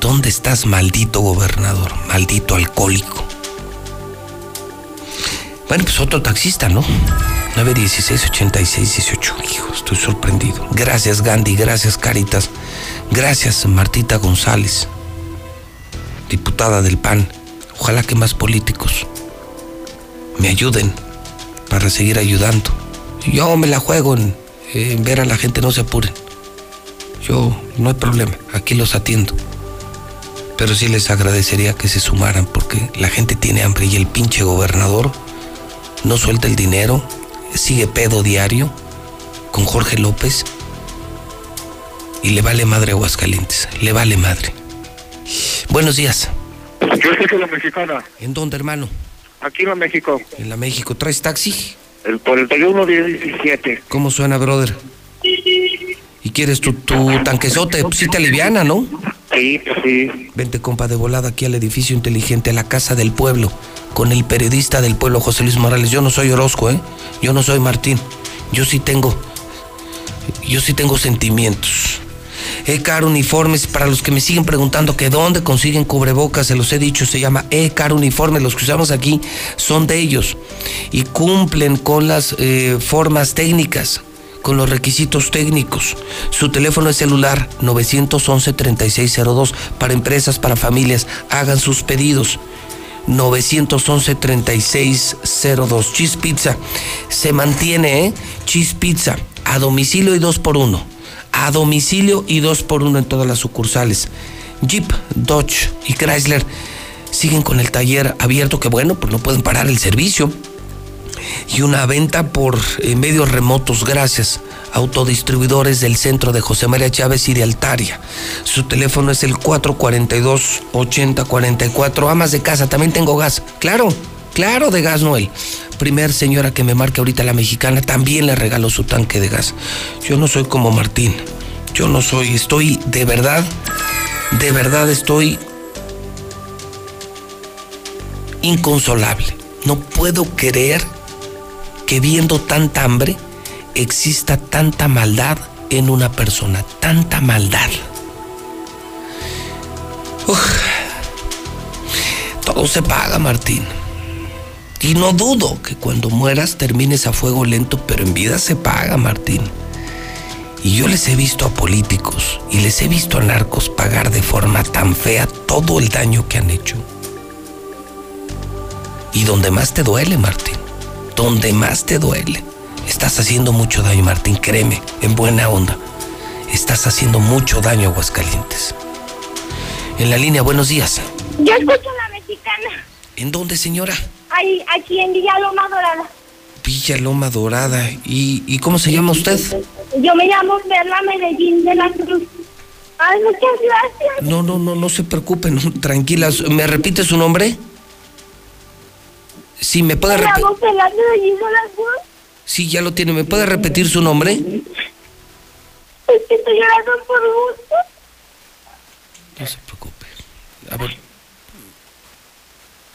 ¿Dónde estás, maldito gobernador? Maldito alcohólico. Bueno, pues otro taxista, ¿no? 916-8618. Hijo, estoy sorprendido. Gracias, Gandhi. Gracias, Caritas. Gracias, Martita González, diputada del PAN. Ojalá que más políticos me ayuden para seguir ayudando. Yo me la juego en, en ver a la gente, no se apuren. Yo, no hay problema, aquí los atiendo. Pero sí les agradecería que se sumaran porque la gente tiene hambre y el pinche gobernador no suelta el dinero, sigue pedo diario con Jorge López y le vale madre a Aguascalientes, le vale madre. Buenos días. Yo soy la mexicana, ¿En dónde, hermano? aquí en México, En la México. ¿Traes taxi? el 4117. ¿Cómo suena, brother? ¿Y quieres tu, tu tanquesote? Pues sí te aliviana, ¿no? Sí, sí. Vente, compa, de volada aquí al edificio inteligente, a la casa del pueblo, con el periodista del pueblo, José Luis Morales. Yo no soy Orozco, ¿eh? Yo no soy Martín. Yo sí tengo. Yo sí tengo sentimientos. E-Car Uniformes, para los que me siguen preguntando que dónde consiguen cubrebocas, se los he dicho, se llama E-Car Uniformes, los que usamos aquí son de ellos y cumplen con las eh, formas técnicas, con los requisitos técnicos. Su teléfono es celular 911-3602 para empresas, para familias, hagan sus pedidos. 911-3602. Cheese Pizza se mantiene, ¿eh? Cheese Pizza a domicilio y dos por uno. A domicilio y dos por uno en todas las sucursales. Jeep, Dodge y Chrysler siguen con el taller abierto, que bueno, pues no pueden parar el servicio. Y una venta por eh, medios remotos, gracias. Autodistribuidores del centro de José María Chávez y de Altaria. Su teléfono es el 442-8044. Amas de casa, también tengo gas. Claro, claro, de gas, Noel. Primer señora que me marque ahorita la mexicana, también le regalo su tanque de gas. Yo no soy como Martín. Yo no soy, estoy de verdad, de verdad estoy inconsolable. No puedo creer que viendo tanta hambre exista tanta maldad en una persona, tanta maldad. Todo se paga, Martín. Y no dudo que cuando mueras termines a fuego lento, pero en vida se paga, Martín. Y yo les he visto a políticos y les he visto a narcos pagar de forma tan fea todo el daño que han hecho. Y donde más te duele, Martín, donde más te duele. Estás haciendo mucho daño, Martín, créeme, en buena onda. Estás haciendo mucho daño a Aguascalientes. En la línea, buenos días. Yo escucho la mexicana. ¿En dónde, señora? Ahí, aquí en Villaloma Dorada. Villa Loma Dorada. ¿Y, y cómo se llama usted? Yo me llamo Perla Medellín de la Cruz. Ay, muchas gracias. No, no, no, no se preocupen, (laughs) tranquilas. ¿Me repite su nombre? Sí, me puede repetir. Sí, ya lo tiene. ¿Me puede repetir su nombre? Es que estoy llorando por gusto. No se preocupe. A ver.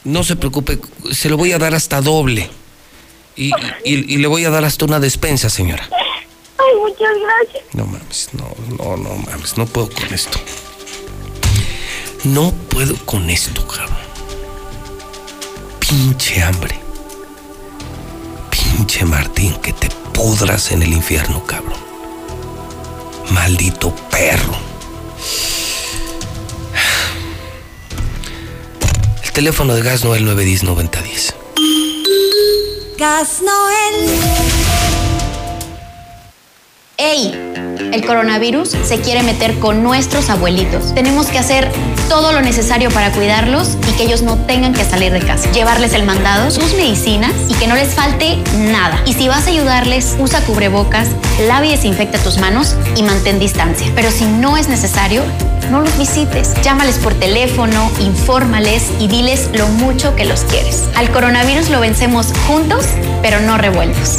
No se preocupe, se lo voy a dar hasta doble. Y, y- y le voy a dar hasta una despensa, señora. Ay, muchas gracias. No mames, no, no, no mames, no puedo con esto. No puedo con esto, cabrón. Pinche hambre. Pinche Martín, que te pudras en el infierno, cabrón. Maldito perro. El teléfono de gas Noel 910 9010. Gas Noel. Ey, El coronavirus se quiere meter con nuestros abuelitos. Tenemos que hacer todo lo necesario para cuidarlos y que ellos no tengan que salir de casa. Llevarles el mandado, sus medicinas y que no les falte nada. Y si vas a ayudarles, usa cubrebocas, lava y desinfecta tus manos y mantén distancia. Pero si no es necesario, no los visites. Llámales por teléfono, infórmales y diles lo mucho que los quieres. Al coronavirus lo vencemos juntos, pero no revueltos.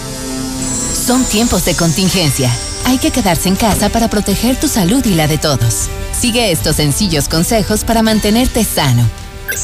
Son tiempos de contingencia. Hay que quedarse en casa para proteger tu salud y la de todos. Sigue estos sencillos consejos para mantenerte sano.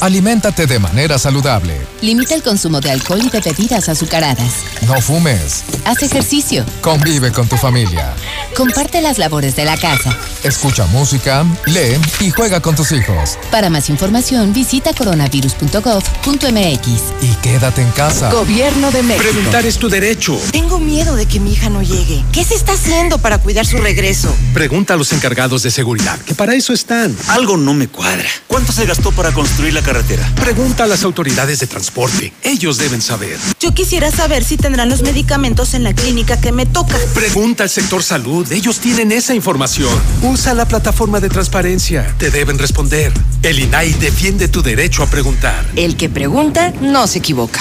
Aliméntate de manera saludable. Limita el consumo de alcohol y de bebidas azucaradas. No fumes. Haz ejercicio. Convive con tu familia. Comparte las labores de la casa. Escucha música, lee y juega con tus hijos. Para más información, visita coronavirus.gov.mx. Y quédate en casa. Gobierno de México. Preguntar es tu derecho. Tengo miedo de que mi hija no llegue. ¿Qué se está haciendo para cuidar su regreso? Pregunta a los encargados de seguridad, que para eso están. Algo no me cuadra. ¿Cuánto se gastó para construir la carretera? Pregunta a las autoridades de transporte. Ellos deben saber. Yo quisiera saber si tendrán los medicamentos en la clínica que me toca. Pregunta al sector salud. Ellos tienen esa información. Usa la plataforma de transparencia. Te deben responder. El INAI defiende tu derecho a preguntar. El que pregunta no se equivoca.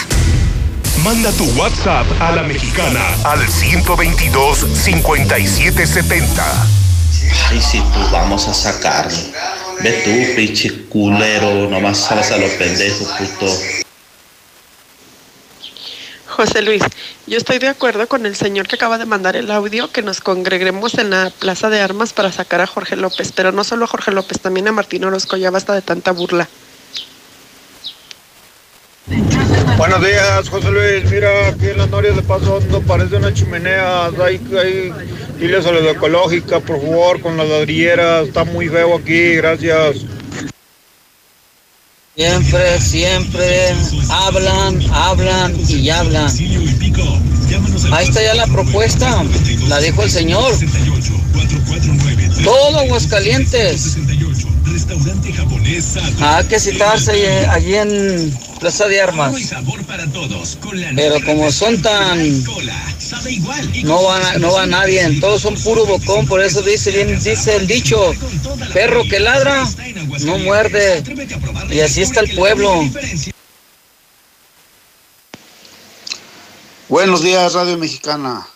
Manda tu WhatsApp a la mexicana al 122-5770. Ay, sí, pues vamos a sacarlo. Ve tú, pinche culero, nomás sabes a los pendejos, puto. José Luis, yo estoy de acuerdo con el señor que acaba de mandar el audio que nos congreguemos en la Plaza de Armas para sacar a Jorge López, pero no solo a Jorge López, también a Martín Orozco, ya basta de tanta burla. Buenos días, José Luis. Mira, aquí en las norias de Paso Hondo parece una chimenea. Hay, hay, diles a la ecológica, por favor, con las ladrilleras. Está muy feo aquí, gracias. Siempre, siempre hablan, hablan y hablan. Ahí está ya la propuesta, la dijo el señor. Todo Aguascalientes. Ah, que citarse allí en Plaza de Armas. Pero como son tan... No va, no va nadie, todos son puro bocón, por eso dice bien, dice el dicho, perro que ladra, no muerde. Y así está el pueblo. Buenos días, Radio Mexicana.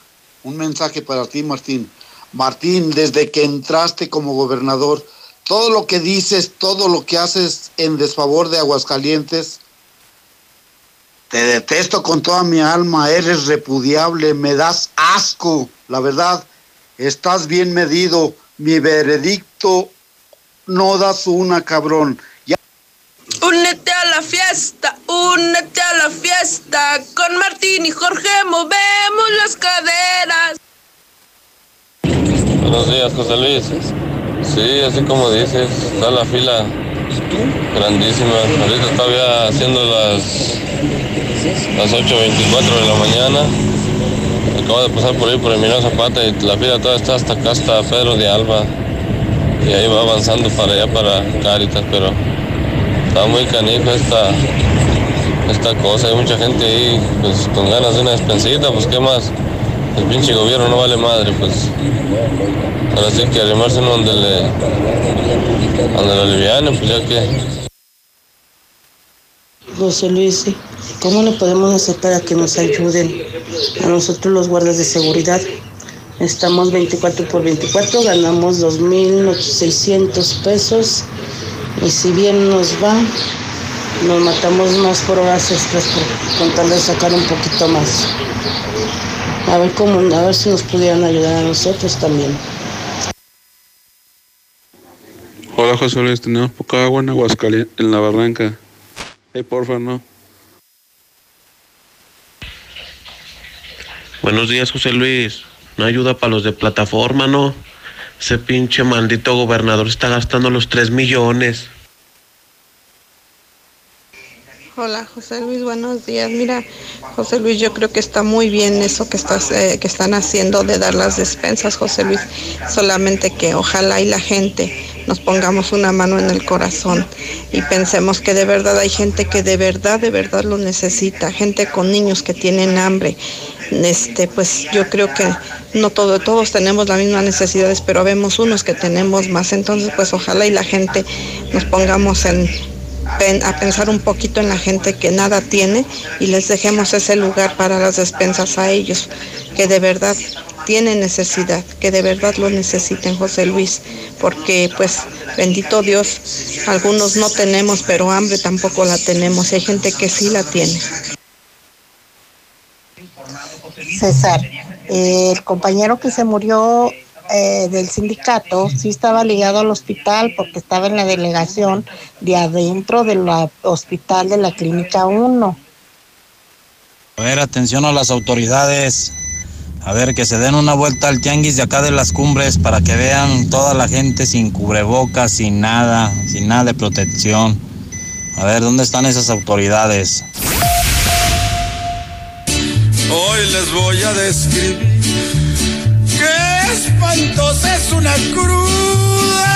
Un mensaje para ti, Martín. Martín, desde que entraste como gobernador, todo lo que dices, todo lo que haces en desfavor de Aguascalientes, te detesto con toda mi alma, eres repudiable, me das asco, la verdad, estás bien medido, mi veredicto no das una cabrón. Únete a la fiesta, únete a la fiesta. Con Martín y Jorge movemos las caderas. Buenos días, José Luis. Sí, así como dices, está la fila grandísima. Ahorita todavía haciendo las, las 8.24 de la mañana Acabo de pasar por ahí por Emiliano Zapata y la fila toda está hasta acá, hasta Pedro de Alba. Y ahí va avanzando para allá, para Cáritas, pero está muy canijo esta, esta cosa. Hay mucha gente ahí pues, con ganas de una despensita, pues qué más. El pinche gobierno no vale madre, pues. Ahora sí que arrimarse en donde le. donde lo aliviane, pues ya que. José Luis, ¿cómo le podemos hacer para que nos ayuden a nosotros los guardas de seguridad? Estamos 24 por 24, ganamos 2.600 pesos y si bien nos va, nos matamos más por horas extras por con tal de sacar un poquito más. A ver cómo, a ver si nos pudieran ayudar a nosotros también. Hola José Luis, tenemos poca agua en Aguascalientes, en la barranca. Hey, porfa, no. Buenos días, José Luis. No ayuda para los de plataforma, ¿no? Ese pinche maldito gobernador está gastando los 3 millones. Hola José Luis, buenos días. Mira, José Luis, yo creo que está muy bien eso que estás, eh, que están haciendo de dar las despensas, José Luis. Solamente que ojalá y la gente nos pongamos una mano en el corazón y pensemos que de verdad hay gente que de verdad, de verdad lo necesita, gente con niños que tienen hambre. Este, pues yo creo que no todo, todos tenemos las mismas necesidades, pero vemos unos que tenemos más. Entonces, pues ojalá y la gente nos pongamos en, a pensar un poquito en la gente que nada tiene y les dejemos ese lugar para las despensas a ellos, que de verdad tienen necesidad, que de verdad lo necesiten, José Luis, porque pues bendito Dios, algunos no tenemos, pero hambre tampoco la tenemos, y hay gente que sí la tiene. César, el compañero que se murió eh, del sindicato sí estaba ligado al hospital porque estaba en la delegación de adentro del hospital de la Clínica 1. A ver, atención a las autoridades. A ver, que se den una vuelta al tianguis de acá de las cumbres para que vean toda la gente sin cubrebocas, sin nada, sin nada de protección. A ver, ¿dónde están esas autoridades? Hoy les voy a describir qué espantosa es una cruda.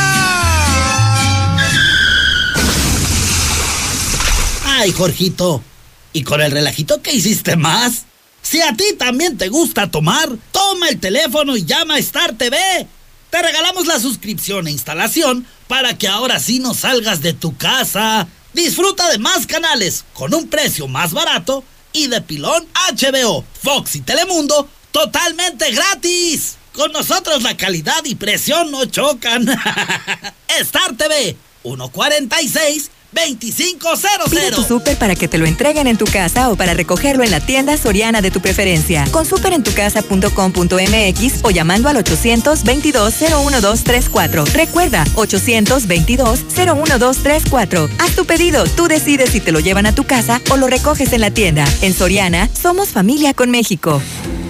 Ay, Jorgito, ¿y con el relajito qué hiciste más? Si a ti también te gusta tomar, toma el teléfono y llama a Star TV. Te regalamos la suscripción e instalación para que ahora sí no salgas de tu casa. Disfruta de más canales con un precio más barato y de pilón HBO, Fox y Telemundo totalmente gratis. Con nosotros la calidad y presión no chocan. (laughs) Star TV 146 2500. Pide tu súper para que te lo entreguen en tu casa o para recogerlo en la tienda soriana de tu preferencia. Con superentucasa.com.mx o llamando al 822-01234. Recuerda, 822-01234. Haz tu pedido, tú decides si te lo llevan a tu casa o lo recoges en la tienda. En Soriana, somos familia con México.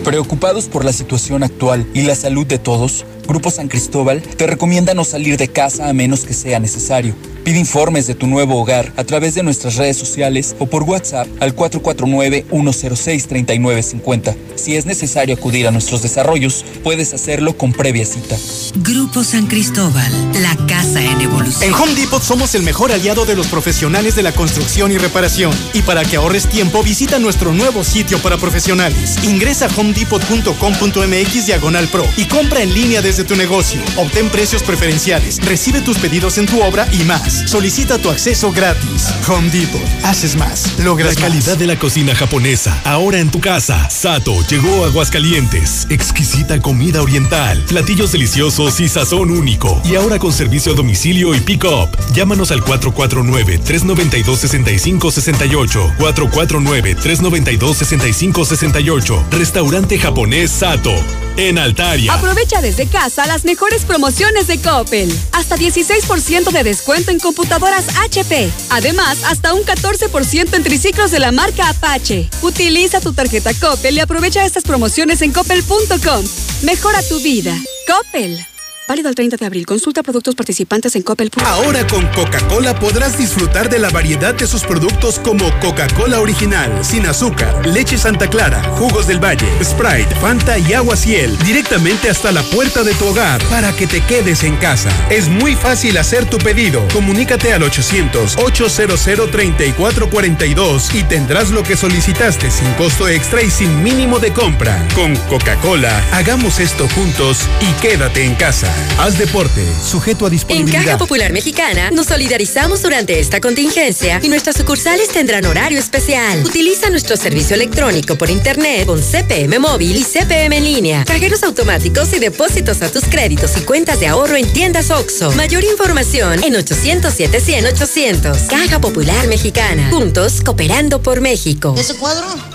Preocupados por la situación actual y la salud de todos, Grupo San Cristóbal te recomienda no salir de casa a menos que sea necesario. Pide informes de tu nuevo hogar a través de nuestras redes sociales o por WhatsApp al 449-106-3950. Si es necesario acudir a nuestros desarrollos, puedes hacerlo con previa cita. Grupo San Cristóbal, la casa en evolución. En Home Depot somos el mejor aliado de los profesionales de la construcción y reparación. Y para que ahorres tiempo, visita nuestro nuevo sitio para profesionales. Ingresa a homedepot.com.mx diagonal pro y compra en línea desde tu negocio. Obtén precios preferenciales, recibe tus pedidos en tu obra y más. Solicita tu acceso gratis. Home Depot. Haces más. Logras La calidad más. de la cocina japonesa, ahora en tu casa. Sato llegó a Aguascalientes. Exquisita comida oriental, platillos deliciosos y sazón único. Y ahora con servicio a domicilio y pick-up. Llámanos al 449-392-6568. 449-392-6568. Restaurante japonés Sato. En Altaria. Aprovecha desde casa las mejores promociones de Coppel. Hasta 16% de descuento en computadoras HP. Además, hasta un 14% en triciclos de la marca Apache. Utiliza tu tarjeta Coppel y aprovecha estas promociones en coppel.com. Mejora tu vida. Coppel. Válido al 30 de abril. Consulta productos participantes en Coppel. Ahora con Coca-Cola podrás disfrutar de la variedad de sus productos como Coca-Cola original, sin azúcar, leche Santa Clara, jugos del Valle, Sprite, Fanta y agua Ciel, directamente hasta la puerta de tu hogar para que te quedes en casa. Es muy fácil hacer tu pedido. Comunícate al 800-800-3442 y tendrás lo que solicitaste sin costo extra y sin mínimo de compra. Con Coca-Cola, hagamos esto juntos y quédate en casa. Haz deporte, sujeto a En disponibilidad. Caja Popular Mexicana nos solidarizamos durante esta contingencia y nuestras sucursales tendrán horario especial. Utiliza nuestro servicio electrónico por internet con CPM móvil y CPM en línea. Cajeros automáticos y depósitos a tus créditos y cuentas de ahorro en tiendas OXO. Mayor información en 807 100 800. Caja Popular Mexicana. Juntos cooperando por México. ¿Ese cuadro?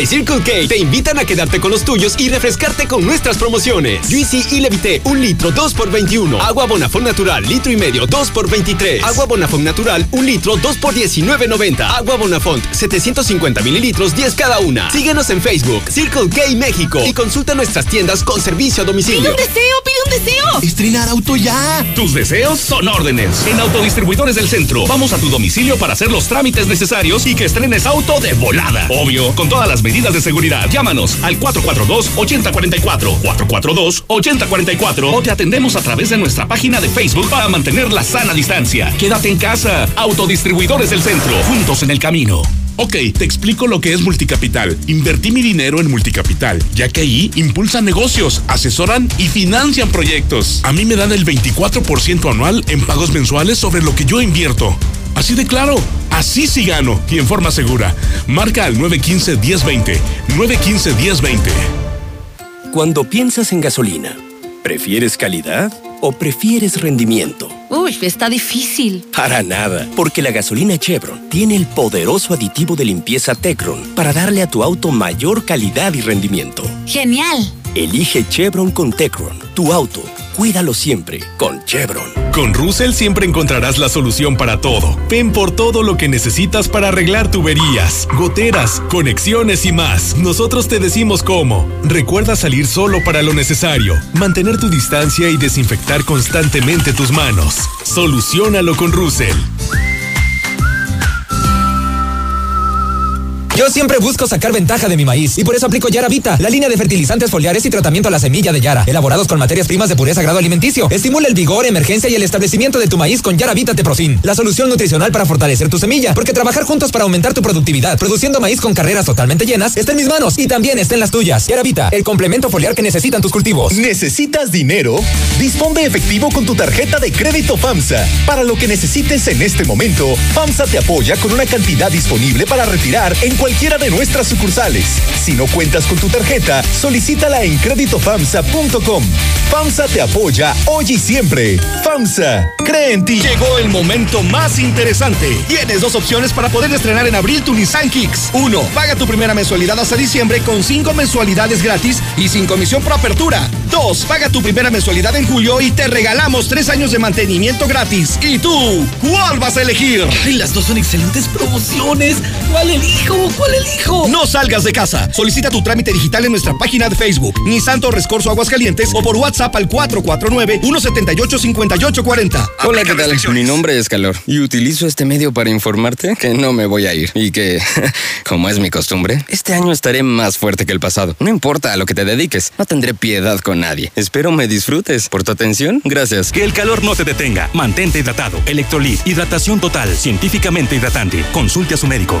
y Circle K te invitan a quedarte con los tuyos y refrescarte con nuestras promociones. Juicy y Levité, un litro, 2 por 21. Agua Bonafón Natural, litro y medio, 2 por 23. Agua Bonafón Natural, un litro, 2 por 19.90. Agua Bonafont, 750 mililitros, 10 cada una. Síguenos en Facebook, Circle K México y consulta nuestras tiendas con servicio a domicilio. ¡Pide un deseo, pide un deseo! Estrenar auto ya. Tus deseos son órdenes. En Autodistribuidores del Centro, vamos a tu domicilio para hacer los trámites necesarios y que estrenes auto de volada. Obvio, con todas las medidas de seguridad. Llámanos al 442-8044, 442-8044 o te atendemos a través de nuestra página de Facebook para mantener la sana distancia. Quédate en casa. Autodistribuidores del Centro, juntos en el camino. Ok, te explico lo que es Multicapital. Invertí mi dinero en Multicapital, ya que ahí impulsan negocios, asesoran y financian proyectos. A mí me dan el 24% anual en pagos mensuales sobre lo que yo invierto. Así de claro, así sí gano y en forma segura. Marca al 915-1020. 915-1020. Cuando piensas en gasolina, ¿prefieres calidad o prefieres rendimiento? Uy, está difícil. Para nada, porque la gasolina Chevron tiene el poderoso aditivo de limpieza Tecron para darle a tu auto mayor calidad y rendimiento. Genial. Elige Chevron con Tecron, tu auto. Cuídalo siempre con Chevron. Con Russell siempre encontrarás la solución para todo. Ven por todo lo que necesitas para arreglar tuberías, goteras, conexiones y más. Nosotros te decimos cómo. Recuerda salir solo para lo necesario, mantener tu distancia y desinfectar constantemente tus manos. Solucionalo con Russell. Yo siempre busco sacar ventaja de mi maíz y por eso aplico Yara Vita, la línea de fertilizantes foliares y tratamiento a la semilla de Yara, elaborados con materias primas de pureza grado alimenticio. Estimula el vigor, emergencia y el establecimiento de tu maíz con Yara Vita Teprofin, la solución nutricional para fortalecer tu semilla, porque trabajar juntos para aumentar tu productividad, produciendo maíz con carreras totalmente llenas, está en mis manos y también está en las tuyas. Yara Vita, el complemento foliar que necesitan tus cultivos. ¿Necesitas dinero? Dispón de efectivo con tu tarjeta de crédito FAMSA. Para lo que necesites en este momento, FAMSA te apoya con una cantidad disponible para retirar en cualquiera de nuestras sucursales. Si no cuentas con tu tarjeta, solicítala en créditofamsa.com. FAMSA te apoya hoy y siempre. FAMSA, cree en ti. Llegó el momento más interesante. Tienes dos opciones para poder estrenar en abril tu Nissan Kicks. Uno, paga tu primera mensualidad hasta diciembre con cinco mensualidades gratis y sin comisión por apertura. Dos, paga tu primera mensualidad en julio y te regalamos tres años de mantenimiento gratis. ¿Y tú? ¿Cuál vas a elegir? Ay, las dos son excelentes promociones. ¿Cuál elijo? ¿Cuál elijo? No salgas de casa. Solicita tu trámite digital en nuestra página de Facebook, Nissan Torres Corso Aguascalientes o por WhatsApp al 449-178-5840. Hola, ¿qué tal? Mi nombre es Calor y utilizo este medio para informarte que no me voy a ir y que, (laughs) como es mi costumbre, este año estaré más fuerte que el pasado. No importa a lo que te dediques, no tendré piedad con nadie. Espero me disfrutes. Por tu atención, gracias. Que el calor no te detenga. Mantente hidratado. Electrolit. Hidratación total. Científicamente hidratante. Consulte a su médico.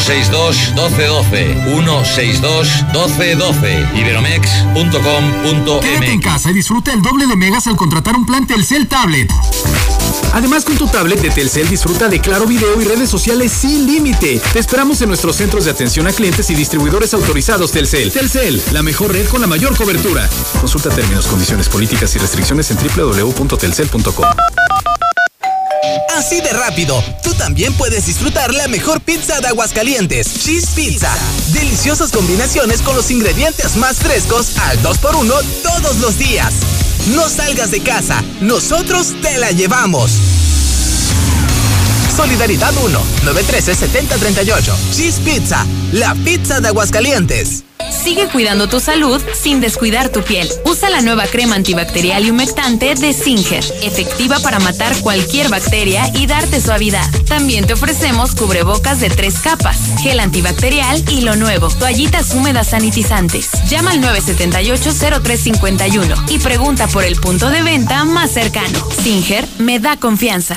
162 1212. 162 1212. Iberomex.com.mx. Quédate en casa y disfruta el doble de megas al contratar un plan Telcel Tablet. Además, con tu tablet de Telcel disfruta de claro video y redes sociales sin límite. Te esperamos en nuestros centros de atención a clientes y distribuidores autorizados Telcel. Telcel, la mejor red con la mayor cobertura. Consulta términos, condiciones políticas y restricciones en www.telcel.com. Así de rápido, tú también puedes disfrutar la mejor pizza de Aguascalientes, Cheese Pizza. Deliciosas combinaciones con los ingredientes más frescos al 2x1 todos los días. No salgas de casa, nosotros te la llevamos. Solidaridad 1, 913-7038. Cheese Pizza, la pizza de Aguascalientes. Sigue cuidando tu salud sin descuidar tu piel. Usa la nueva crema antibacterial y humectante de Singer, efectiva para matar cualquier bacteria y darte suavidad. También te ofrecemos cubrebocas de tres capas, gel antibacterial y lo nuevo, toallitas húmedas sanitizantes. Llama al 978-0351 y pregunta por el punto de venta más cercano. Singer me da confianza.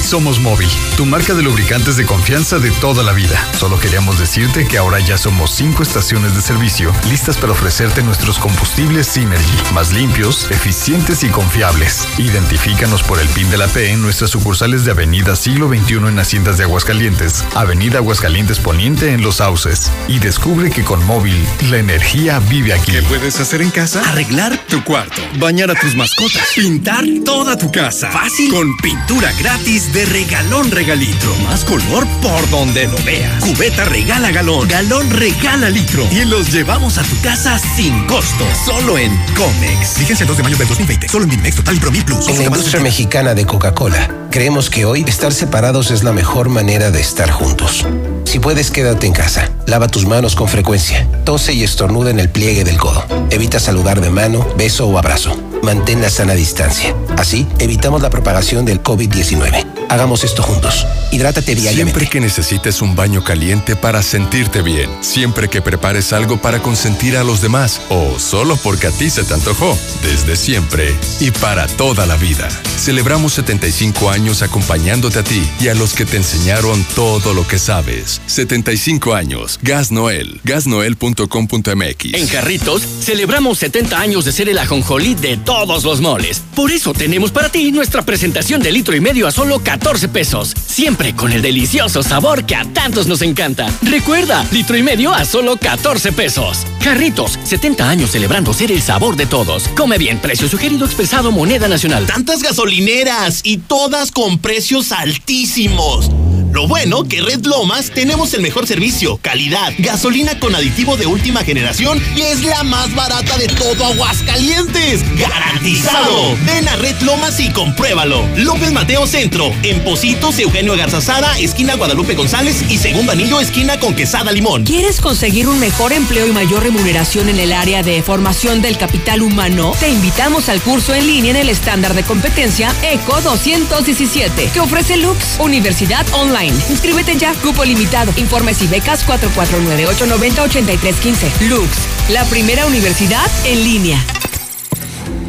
somos Móvil, tu marca de lubricantes de confianza de toda la vida. Solo queríamos decirte que ahora ya somos cinco estaciones de servicio listas para ofrecerte nuestros combustibles Synergy, más limpios, eficientes y confiables. Identifícanos por el PIN de la P en nuestras sucursales de Avenida Siglo XXI en Haciendas de Aguascalientes, Avenida Aguascalientes Poniente en Los Sauces. Y descubre que con Móvil, la energía vive aquí. ¿Qué puedes hacer en casa? Arreglar tu cuarto, bañar a tus mascotas, pintar toda tu casa. Fácil. Con pintura gratis de regalón regalitro. Más color por donde lo veas. Cubeta regala galón. Galón regala litro. Y los llevamos a tu casa sin costo. Solo en Comex. Fíjense el 2 de mayo del 2020. Solo en Bimex Total y Promil Plus. En la industria mexicana de Coca-Cola, creemos que hoy estar separados es la mejor manera de estar juntos. Si puedes, quédate en casa. Lava tus manos con frecuencia. Tose y estornuda en el pliegue del codo. Evita saludar de mano, beso o abrazo. Mantén la sana distancia. Así, evitamos la propagación del COVID-19. Hagamos esto juntos. Hidrátate diariamente. Siempre que necesites un baño caliente para sentirte bien. Siempre que prepares algo para consentir a los demás. O solo porque a ti se te antojó. Desde siempre y para toda la vida. Celebramos 75 años acompañándote a ti y a los que te enseñaron todo lo que sabes. 75 años. Gas Noel. Gasnoel.com.mx. En Jarritos celebramos 70 años de ser el ajonjolí de todos los moles. Por eso tenemos para ti nuestra presentación de litro y medio a solo 14 pesos. Siempre con el delicioso sabor que a tantos nos encanta. Recuerda, litro y medio a solo 14 pesos. Jarritos, 70 años celebrando ser el sabor de todos. Come bien, precio sugerido expresado moneda nacional. Tantas gasolineras y todas con precios altísimos. Lo bueno que Red Lomas tenemos el mejor servicio, calidad, gasolina con aditivo de última generación y es la más barata de todo Aguascalientes. ¡Garantizado! Ven a Red Lomas y compruébalo. López Mateo Centro, en Positos, Eugenio Garzazada, esquina Guadalupe González y segundo anillo, esquina con Quesada Limón. ¿Quieres conseguir un mejor empleo y mayor remuneración en el área de formación del capital humano? Te invitamos al curso en línea en el estándar de competencia ECO 217 que ofrece Lux, Universidad Online. Inscríbete ya, cupo limitado. Informes y becas 449-890-8315. Lux, la primera universidad en línea.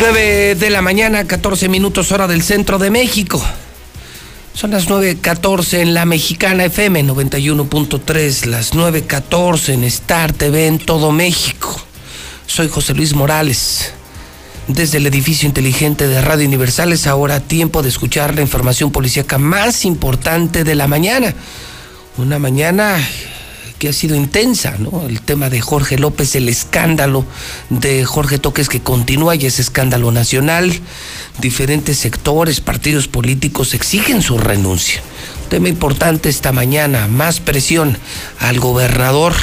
9 de la mañana, 14 minutos hora del centro de México. Son las 9.14 en la mexicana FM 91.3, las 9.14 en Star TV en todo México. Soy José Luis Morales. Desde el edificio inteligente de Radio Universal es ahora tiempo de escuchar la información policíaca más importante de la mañana. Una mañana que ha sido intensa, ¿no? El tema de Jorge López, el escándalo de Jorge Toques que continúa y ese escándalo nacional. Diferentes sectores, partidos políticos exigen su renuncia. Tema importante esta mañana, más presión al gobernador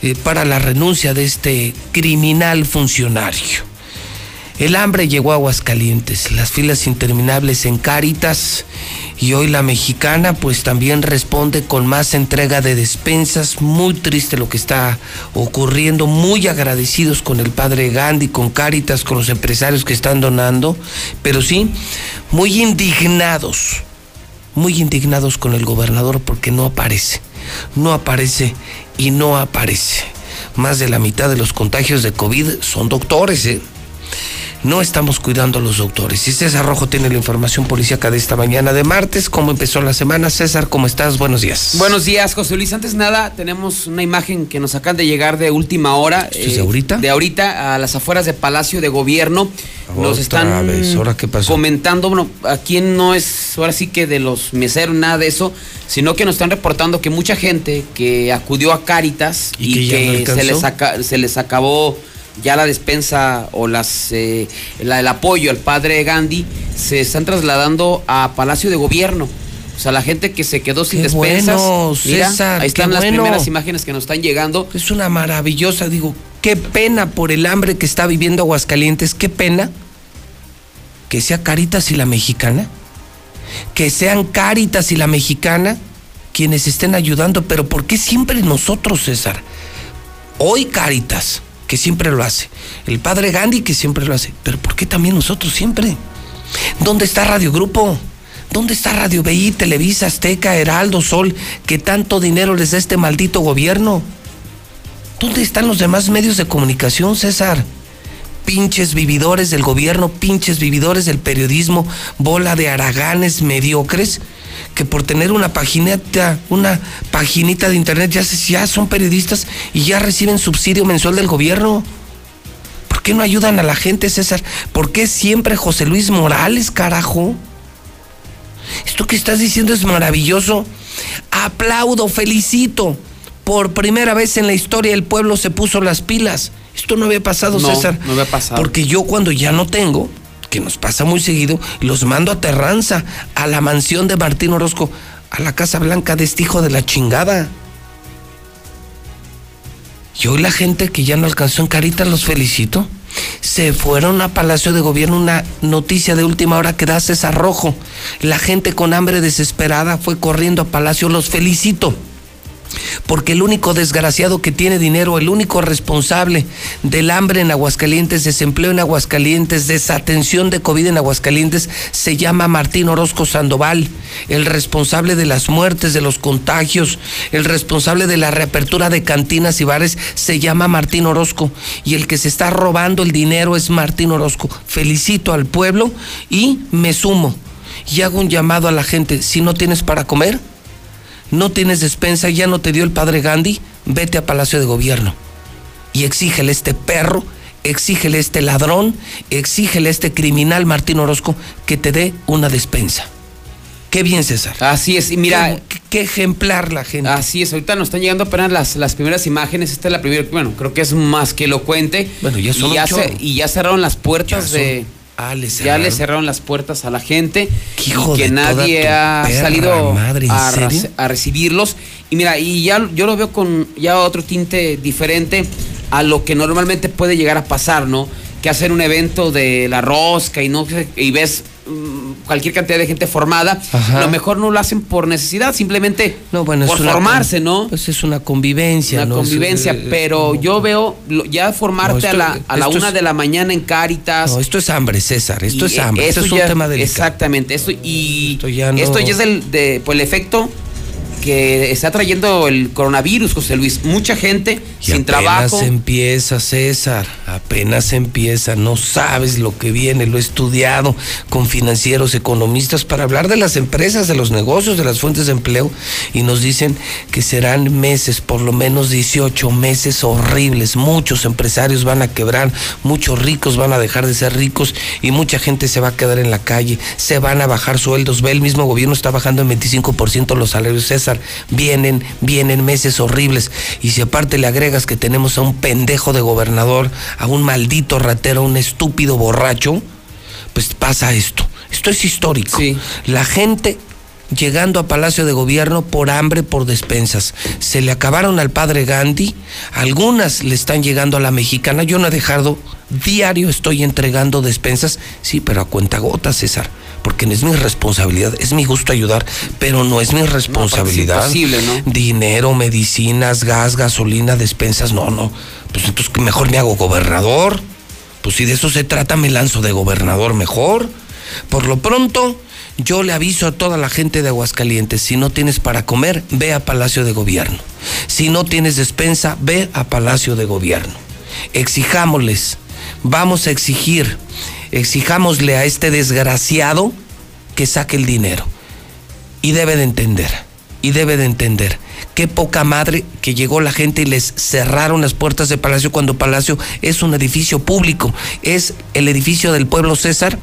eh, para la renuncia de este criminal funcionario. El hambre llegó a Aguascalientes, las filas interminables en Cáritas y hoy la mexicana pues también responde con más entrega de despensas, muy triste lo que está ocurriendo, muy agradecidos con el padre Gandhi, con Cáritas, con los empresarios que están donando, pero sí, muy indignados, muy indignados con el gobernador porque no aparece, no aparece y no aparece. Más de la mitad de los contagios de COVID son doctores, ¿eh? No estamos cuidando a los doctores. Y César Rojo tiene la información policíaca de esta mañana de martes. ¿Cómo empezó la semana? César, ¿cómo estás? Buenos días. Buenos días, José Luis. Antes nada, tenemos una imagen que nos acaban de llegar de última hora. ¿Esto es de ahorita? De ahorita, a las afueras de Palacio de Gobierno. Nos están vez. ¿Ahora qué pasó? comentando, bueno, aquí no es ahora sí que de los meseros, nada de eso, sino que nos están reportando que mucha gente que acudió a Cáritas y, ¿Y que, que ya no se, les se les acabó ya la despensa o las eh, la- el apoyo al padre Gandhi se están trasladando a Palacio de Gobierno. O sea, la gente que se quedó sin Qué despensas. bueno, mira, César, ahí están las bueno. primeras imágenes que nos están llegando. Es una maravillosa, digo, qué pena por el hambre que está viviendo Aguascalientes, qué pena que sea Caritas y la mexicana, que sean Caritas y la mexicana quienes estén ayudando, pero ¿por qué siempre nosotros, César? Hoy Caritas, que siempre lo hace, el padre Gandhi, que siempre lo hace, pero ¿por qué también nosotros siempre? ¿Dónde está Radio Grupo? ¿Dónde está Radio BI, Televisa, Azteca, Heraldo, Sol, que tanto dinero les da este maldito gobierno? ¿Dónde están los demás medios de comunicación, César? Pinches vividores del gobierno, pinches vividores del periodismo, bola de haraganes mediocres, que por tener una paginita, una paginita de internet ya, se- ya son periodistas y ya reciben subsidio mensual del gobierno. ¿Por qué no ayudan a la gente, César? ¿Por qué siempre José Luis Morales, carajo? Esto que estás diciendo es maravilloso. Aplaudo, felicito. Por primera vez en la historia el pueblo se puso las pilas. Esto no había pasado, No, César. no había pasado. Porque yo cuando ya no tengo, que nos pasa muy seguido, los mando a Terranza, a la mansión de Martín Orozco, a la Casa Blanca de este hijo de la chingada. Y hoy la gente que ya no alcanzó en Caritas los felicito. Se fueron a Palacio de Gobierno una noticia de última hora que da César Rojo. La gente con hambre desesperada fue corriendo a Palacio, los felicito. Porque el único desgraciado que tiene dinero, el único responsable del hambre en Aguascalientes, desempleo en Aguascalientes, desatención de COVID en Aguascalientes, se llama Martín Orozco Sandoval, el responsable de las muertes, de los contagios, el responsable de la reapertura de cantinas y bares, se llama Martín Orozco. Y el que se está robando el dinero es Martín Orozco. Felicito al pueblo y me sumo. Y hago un llamado a la gente, si no tienes para comer, no tienes despensa, ya no te dio el padre Gandhi, vete a Palacio de Gobierno y exígele a este perro, exígele a este ladrón, exígele a este criminal Martín Orozco que te dé una despensa. Qué bien, César. Así es, y mira. Qué, qué ejemplar la gente. Así es, ahorita nos están llegando apenas las, las primeras imágenes. Esta es la primera, bueno, creo que es más que elocuente. Bueno, ya son y ya, se- y ya cerraron las puertas Ya son- de. Ah, le ya le cerraron las puertas a la gente Qué hijo y que de nadie ha perra salido madre, ¿en a, recibirlos. Y mira, y ya yo lo veo con ya otro tinte diferente a lo que normalmente puede llegar a pasar, ¿no? Que hacer un evento de la rosca y no y ves cualquier cantidad de gente formada, Ajá. a lo mejor no lo hacen por necesidad, simplemente No, bueno, por una formarse, ¿no? Pues es una convivencia, Una convivencia, es- pero yo veo lo- ya formarte No, esto- a la, a la una es- de la mañana en Cáritas. No, esto es hambre, César. Esto es hambre. Esto es un ya- tema delicado. Exactamente. Esto, y Esto ya no- esto ya es el, de, pues, el efecto que está trayendo el coronavirus, José Luis. Mucha gente Y sin apenas trabajo. empieza, César, apenas empieza, no sabes lo que viene, lo he estudiado con financieros, economistas, para hablar de las empresas, de los negocios, de las fuentes de empleo, y nos dicen que serán meses, por lo menos 18 meses horribles, muchos empresarios van a quebrar, muchos ricos van a dejar de ser ricos y mucha gente se va a quedar en la calle, se van a bajar sueldos, ve el mismo gobierno está bajando en 25% los salarios, César, vienen, vienen meses horribles, y si aparte le agregas que tenemos a un pendejo de gobernador, a un maldito ratero, a un estúpido borracho, pues pasa esto. Esto es histórico. La gente llegando a Palacio de Gobierno por hambre, por despensas. Se le acabaron al padre Gandhi, algunas le están llegando a la mexicana. Yo no he dejado, diario estoy entregando despensas, sí, pero a cuentagotas, César, porque no es mi responsabilidad, es mi gusto ayudar, pero no es mi responsabilidad. imposible, ¿no? Dinero, medicinas, gas, gasolina, despensas, no, no. Pues entonces mejor me hago gobernador. Pues si de eso se trata, me lanzo de gobernador mejor. Por lo pronto, yo le aviso a toda la gente de Aguascalientes, si no tienes para comer, ve a Palacio de Gobierno. Si no tienes despensa, ve a Palacio de Gobierno. Exijámosles, vamos a exigir, exijámosle a este desgraciado que saque el dinero. Y debe de entender, y debe de entender. Qué poca madre que llegó la gente y les cerraron las puertas de Palacio cuando Palacio es un edificio público, es el edificio del pueblo César.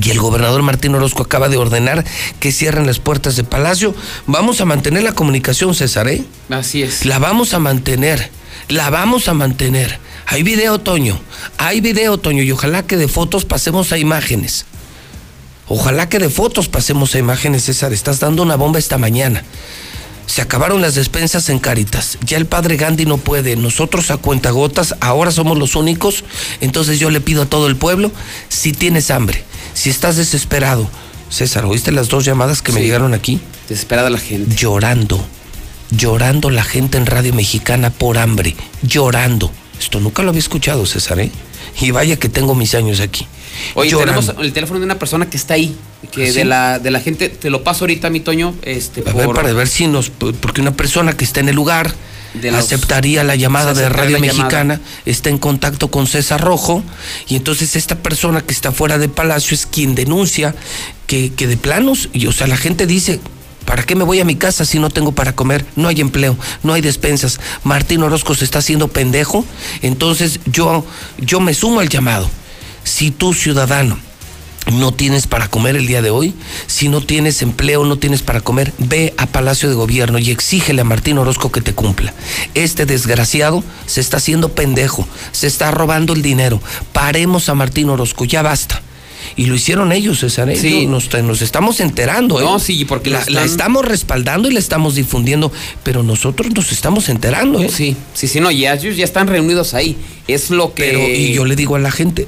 Y el gobernador Martín Orozco acaba de ordenar que cierren las puertas de Palacio. Vamos a mantener la comunicación, César, ¿eh? Así es. La vamos a mantener, la vamos a mantener. Hay video, Toño, hay video, Toño, y ojalá que de fotos pasemos a imágenes. Ojalá que de fotos pasemos a imágenes, César. Estás dando una bomba esta mañana. Se acabaron las despensas en Caritas. Ya el padre Gandhi no puede. Nosotros a cuentagotas ahora somos los únicos. Entonces yo le pido a todo el pueblo, si tienes hambre, si estás desesperado. César, ¿oíste las dos llamadas que me llegaron aquí? Desesperada la gente. Llorando. Llorando la gente en Radio Mexicana por hambre. Llorando. Esto nunca lo había escuchado, César, ¿eh? Y vaya que tengo mis años aquí. Oye, Llorando. tenemos el teléfono de una persona que está ahí, que ¿Ah, sí? de la de la gente, te lo paso ahorita, mi Toño, este, A ver, por- para ver si nos. Porque una persona que está en el lugar De los- aceptaría la llamada de Radio llamada. Mexicana, está en contacto con César Rojo, y entonces esta persona que está fuera de Palacio es quien denuncia que, que de planos, y o sea, la gente dice. ¿Para qué me voy a mi casa si no tengo para comer? No hay empleo, no hay despensas. Martín Orozco se está haciendo pendejo. Entonces yo, yo me sumo al llamado. Si tú, ciudadano, no tienes para comer el día de hoy, si no tienes empleo, no tienes para comer, ve a Palacio de Gobierno y exígele a Martín Orozco que te cumpla. Este desgraciado se está haciendo pendejo, se está robando el dinero. Paremos a Martín Orozco, ya basta. Y lo hicieron ellos, César. ¿eh? Sí. Nos, nos estamos enterando. ¿eh? No, sí, porque la, estamos respaldando y la estamos difundiendo, pero nosotros nos estamos enterando. ¿eh? Sí, sí, sí, no, ya ellos ya están reunidos ahí. Es lo que. Pero, y yo le digo a la gente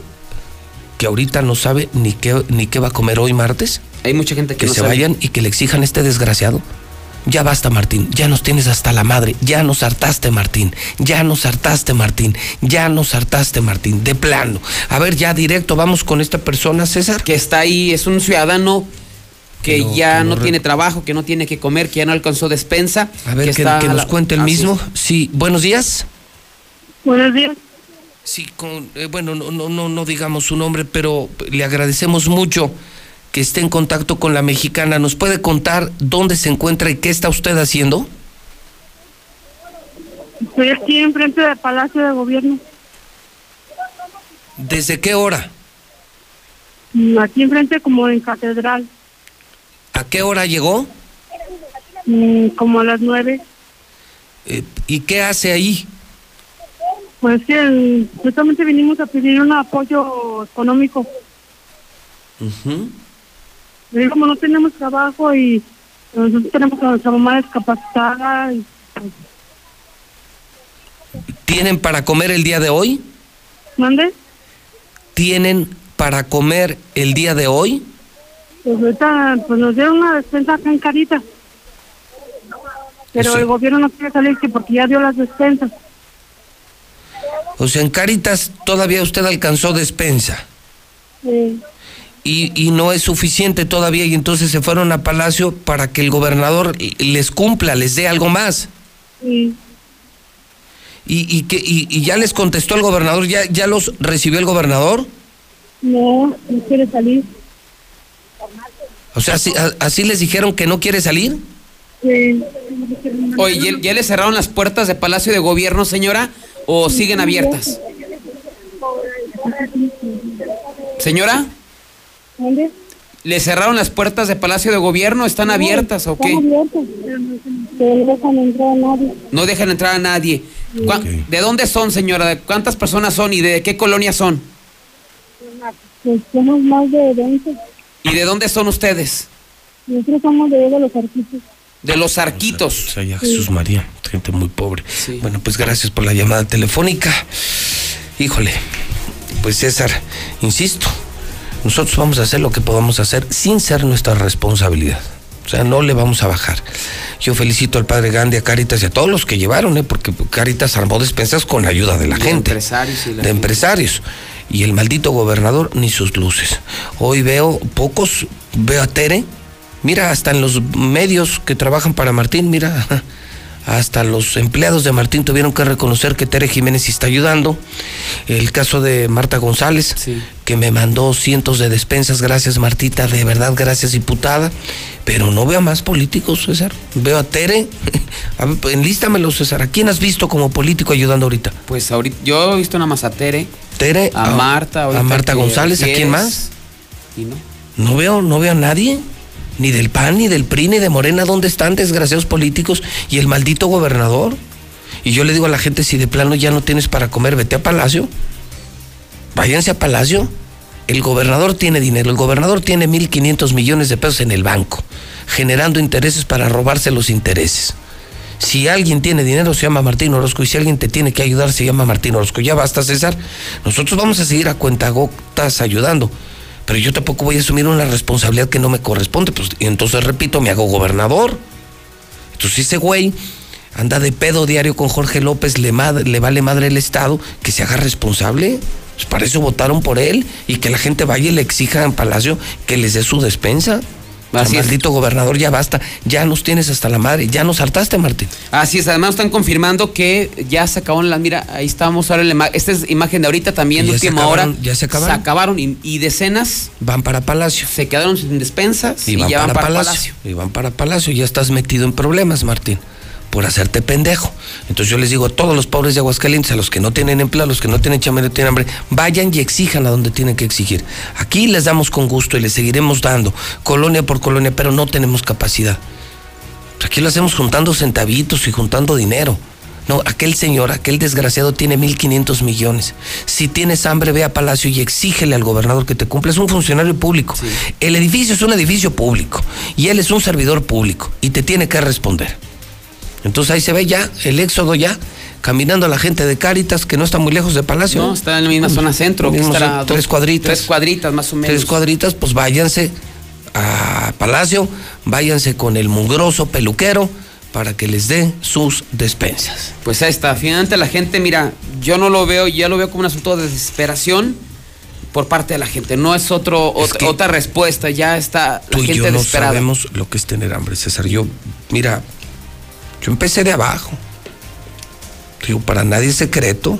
que ahorita no sabe ni qué, ni qué va a comer hoy martes. Hay mucha gente que, que no se sabe. vayan y que le exijan a este desgraciado. Ya basta, Martín. Ya nos tienes hasta la madre. Ya nos hartaste, Martín. Ya nos hartaste, Martín. Ya nos hartaste, Martín. De plano. A ver, ya directo, vamos con esta persona, César. Que está ahí, es un ciudadano que ya que no tiene trabajo, que no tiene que comer, que ya no alcanzó despensa. A ver, que, está que nos la- cuente el mismo. Sí, buenos días. Buenos días. Sí, con, eh, bueno, no, no, no, no digamos su nombre, pero le agradecemos mucho que esté en contacto con la mexicana. ¿Nos puede contar dónde se encuentra y qué está usted haciendo? Estoy aquí enfrente del Palacio de Gobierno. ¿Desde qué hora? Mm, Aquí enfrente como en Catedral. ¿A qué hora llegó? Mm, Como a las nueve. Eh, ¿Y qué hace ahí? Pues que justamente vinimos a pedir un apoyo económico. Y como no tenemos trabajo y nosotros tenemos a nuestra mamá discapacitada. Y, pues, ¿Tienen para comer el día de hoy? ¿Mande? ¿Tienen para comer el día de hoy? Pues ahorita pues nos dieron una despensa acá en Carita. Pero el gobierno no quiere salir que porque ya dio las despensas. O sea, en Caritas todavía usted alcanzó despensa. Eh, y, y no es suficiente todavía y entonces se fueron a Palacio para que el gobernador les cumpla, les dé algo más. Sí. ¿Y, y, que, y, y ya les contestó el gobernador? ¿Ya, ¿Ya los recibió el gobernador? No, no quiere salir. O sea, así, a- así les dijeron que no quiere salir. Sí. Oye, ¿ya, ya le cerraron las puertas de Palacio de Gobierno, señora? ¿O siguen abiertas? Señora, ¿Dónde? ¿le cerraron las puertas de Palacio de Gobierno? ¿Están abiertas o qué? Están abiertas. No dejan entrar a nadie. No dejan entrar a nadie. ¿Cuá- ¿De dónde son, señora? ¿De cuántas personas son y de qué colonia son? Pues somos más de 20. ¿Y de dónde son ustedes? Nosotros somos de, de los artistas. De los arquitos. O sea, ya Jesús María, gente muy pobre. Bueno, pues gracias por la llamada telefónica. Híjole, pues César, insisto, nosotros vamos a hacer lo que podamos hacer sin ser nuestra responsabilidad. O sea, no le vamos a bajar. Yo felicito al padre Gandhi, a Caritas y a todos los que llevaron, ¿eh? porque Caritas armó despensas con la ayuda de la De gente. empresarios y la de gente. empresarios. Y el maldito gobernador ni sus luces. Hoy veo pocos, veo a Tere. Mira, hasta en los medios que trabajan para Martín, mira, hasta los empleados de Martín tuvieron que reconocer que Tere Jiménez está ayudando. El caso de Marta González, que me mandó cientos de despensas, gracias Martita, de verdad, gracias diputada. Pero no veo a más políticos, César. Veo a Tere. (laughs) A ver, enlístamelo, César. ¿A quién has visto como político ayudando ahorita? Pues ahorita, yo he visto nada más a Tere. Tere, A Marta. a Marta González, ¿a quién más? Y no. No veo, no veo a nadie. Ni del PAN, ni del PRI, ni de Morena. ¿Dónde están desgraciados políticos? Y el maldito gobernador. Y yo le digo a la gente, si de plano ya no tienes para comer, vete a Palacio. Váyanse a Palacio. El gobernador tiene dinero. El gobernador tiene 1.500 millones de pesos en el banco, generando intereses para robarse los intereses. Si alguien tiene dinero, se llama Martín Orozco. Y si alguien te tiene que ayudar, se llama Martín Orozco. Ya basta, César. Nosotros vamos a seguir a cuentagotas ayudando. Pero yo tampoco voy a asumir una responsabilidad que no me corresponde. Pues, y entonces, repito, me hago gobernador. Entonces, ese güey anda de pedo diario con Jorge López, le, le vale madre el Estado, que se haga responsable. Pues para eso votaron por él y que la gente vaya y le exija en Palacio que les dé su despensa. Así maldito gobernador, ya basta. Ya nos tienes hasta la madre. Ya nos hartaste, Martín. Así es, además están confirmando que ya se acabó la. Mira, ahí estamos ahora la Esta es imagen de ahorita también, de última acabaron, hora. ya se acabaron. Se acabaron y, y decenas Van para Palacio. se quedaron sin despensas y, Y van ya para, van para Palacio. Palacio. Y van para Palacio. Ya estás metido en problemas, Martín, por hacerte pendejo. Entonces yo les digo a todos los pobres de Aguascalientes, a los que no tienen empleo, a los que no tienen no tienen hambre, vayan y exijan a donde tienen que exigir. Aquí les damos con gusto y les seguiremos dando, colonia por colonia, pero no tenemos capacidad. Aquí lo hacemos juntando centavitos y juntando dinero. No, aquel señor, aquel desgraciado tiene 1.500 millones. Si tienes hambre, ve a Palacio y exígele al gobernador que te cumpla. Es un funcionario público. El edificio es un edificio público y él es un servidor público y te tiene que responder. Entonces ahí se ve ya el éxodo ya, caminando la gente de Cáritas, que no está muy lejos de Palacio. No, está en la misma zona centro. que estará tres cuadritas. Tres cuadritas más o menos. Tres cuadritas, pues váyanse a Palacio, váyanse con el mugroso peluquero para que les dé sus despensas. Pues ahí está. Finalmente la gente, mira, yo no lo veo, ya lo veo como un asunto de desesperación por parte de la gente. No es otro ot- que otra respuesta. Ya está la Tú y gente yo no desesperada. sabemos lo que es tener hambre, César. Yo, mira, yo empecé de abajo. Digo, para nadie es secreto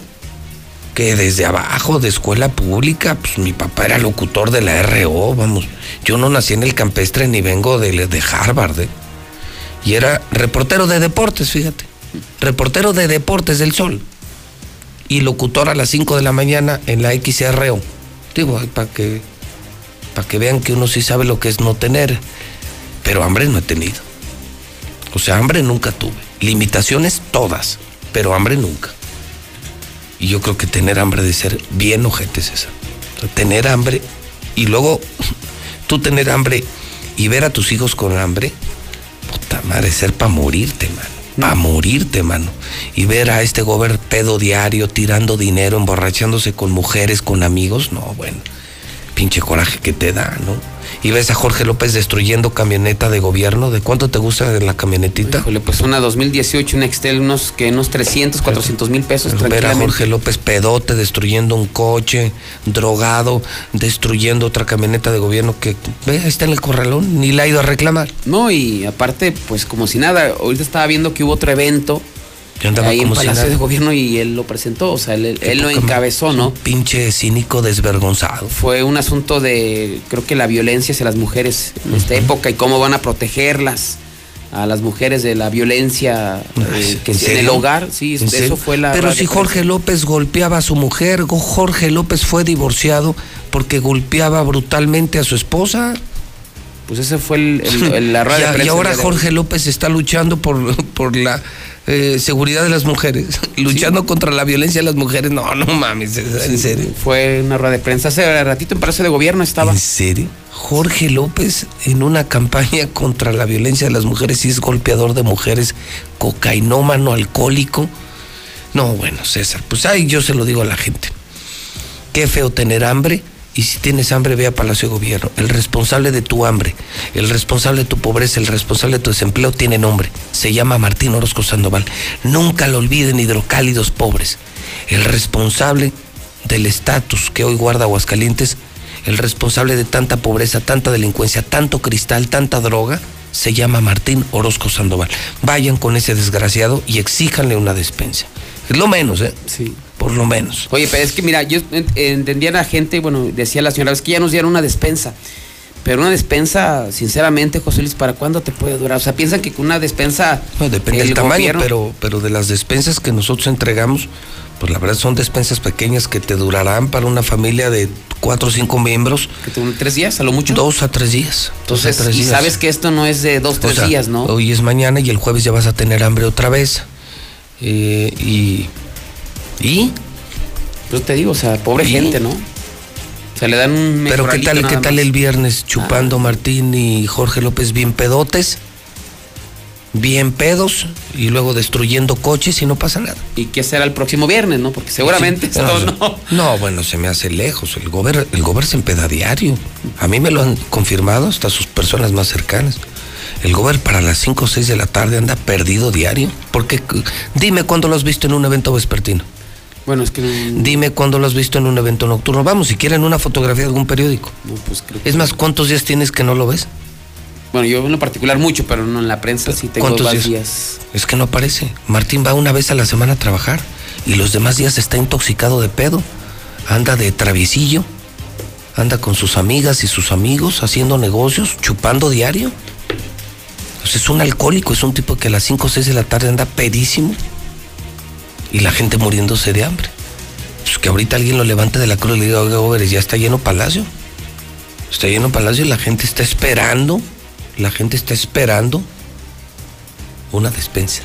que desde abajo, de escuela pública, pues mi papá era locutor de la RO, vamos. Yo no nací en el campestre ni vengo de, Harvard. ¿eh? Y era reportero de deportes, fíjate. Reportero de deportes del Sol. Y locutor a las 5 de la mañana en la XRO. Digo, para que, para que vean que uno sí sabe lo que es no tener. Pero hambre no he tenido. O sea, hambre nunca tuve. Limitaciones todas, pero hambre nunca. Y yo creo que tener hambre de ser bien ojete, César. O sea, tener hambre y luego (laughs) tú tener hambre y ver a tus hijos con hambre, puta madre, ser para morirte, mano. Para morirte, mano. Y ver a este gober pedo diario, tirando dinero, emborrachándose con mujeres, con amigos, no, bueno. Pinche coraje que te da, ¿no? Y ves a Jorge López destruyendo camioneta de gobierno. ¿De cuánto te gusta la camionetita? Híjole, pues una 2018, una Excel, unos, que unos 300, 400 mil pesos. Ver a. Jorge López pedote destruyendo un coche, drogado, destruyendo otra camioneta de gobierno que ve, ahí está en el corralón, ni la ha ido a reclamar. No, y aparte, pues como si nada, ahorita estaba viendo que hubo otro evento ahí en si Palacio nada. de Gobierno y él lo presentó, o sea, él, él lo encabezó. ¿no? Pinche cínico desvergonzado. Fue un asunto de, creo que la violencia hacia las mujeres en esta época y cómo van a protegerlas a las mujeres de la violencia eh, que ¿En el hogar, sí, ¿En eso serio? fue la... Pero si. Jorge López golpeaba a su mujer, Jorge López fue divorciado porque golpeaba brutalmente a su esposa. Pues ese fue el, el- el- la (laughs) rueda y, y ahora. Jorge López está luchando por, (laughs) por la eh, seguridad de las mujeres, (laughs) luchando contra la violencia de las mujeres. No, no mames, en serio. Fue una rueda de prensa. Hace ratito en Palacio de Gobierno estaba. ¿En serio? Jorge López en una campaña contra la violencia de las mujeres y es golpeador de mujeres, cocainómano, alcohólico. No, bueno, César, pues ahí yo se lo digo a la gente. Qué feo tener hambre y si tienes hambre ve a Palacio de Gobierno. El responsable de tu hambre, el responsable de tu pobreza, el responsable de tu desempleo tiene nombre. Se llama Martín Orozco Sandoval. Nunca lo olviden hidrocálidos pobres. El responsable del estatus que hoy guarda Aguascalientes, el responsable de tanta pobreza, tanta delincuencia, tanto cristal, tanta droga, se llama Martín Orozco Sandoval. Vayan con ese desgraciado y exíjanle una despensa. Es lo menos, ¿eh? Sí. Por lo menos. Oye, pero es que mira, yo ent- entendía a la gente, bueno, decía la señora, es que ya nos dieron una despensa. Pero una despensa, sinceramente, José Luis, ¿para cuándo te puede durar? O sea, piensan que con una despensa. No, depende el del tamaño, gobierno- pero, pero de las despensas que nosotros entregamos, pues la verdad son despensas pequeñas que te durarán para una familia de cuatro o cinco miembros. Que te tres días, a lo mucho. Dos a tres días. dos a Entonces, tres y días. sabes que esto no es de dos, O tres sea, días, ¿no? Hoy es mañana y el jueves ya vas a tener hambre otra vez. Eh, y. ¿Y? Yo te digo, o sea, pobre ¿Y? gente, ¿no? O sea, le dan un Pero ¿qué tal, qué tal más. Ah. el viernes chupando Martín y Jorge López bien pedotes? Bien pedos y luego destruyendo coches y no pasa nada. ¿Y qué será el próximo viernes, no? Porque seguramente Sí, esto no, no. No, bueno, se me hace lejos. El gober, el gober se empeda diario. A mí me lo han confirmado hasta sus personas más cercanas. El gober para las 5 o 6 de la tarde anda perdido diario. Porque dime cuándo lo has visto en un evento vespertino. Bueno, es que no, Dime cuándo lo has visto en un evento nocturno. Vamos, si quieren una fotografía de algún periódico. no, pues creo que- Es más, ¿cuántos días tienes que no lo ves? Bueno, yo en lo particular mucho, pero no en la prensa sí tengo ¿Cuántos días. Es que no aparece. Martín va una vez a la semana a trabajar y los demás días está intoxicado de pedo. Anda de traviesillo. Anda con sus amigas y sus amigos haciendo negocios, chupando diario. Pues es un alcohólico, es un tipo que a las 5 o 6 de la tarde anda pedísimo y la gente muriéndose de hambre. Pues que ahorita alguien lo levante de la cruz y le diga, oiga, ya está lleno palacio. Está lleno palacio y la gente está esperando. La gente está esperando una despensa.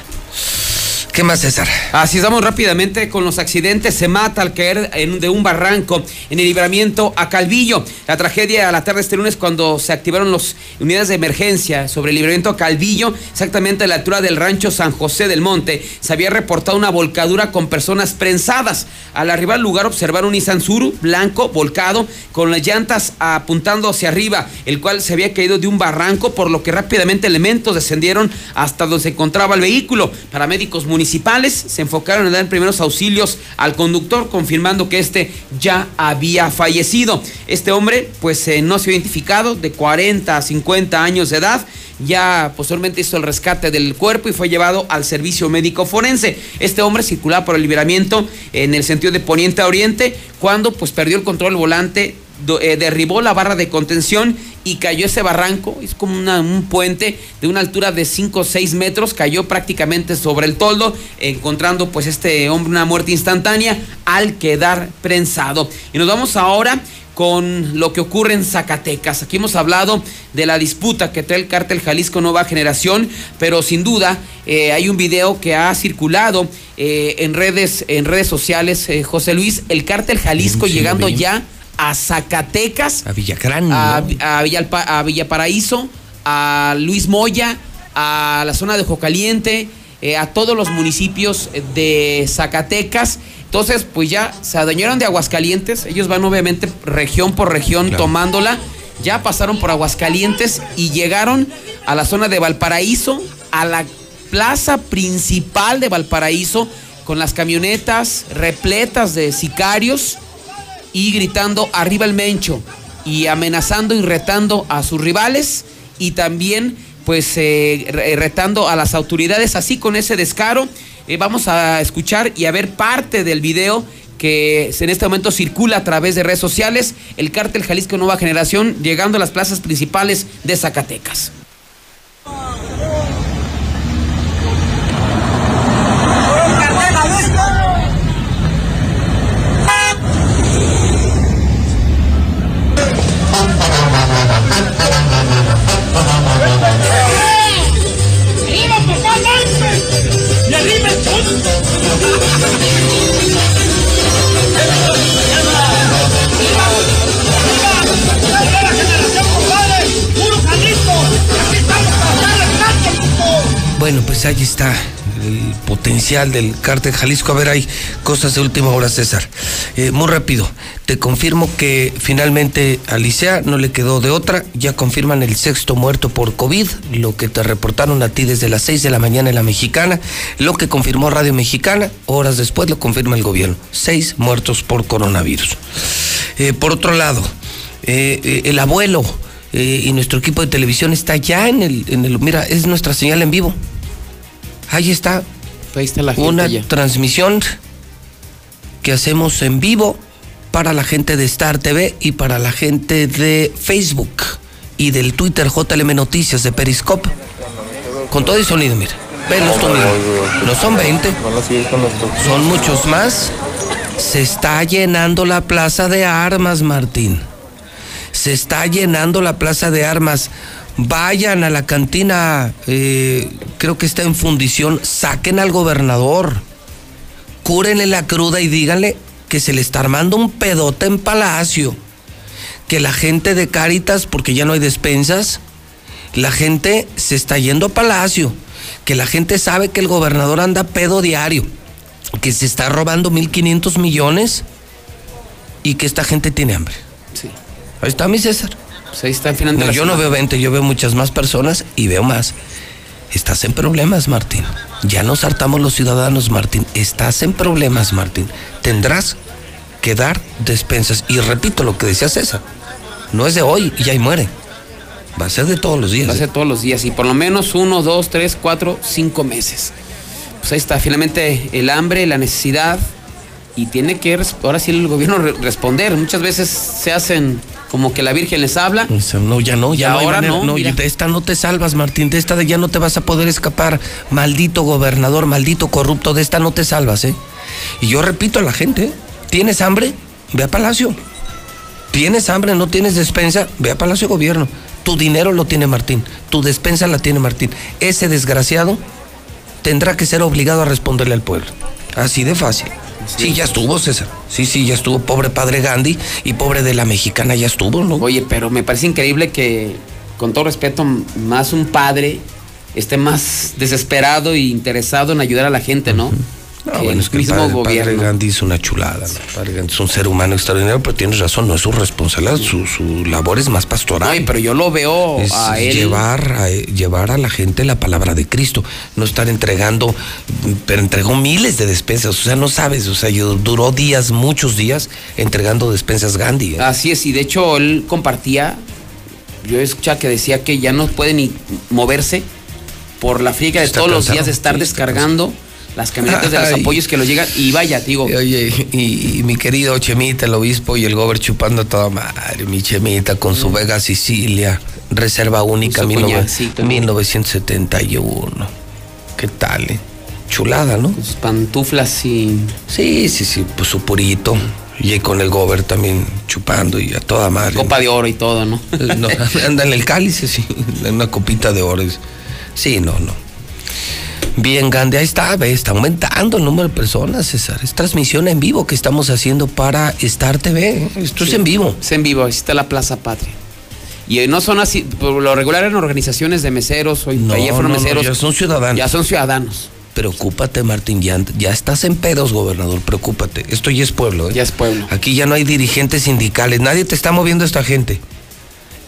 ¿Qué más, César? Así estamos rápidamente con los accidentes. Se mata al caer de un barranco en el libramiento a Calvillo. La tragedia a la tarde de este lunes cuando se activaron las unidades de emergencia sobre el libramiento a Calvillo, exactamente a la altura del rancho San José del Monte, se había reportado una volcadura con personas prensadas. Al arribar al lugar observaron un Nissan blanco volcado con las llantas apuntando hacia arriba, el cual se había caído de un barranco, por lo que rápidamente elementos descendieron hasta donde se encontraba el vehículo. Paramédicos municipales se enfocaron en dar primeros auxilios al conductor, confirmando que este ya había fallecido. Este hombre, pues eh, no se había identificado, de 40 a 50 años de edad. Ya posteriormente hizo el rescate del cuerpo y fue llevado al servicio médico forense. Este hombre circulaba por el liberamiento en el sentido de poniente a oriente cuando pues perdió el control volante eh, derribó la barra de contención y cayó ese barranco, es como una- un puente de una altura de 5 o 6 metros, cayó prácticamente sobre el toldo, encontrando pues este hombre una muerte instantánea al quedar prensado. Y nos vamos ahora con lo que ocurre en Zacatecas. Aquí hemos hablado de la disputa que trae el cártel Jalisco Nueva Generación, pero sin duda eh, hay un video que ha circulado eh, en redes en redes sociales, eh, José Luis, el cártel Jalisco llegando ya a Zacatecas, A Villacrán. a, ¿no? a Villalpa- a Villaparaíso, a Luis Moya, a la zona de Jocaliente, eh, a todos los municipios de Zacatecas. Entonces, pues ya se adueñaron de Aguascalientes. Ellos van obviamente región por región tomándola. Ya pasaron por Aguascalientes y llegaron a la zona de Valparaíso, a la plaza principal de Valparaíso, con las camionetas repletas de sicarios y gritando arriba el mencho y amenazando y retando a sus rivales y también pues eh, re- retando a las autoridades así con ese descaro. Eh, vamos a escuchar y a ver parte del video que en este momento circula a través de redes sociales, el cártel Jalisco Nueva Generación llegando a las plazas principales de Zacatecas. ¡Arriba, Bueno, pues ahí está el potencial del cártel Jalisco. A ver, hay cosas de última hora, César. Eh, muy rápido, te confirmo que finalmente a no le quedó de otra. Ya confirman el sexto muerto por COVID, lo que te reportaron a ti desde las 6 de la mañana en la mexicana, lo que confirmó Radio Mexicana, horas después lo confirma el gobierno. Seis muertos por coronavirus. Eh, por otro lado, eh, el abuelo y nuestro equipo de televisión está ya en el. Mira, es nuestra señal en vivo. Ahí está. Ahí está la gente Una ya. transmisión que hacemos en vivo para la gente de Star TV y para la gente de Facebook y del Twitter JLM Noticias de Periscope. Con todo y sonido, mira. Venlos tú mismo. No son 20. Son muchos más. Se está llenando la plaza de armas, Martín. Se está llenando la plaza de armas. Vayan a la cantina, eh, creo que está en fundición, saquen al gobernador, cúrenle la cruda y díganle que se le está armando un pedote en Palacio. Que la gente de Cáritas, porque ya no hay despensas, la gente se está yendo a Palacio. Que la gente sabe que el gobernador anda pedo diario. Que se está robando 1.500 millones y que esta gente tiene hambre. Sí. Ahí está mi César. Pues ahí está No, la yo no veo 20, yo veo muchas más personas y veo más. Estás en problemas, Martín. Ya nos hartamos los ciudadanos, Martín. Estás en problemas, Martín. Tendrás que dar despensas. Y repito lo que decía César. No es de hoy y ahí muere. Va a ser de todos los días. Va a ser todos los días y por lo menos uno, dos, tres, cuatro, cinco meses. Pues ahí está, finalmente el hambre, la necesidad y tiene que ahora sí el gobierno re- responder. Muchas veces se hacen como que la Virgen les habla. No, ya no, ya no ahora manera. no, de esta no te salvas, Martín. De esta de ya no te vas a poder escapar. Maldito gobernador, maldito corrupto, de esta no te salvas, ¿eh? Y yo repito a la gente. ¿tienes hambre? Ve a Palacio. ¿Tienes hambre? ¿No tienes despensa? Ve a Palacio Gobierno. Tu dinero lo tiene Martín. Tu despensa la tiene Martín. Ese desgraciado tendrá que ser obligado a responderle al pueblo. Así de fácil. Sí, ya estuvo, César. Sí, sí, ya estuvo. Pobre padre Gandhi y pobre de la mexicana ya estuvo, ¿no? Oye, pero me parece increíble que, con todo respeto, más un padre esté más desesperado e interesado en ayudar a la gente, ¿no? No, bueno, el es que el mismo padre, padre gobierno. Gandhi es una chulada. ¿no? El Padre Gandhi es un ser humano extraordinario, pero tienes razón, no es su responsabilidad. Su, su labor es más pastoral. Ay, pero yo lo veo es a él. llevar a, llevar a la gente la palabra de Cristo, no estar entregando, pero entregó miles de despensas, o sea, no sabes, o sea, yo- duró días, muchos días entregando despensas Gandhi. ¿eh? Así es, y de hecho él compartía, yo escuchaba que decía que ya no puede ni moverse por la friega de todos los días de estar sí, descargando las camionetas de los Ay. apoyos que lo llegan y vaya, digo. Oye, y, y mi querido Chemita, el obispo y el gober chupando a toda madre, mi Chemita con su Vega Sicilia, reserva única, 19- cuñacito, ¿no? 1971. ¿Qué tal? eh? Chulada, ¿no? Sus pantuflas y. Sí, sí, sí, pues su purito. Y con el gober también chupando y a toda madre. Copa de oro y todo, ¿no? Eh, no, (laughs) anda en el cáliz, sí, en una copita de oro. Sí, no, no. Bien, Gandhi, ahí está, ve, está aumentando el número de personas, César. Es transmisión en vivo que estamos haciendo para Star TV. Esto es en vivo. Es en vivo, ahí está la Plaza Patria. Y eh, no son así, por lo regular en organizaciones de meseros, hoy No, ayer fueron no, no, meseros. ya son ciudadanos. Ya son ciudadanos. Preocúpate, Martín, ya, ya estás en pedos, gobernador, preocúpate. Esto ya es pueblo, ¿eh? Ya es pueblo. Aquí ya no hay dirigentes sindicales, nadie te está moviendo esta gente.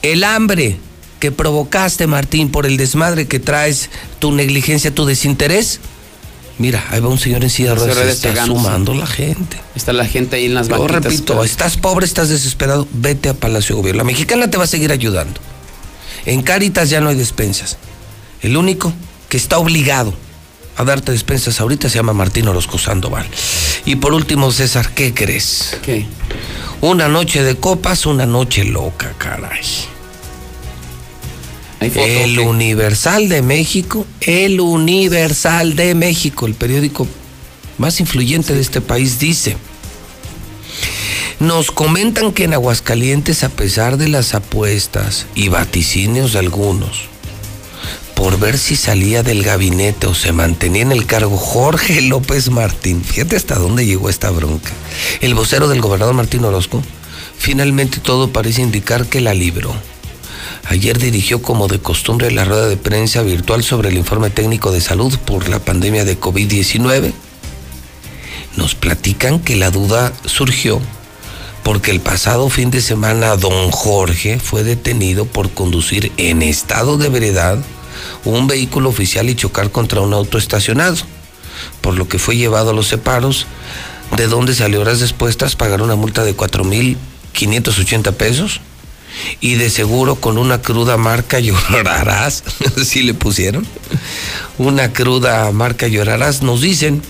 El hambre que provocaste, Martín, por el desmadre que traes, tu negligencia, tu desinterés. Mira, ahí va un señor en silla de ruedas, se está sumando la gente. Está la gente ahí en las Yo repito, pero- estás pobre, estás desesperado, vete a Palacio de Gobierno. La mexicana te va a seguir ayudando. En Cáritas ya no hay despensas. El único que está obligado a darte despensas ahorita se llama Martín Orozco Sandoval. Y por último, César, ¿qué crees? ¿Qué? Una noche de copas, una noche loca, caray. ¿Hay foto, El? Universal de México, el Universal de México, el periódico más influyente de este país, dice. Nos comentan que en Aguascalientes, a pesar de las apuestas y vaticinios de algunos, por ver si salía del gabinete o se mantenía en el cargo Jorge (laughs) López Martín, fíjate hasta dónde llegó esta bronca, el vocero del gobernador Martín Orozco, finalmente todo parece indicar que la libró. Ayer dirigió como de costumbre la rueda de prensa virtual sobre el informe técnico de salud por la pandemia de COVID-19. Nos platican que la duda surgió porque el pasado fin de semana don Jorge fue detenido por conducir en estado de veredad un vehículo oficial y chocar contra un auto estacionado, por lo que fue llevado a los separos, de donde salió horas después tras pagar una multa de 4.580 pesos y de seguro con una cruda marca (laughs) llorarás, si le pusieron, una cruda marca llorarás, nos dicen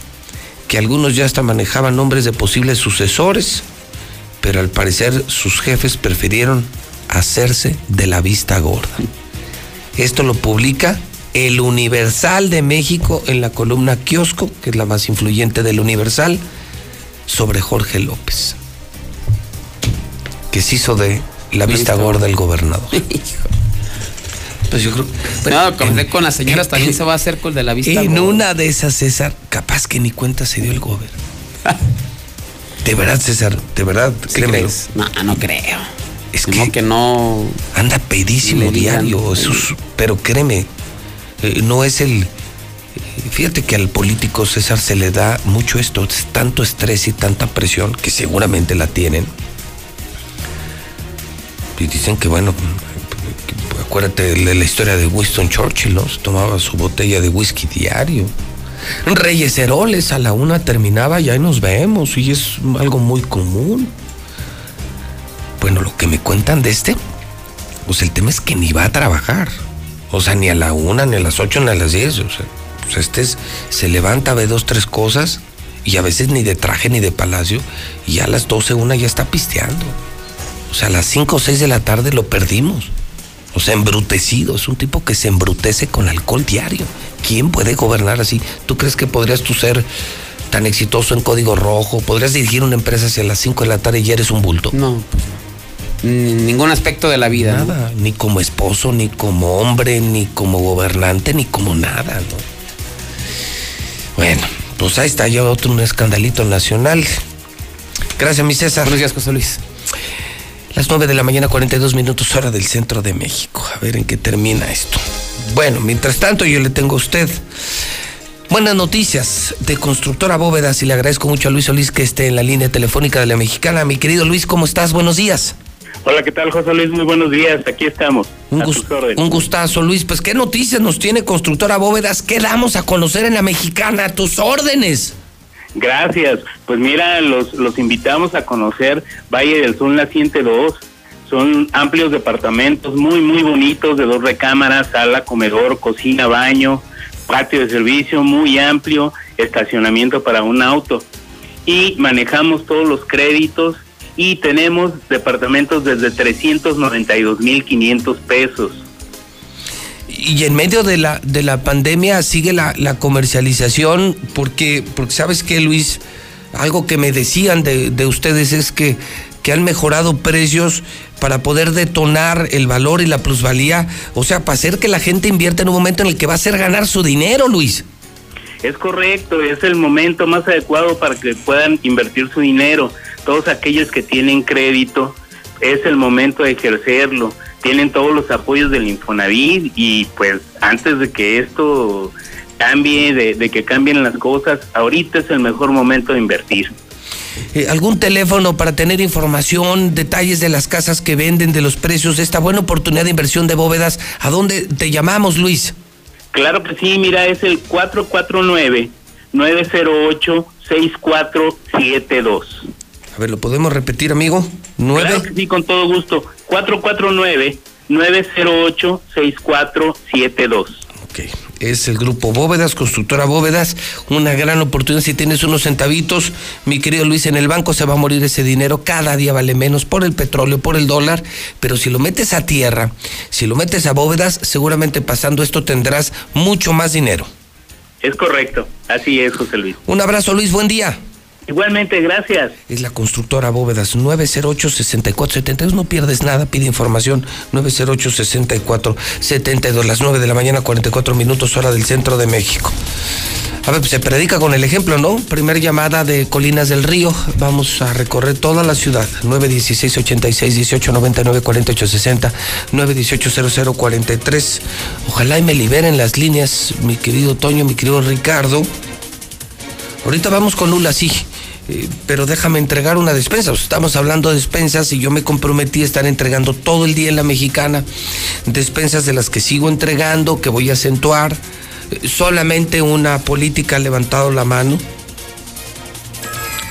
que algunos ya hasta manejaban nombres de posibles sucesores, pero al parecer sus jefes prefirieron hacerse de la vista gorda. Esto lo publica el Universal de México en la columna Kiosco, que es la más influyente del Universal, sobre Jorge López, que se hizo de la vista gorda el gobernador. (laughs) Pues yo creo. No, con, con las señoras también se va a hacer con el de la vista. En gorda. una de esas, César, capaz que ni cuenta se dio el gobierno. (laughs) De verdad, César, de verdad, ¿Sí créemelo. crees? No, no creo. Es que no. Anda pedísimo diario, eh. pero créeme, eh, no es el. eh, Fíjate que al político César se le da mucho esto, es tanto estrés y tanta presión que seguramente la tienen. Y dicen que, bueno, acuérdate de la historia de Winston Churchill, ¿no? Se tomaba su botella de whisky diario. Reyes Heroles a la una terminaba y ahí nos vemos, y es algo muy común. Bueno, lo que me cuentan de este, pues el tema es que ni va a trabajar. O sea, ni a la una, ni a las ocho, ni a las diez. O sea, pues este es- se levanta, ve dos, tres cosas, y a veces ni de traje ni de palacio, y a las doce, una ya está pisteando. O sea, a las cinco o seis de la tarde lo perdimos. O sea, embrutecido. Es un tipo que se embrutece con alcohol diario. ¿Quién puede gobernar así? ¿Tú crees que podrías tú ser tan exitoso en código rojo? ¿Podrías dirigir una empresa hacia las cinco de la tarde y ya eres un bulto? No, pues no. Ni- Ningún aspecto de la vida. ¿no? Nada, ni como esposo, ni como hombre, ni como gobernante, ni como nada, ¿no? Bueno, pues ahí está ya otro un escandalito nacional. Gracias, mi César. Buenos días, José Luis. Las 9 de la mañana, 42 minutos, hora del centro de México. A ver en qué termina esto. Bueno, mientras tanto, yo le tengo a usted buenas noticias de Constructora Bóvedas y le agradezco mucho a Luis Solís que esté en la línea telefónica de la mexicana. Mi querido Luis, ¿cómo estás? Buenos días. Hola, ¿qué tal, José Luis? Muy buenos días. Aquí estamos. Un, a gus- tus órdenes. un gustazo, Luis. Pues, ¿qué noticias nos tiene Constructora Bóvedas? ¿Qué damos a conocer en la mexicana? A tus órdenes. Gracias. Pues mira, los, los invitamos a conocer Valle del Sol Naciente 2. Son amplios departamentos muy, muy bonitos, de dos recámaras, sala, comedor, cocina, baño, patio de servicio muy amplio, estacionamiento para un auto. Y manejamos todos los créditos y tenemos departamentos desde 392.500 pesos. Y en medio de la, de la pandemia sigue la, la comercialización, porque, porque sabes que, Luis, algo que me decían de, de ustedes es que, que han mejorado precios para poder detonar el valor y la plusvalía, o sea, para hacer que la gente invierta en un momento en el que va a hacer ganar su dinero, Luis. Es correcto, es el momento más adecuado para que puedan invertir su dinero. Todos aquellos que tienen crédito, es el momento de ejercerlo. Tienen todos los apoyos del Infonavit y pues antes de que esto cambie, de, de que cambien las cosas, ahorita es el mejor momento de invertir. Eh, ¿Algún teléfono para tener información, detalles de las casas que venden, de los precios de esta buena oportunidad de inversión de bóvedas? ¿A dónde te llamamos, Luis? Claro que sí, mira, es el 449-908-6472. A ver, ¿lo podemos repetir, amigo? ¿Nueve? Claro que sí, con todo gusto. 449-908-6472. Ok, es el grupo Bóvedas, constructora Bóvedas, una gran oportunidad. Si tienes unos centavitos, mi querido Luis, en el banco se va a morir ese dinero, cada día vale menos por el petróleo, por el dólar, pero si lo metes a tierra, si lo metes a Bóvedas, seguramente pasando esto tendrás mucho más dinero. Es correcto, así es, José Luis. Un abrazo, Luis, buen día. Igualmente, gracias. Es la constructora Bóvedas 908-6472. No pierdes nada, pide información 908-6472. Las 9 de la mañana, 44 minutos, hora del centro de México. A ver, pues se predica con el ejemplo, ¿no? Primer llamada de Colinas del Río. Vamos a recorrer toda la ciudad. 916-86-1899-4860. 918-0043. Ojalá y me liberen las líneas, mi querido Toño, mi querido Ricardo. Ahorita vamos con Lula, sí. Eh, pero déjame entregar una despensa. Estamos hablando de despensas y yo me comprometí a estar entregando todo el día en la mexicana despensas de las que sigo entregando, que voy a acentuar. Eh, solamente una política ha levantado la mano.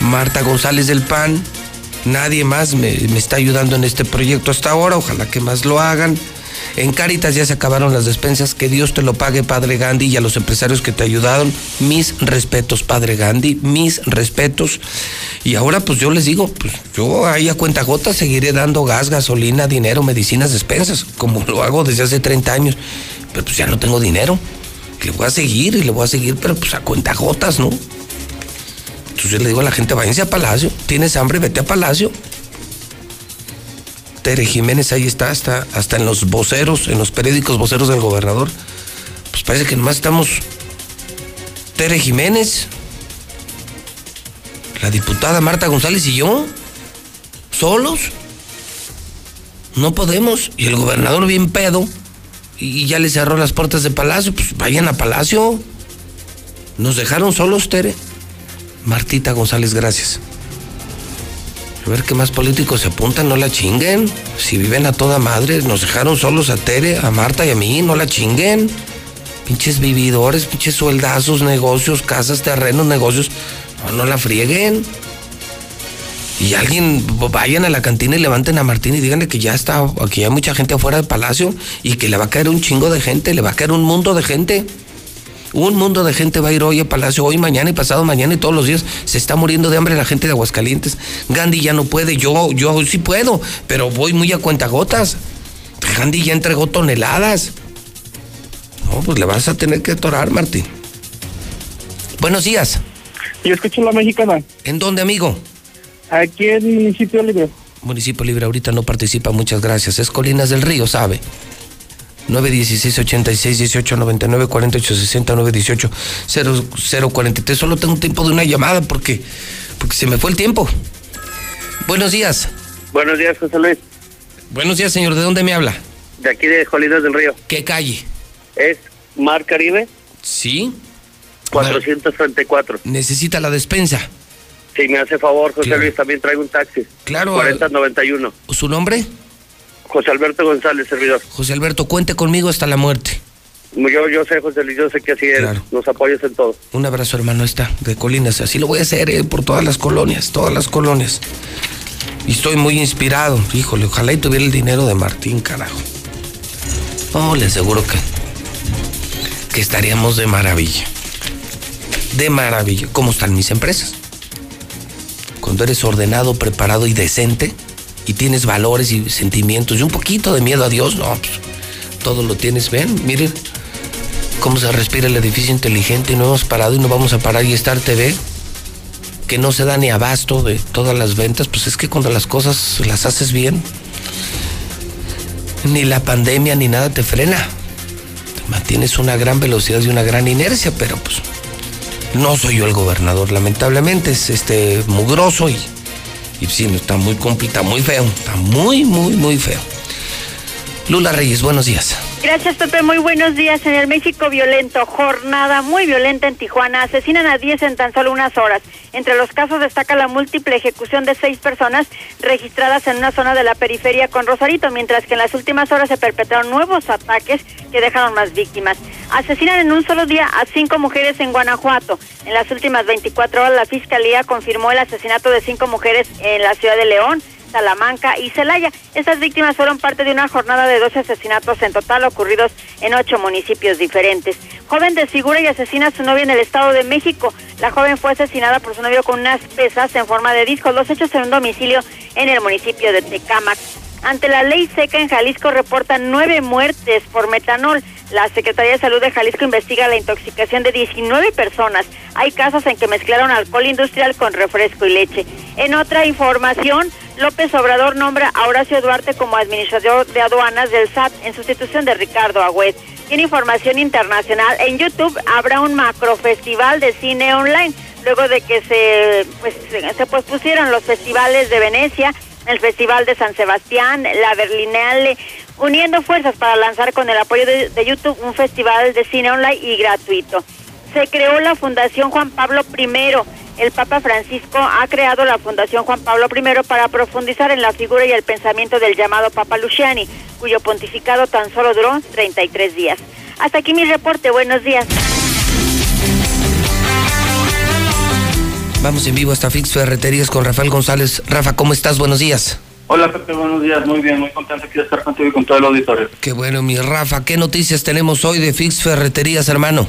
Marta González del PAN. Nadie más me, me está ayudando en este proyecto hasta ahora. Ojalá que más lo hagan. En Cáritas ya se acabaron las despensas. Que Dios te lo pague, Padre Gandhi, y a los empresarios que te ayudaron. Mis respetos, Padre Gandhi, mis respetos. Y ahora, pues yo les digo, pues yo ahí a cuenta gota seguiré dando gas, gasolina, dinero, medicinas, despensas, como lo hago desde hace 30 años. Pero pues ya no tengo dinero. Le voy a seguir y le voy a seguir, pero pues a cuenta gotas, ¿no? Entonces le digo a la gente, váyanse a Palacio. ¿Tienes hambre? Vete a Palacio. Tere Jiménez ahí está, hasta, hasta en los voceros, en los periódicos voceros del gobernador. Pues parece que nomás estamos Tere Jiménez, la diputada Marta González y yo, solos. No podemos. Y el gobernador bien pedo. Y ya le cerró las puertas de Palacio. Pues vayan a Palacio. Nos dejaron solos, Tere. Martita González, gracias. A ver qué más políticos se apuntan, no la chinguen. Si viven a toda madre, nos dejaron solos a Tere, a Marta y a mí, no la chinguen. Pinches vividores, pinches sueldazos, negocios, casas, terrenos, negocios. No, no la frieguen. Y alguien, vayan a la cantina y levanten a Martín y díganle que ya está, aquí hay mucha gente afuera del palacio y que le va a caer un chingo de gente, le va a caer un mundo de gente. Un mundo de gente va a ir hoy a Palacio, hoy, mañana y pasado mañana y todos los días. Se está muriendo de hambre la gente de Aguascalientes. Gandhi ya no puede, yo, yo sí puedo, pero voy muy a cuentagotas. Gandhi ya entregó toneladas. No, pues le vas a tener que atorar, Martín. Buenos días. Yo escucho la mexicana. ¿En dónde, amigo? Aquí en Municipio Libre. Municipio Libre ahorita no participa, muchas gracias. Es Colinas del Río, ¿sabe? 916 86 18 99 48 60 918 0043. Solo tengo tiempo de una llamada porque, porque se me fue el tiempo. Buenos días. Buenos días, José Luis. Buenos días, señor. ¿De dónde me habla? De aquí de Jolinas del Río. ¿Qué calle? Es Mar Caribe. Sí. 434. Necesita la despensa. Si me hace favor, José Claro. Luis, también traigo un taxi. Claro. 4091. ¿Su nombre? José Alberto González, servidor. José Alberto, cuente conmigo hasta la muerte. Yo, yo sé, José Luis, yo sé que así. Claro. Nos apoyas en todo. Un abrazo, hermano, está, de Colinas. Así lo voy a hacer eh, por todas las colonias, todas las colonias. Y estoy muy inspirado. Híjole, ojalá y tuviera el dinero de Martín, carajo. No, le aseguro que, que estaríamos de maravilla. De maravilla. ¿Cómo están mis empresas? Cuando eres ordenado, preparado y decente, y tienes valores y sentimientos y un poquito de miedo a Dios, no, pues, todo lo tienes. Ven, miren cómo se respira el edificio inteligente y no hemos parado y no vamos a parar y Star TV que no se da ni abasto de todas las ventas, pues es que cuando las cosas las haces bien, ni la pandemia ni nada te frena. Mantienes una gran velocidad y una gran inercia, pero pues no soy yo el gobernador, lamentablemente es este mugroso y, y sí, está muy complicado, muy feo, está muy, muy, muy feo. Lula Reyes, buenos días. Gracias, Pepe. Muy buenos días. En el México violento, jornada muy violenta en Tijuana. Asesinan a 10 en tan solo unas horas. Entre los casos destaca la múltiple ejecución de seis personas registradas en una zona de la periferia con Rosarito, mientras que en las últimas horas se perpetraron nuevos ataques que dejaron más víctimas. Asesinan en un solo día a cinco mujeres en Guanajuato. En las últimas 24 horas la Fiscalía confirmó el asesinato de cinco mujeres en la ciudad de León. Salamanca y Celaya. Estas víctimas fueron parte de una jornada de 12 asesinatos en total ocurridos en ocho municipios diferentes. Joven desfigura y asesina a su novia en el Estado de México. La joven fue asesinada por su novio con unas pesas en forma de disco. Los hechos en un domicilio en el municipio de Tecámac. Ante la ley seca en Jalisco reportan nueve muertes por metanol. La Secretaría de Salud de Jalisco investiga la intoxicación de 19 personas. Hay casos en que mezclaron alcohol industrial con refresco y leche. En otra información, López Obrador nombra a Horacio Duarte como administrador de aduanas del SAT en sustitución de Ricardo Agüed. Tiene información internacional. En YouTube habrá un macrofestival de cine online luego de que se pues se pospusieron los festivales de Venecia, el Festival de San Sebastián, la Berlinale, uniendo fuerzas para lanzar con el apoyo de, YouTube un festival de cine online y gratuito. Se creó la Fundación Juan Pablo I. El Papa Francisco ha creado la Fundación Juan Pablo I para profundizar en la figura y el pensamiento del llamado Papa Luciani, cuyo pontificado tan solo duró 33 días. Hasta aquí mi reporte. Buenos días. Vamos en vivo hasta Fix Ferreterías con Rafael González. Rafa, ¿cómo estás? Buenos días. Hola Pepe, buenos días, muy bien, muy contento de estar contigo y con todo el auditorio. Qué bueno, mi Rafa, ¿qué noticias tenemos hoy de Fix Ferreterías, hermano?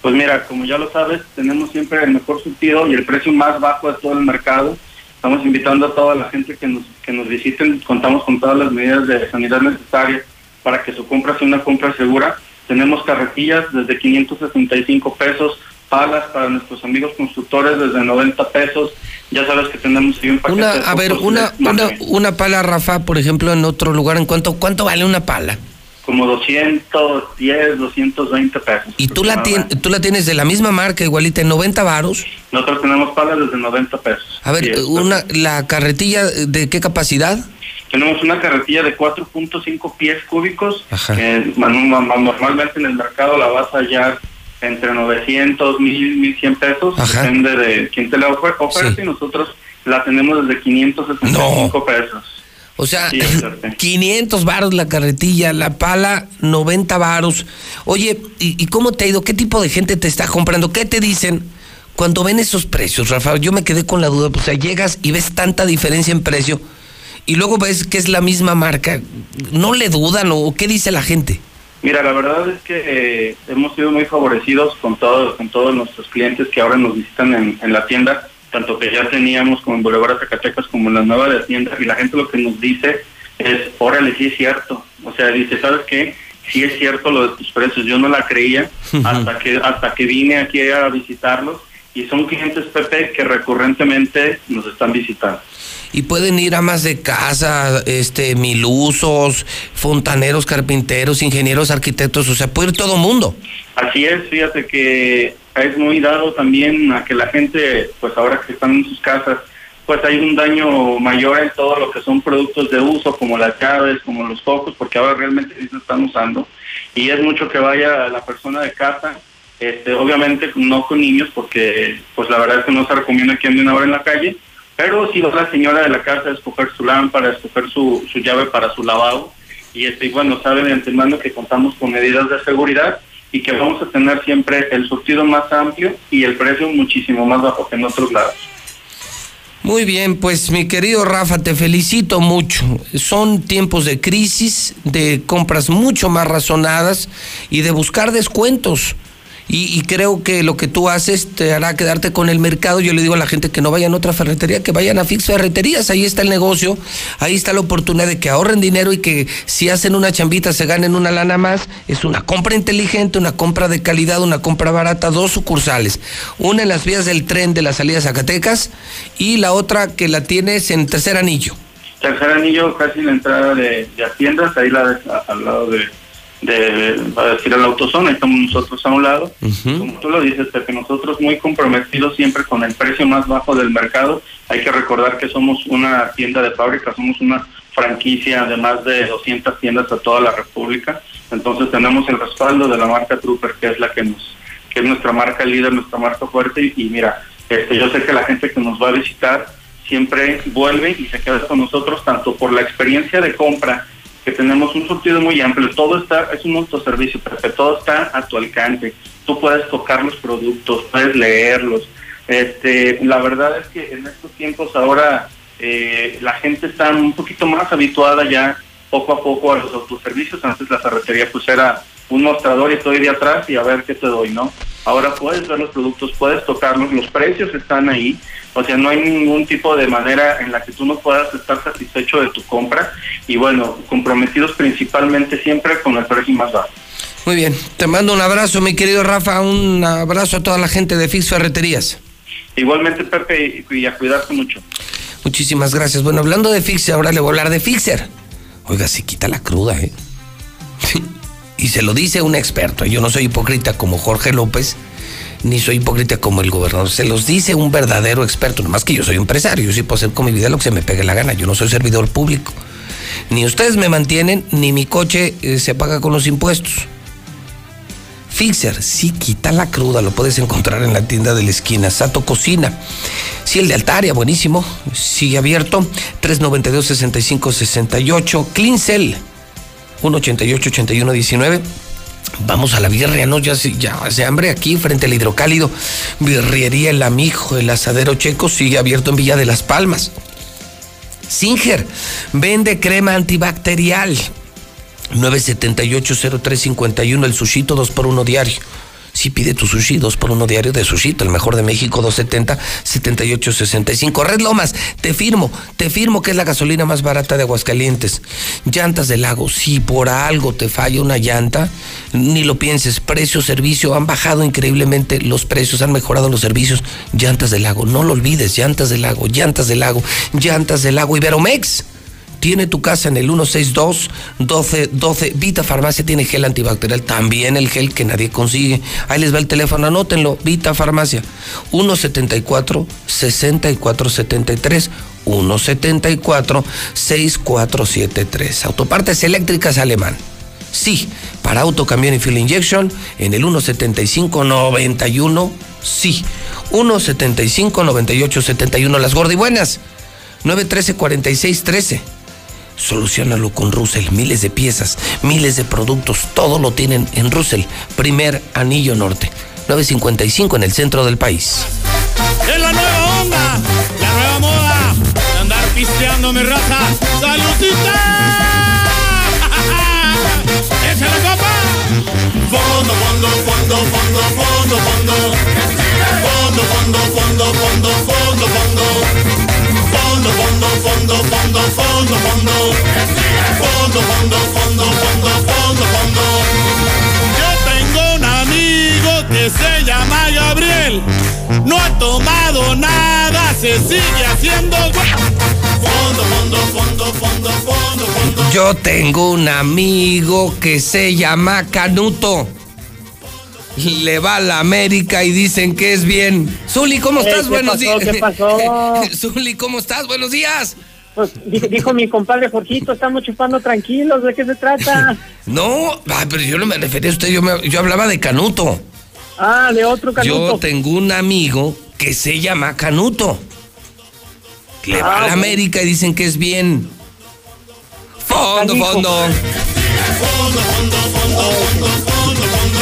Pues mira, como ya lo sabes, tenemos siempre el mejor surtido y el precio más bajo de todo el mercado. Estamos invitando a toda la gente que nos, que nos visiten, contamos con todas las medidas de sanidad necesarias para que su compra sea una compra segura. Tenemos carretillas desde 565 pesos, palas para nuestros amigos constructores desde 90 pesos. Ya sabes que tenemos ahí un paquete Una, de a ver, una, una, una pala, Rafa, por ejemplo, en otro lugar, ¿en cuánto, cuánto vale una pala? como 210, 220 pesos. Y tú la, tien- tú la tienes de la misma marca, igualita, en 90 varos. Nosotros tenemos palas desde 90 pesos. A ver, Sí, una, la carretilla, ¿de qué capacidad? Tenemos una carretilla de 4.5 pies cúbicos. Ajá. que normalmente en el mercado la vas a hallar entre 900, 1000, 1100 pesos. Ajá. Depende de quién te la ofer- oferta y nosotros la tenemos desde 565 pesos. O sea, Sí, exacto. (laughs) 500 varos la carretilla, la pala 90 varos. Oye, ¿y, y cómo te ha ido? ¿Qué tipo de gente te está comprando? ¿Qué te dicen cuando ven esos precios, Rafa? Yo me quedé con la duda. O sea, llegas y ves tanta diferencia en precio y luego ves que es la misma marca. ¿No le dudan o qué dice la gente? Mira, la verdad es que eh, hemos sido muy favorecidos con todos, con todos nuestros clientes que ahora nos visitan en, en la tienda, tanto que ya teníamos como en Boulevard Zacatecas como en la nueva de tienda, y la gente lo que nos dice es, órale, sí es cierto. O sea, dice, ¿sabes qué? Sí es cierto lo de tus precios. Yo no la creía hasta que hasta que vine aquí a visitarlos y son clientes, Pepe, que recurrentemente nos están visitando. Y pueden ir amas de casa, este, milusos, fontaneros, carpinteros, ingenieros, arquitectos, o sea, puede ir todo mundo. Así es, fíjate que es muy dado también a que la gente, pues ahora que están en sus casas, pues hay un daño mayor en todo lo que son productos de uso, como las llaves, como los focos, porque ahora realmente sí se están usando. Y es mucho que vaya la persona de casa, este, obviamente no con niños, porque pues la verdad es que no se recomienda que anden ahora en la calle, pero si va la señora de la casa a escoger su lámpara, a escoger su, su llave para su lavado, y este, bueno, saben de antemano que contamos con medidas de seguridad y que vamos a tener siempre el surtido más amplio y el precio muchísimo más bajo que en otros lados. Muy bien, pues mi querido Rafa, te felicito mucho. Son tiempos de crisis, de compras mucho más razonadas y de buscar descuentos. Y, y creo que lo que tú haces te hará quedarte con el mercado. Yo le digo a la gente que no vayan a otra ferretería, que vayan a Fix Ferreterías. Ahí está el negocio, ahí está la oportunidad de que ahorren dinero y que si hacen una chambita se ganen una lana más. Es una compra inteligente, una compra de calidad, una compra barata. Dos sucursales. Una en las vías del tren de la salida Zacatecas y la otra que la tienes en Tercer Anillo. Tercer anillo, casi la entrada de, de Haciendas, ahí al lado de, de, va a decir, a la autozona, ahí estamos nosotros a un lado. Como tú lo dices, Pepe, nosotros muy comprometidos siempre con el precio más bajo del mercado. Hay que recordar que somos una tienda de fábrica, somos una franquicia de más de 200 tiendas a toda la República. Entonces tenemos el respaldo de la marca Trooper, que es la que nos, que es nuestra marca líder, nuestra marca fuerte. Y, y mira, este, yo sé que la gente que nos va a visitar siempre vuelve y se queda con nosotros, tanto por la experiencia de compra, que tenemos un surtido muy amplio, todo está, es un autoservicio, porque todo está a tu alcance. Tú puedes tocar los productos, puedes leerlos. Este, la verdad es que en estos tiempos ahora eh, la gente está un poquito más habituada ya poco a poco a los autoservicios. Antes la ferretería pues era un mostrador y estoy de atrás y a ver qué te doy, ¿no? Ahora puedes ver los productos, puedes tocarlos, los precios están ahí, o sea, no hay ningún tipo de manera en la que tú no puedas estar satisfecho de tu compra y bueno, comprometidos principalmente siempre con el precio más bajo. Muy bien, te mando un abrazo, mi querido Rafa, un abrazo a toda la gente de Fix Ferreterías. Igualmente, Pepe, y a cuidarse mucho. Muchísimas gracias. Bueno, hablando de Fixer, ahora le voy a hablar de Fixer. Oiga, se quita la cruda, ¿eh? (laughs) y se lo dice un experto. Yo no soy hipócrita como Jorge López, ni soy hipócrita como el gobernador. Se los dice un verdadero experto. Nomás que yo soy empresario. Yo sí puedo hacer con mi vida lo que se me pegue la gana. Yo no soy servidor público. Ni ustedes me mantienen, ni mi coche eh, se paga con los impuestos. Fixer, sí quita la cruda, lo puedes encontrar en la tienda de la esquina. Sato Cocina. Sí, el de Altaria, buenísimo. Sigue abierto. 392-6568. Cleansel. 188-8119. Vamos a la birria, ¿no? Ya, ya hace hambre aquí frente al hidrocálido. Birriería El Amijo, el asadero checo, sigue abierto en Villa de las Palmas. Singer vende crema antibacterial. 978-0351, el sushito 2 por 1 diario. Si pide tu sushi 2 por 1 diario de sushito, el mejor de México 270-7865. Red Lomas, te firmo, te firmo que es la gasolina más barata de Aguascalientes. Llantas del lago, si por algo te falla una llanta, ni lo pienses, precio, servicio, han bajado increíblemente los precios, han mejorado los servicios. Llantas del lago, no lo olvides, llantas del lago, llantas del lago, llantas del lago. Iberomex tiene tu casa en el 162-1212. Vita Farmacia tiene gel antibacterial, también el gel que nadie consigue. Ahí les va el teléfono, anótenlo. Vita Farmacia, 174-6473. 174-6473. Autopartes eléctricas alemán. Sí, para auto, camión y fuel injection en el 175-91. Sí, 175-9871. Las gordibuenas. 913-4613. Solucionalo con Russell. Miles de piezas, miles de productos. Todo lo tienen en Russell. Primer anillo norte. 955 en el centro del país. Es la nueva onda, la nueva moda andar pisteando mi raza. ¡Saludcita! ¡Echa (laughs) la copa! Fondo, fondo, fondo, fondo, fondo, fondo. Fondo, fondo, fondo, fondo, fondo, fondo. Fondo, fondo, fondo, fondo, fondo, fondo. Fondo, fondo, fondo, fondo, fondo, fondo. Yo tengo un amigo que se llama Gabriel. No ha tomado nada, se sigue haciendo Fondo, fondo, fondo, fondo, fondo, fondo. Yo tengo un amigo que se llama Canuto. Le va a la América y dicen que es bien. Zuli, ¿cómo estás? ¿qué Buenos pasó? días. ¿Qué pasó? (laughs) Zuli, ¿cómo estás? Buenos días. Pues dijo, mi compadre Jorgito, estamos chupando tranquilos, ¿de qué se trata? (laughs) No, ah, pero yo no me refería a usted, yo, me- yo hablaba de Canuto. Ah, de otro Yo canuto. tengo un amigo que se llama Canuto. Le va a Ah, la. América y dicen que es bien. Fondo, fondo.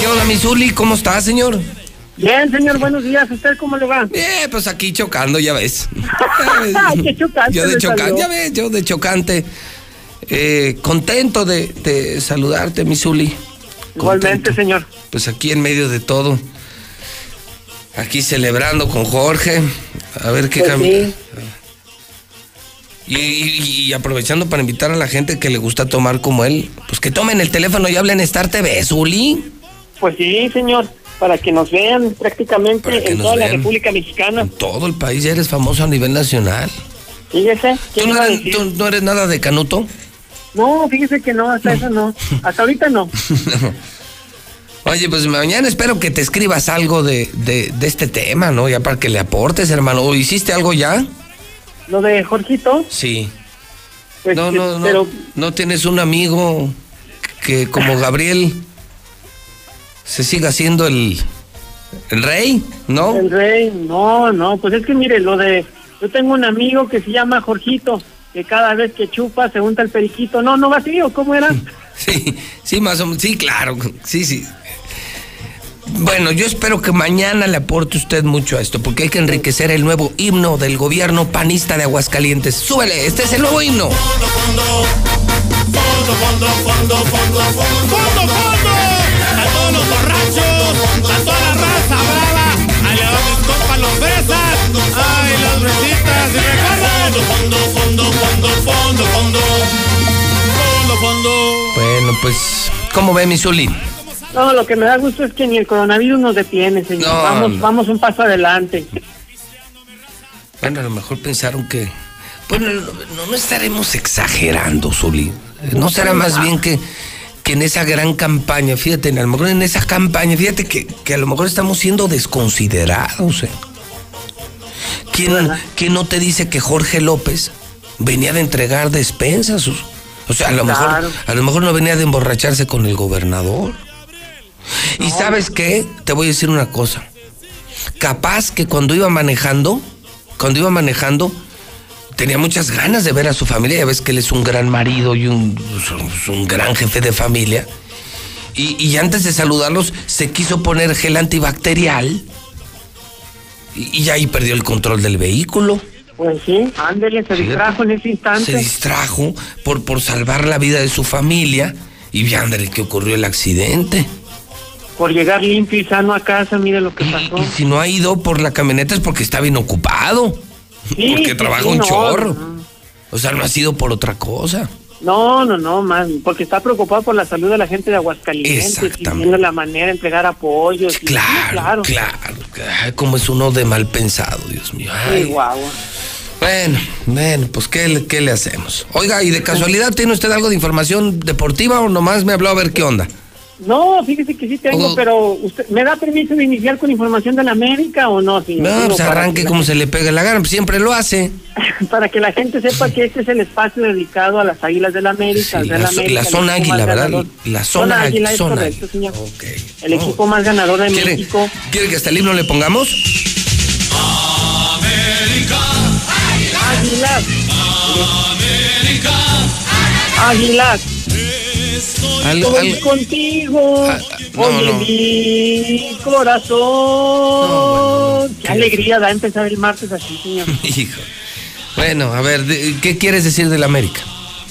¿Qué onda, mi Zuli? ¿Cómo está, señor? Bien, señor, buenos días. ¿Usted cómo le va? Bien, pues aquí chocando, ya ves. Ay, (laughs) qué chocante Yo de chocante, ya ves, yo de chocante. Eh, contento de, de saludarte, mi Zuli. Igualmente, señor. Pues aquí en medio de todo. Aquí celebrando con Jorge. A ver qué Pues cambia. sí. Y, y- y aprovechando para invitar a la gente que le gusta tomar como él, pues que tomen el teléfono y hablen Star TV, Zuli. Pues sí, señor, para que nos vean prácticamente en toda la. República Mexicana. Todo el país ya eres famoso a nivel nacional. Fíjese, ¿Tú ¿quién no, iba a eres, decir? tú no eres nada de Canuto? No, fíjese que no, hasta eso no. Hasta ahorita (laughs) no. Oye, pues mañana espero que te escribas algo de, de, de este tema, ¿no? Ya para que le aportes, hermano. ¿O ¿Hiciste algo ya? Lo de Jorgito, Sí. Pues, no, no, no, pero- no tienes un amigo que como Gabriel se siga siendo el, el rey, ¿no? El rey, no, no, pues es que mire, lo de, yo tengo un amigo que se llama Jorgito, que cada vez que chupa se unta el periquito, no, no va así, ¿o cómo era? (laughs) Sí, sí, más o menos, sí, claro, sí, sí. Bueno, yo espero que mañana le aporte usted mucho a esto, porque hay que enriquecer el nuevo himno del gobierno panista de Aguascalientes. Súbele, este es el nuevo himno. Fondo, fondo, fondo, fondo, fondo, fondo, fondo. Borrachos, a toda la raza brava, a leones compa los fresas, ay las fresitas y recuerden. Fondo, fondo, fondo, fondo, fondo, fondo, fondo. Bueno, pues, ¿cómo ve mi Zuli? No, lo que me da gusto es que ni el coronavirus nos detiene, señor. No, vamos, no. vamos un paso adelante. Bueno, a lo mejor pensaron que... Bueno, no, no estaremos exagerando, Zuli. No será más bien que, que en esa gran campaña, fíjate, a lo mejor en esa campaña, fíjate que, que a lo mejor estamos siendo desconsiderados. ¿eh? ¿Quién, quién no te dice que Jorge López venía de entregar despensas? O- sea, a lo, mejor, a lo mejor no venía de emborracharse con el gobernador. Y sabes qué, te voy a decir una cosa. Capaz que cuando iba manejando, cuando iba manejando, tenía muchas ganas de ver a su familia. Ya ves que él es un gran marido y un, un gran jefe de familia. Y, y antes de saludarlos, se quiso poner gel antibacterial. Y, y ahí perdió el control del vehículo. Pues sí, ándele, se Sí. distrajo en ese Se instante. distrajo por, por salvar la vida de su familia. Y ándale que ocurrió el accidente. Por llegar limpio y sano a casa, mire lo que pasó. Y si no ha ido por la camioneta es porque está bien ocupado. Sí, porque trabaja sí, un no, chorro. no. O sea, no ha sido por otra cosa. No, no, no, más, porque está preocupado por la salud de la gente de Aguascalientes viendo la manera de entregar apoyos. y- Claro, sí, claro. claro. Como es uno de mal pensado, Dios mío. Ay. Guau. Bueno, bueno, pues ¿qué, le- ¿qué le hacemos? Oiga, ¿y de casualidad tiene usted algo de información deportiva o nomás me habló a ver qué onda? No, fíjese que sí tengo, Oh. pero usted ¿me da permiso de iniciar con información de la América o no, señor? No, pues arranque la- como se le pegue la gana, pues siempre lo hace. (laughs) Para que la gente sepa que este es el espacio dedicado a las Águilas del la América. Sí, Real la, América, la zona águila, ¿verdad? La zona, águila es zona correcto, águila. señor. El equipo más ganador de ¿Quiere, México. ¿Quiere que hasta el himno le pongamos? Águilas. Águilas. Al- Estoy al- contigo. Ah, no, Oye, no. mi corazón. Qué alegría da empezar el martes así, señor. (laughs) Hijo. Bueno, a ver, ¿qué quieres decir del América?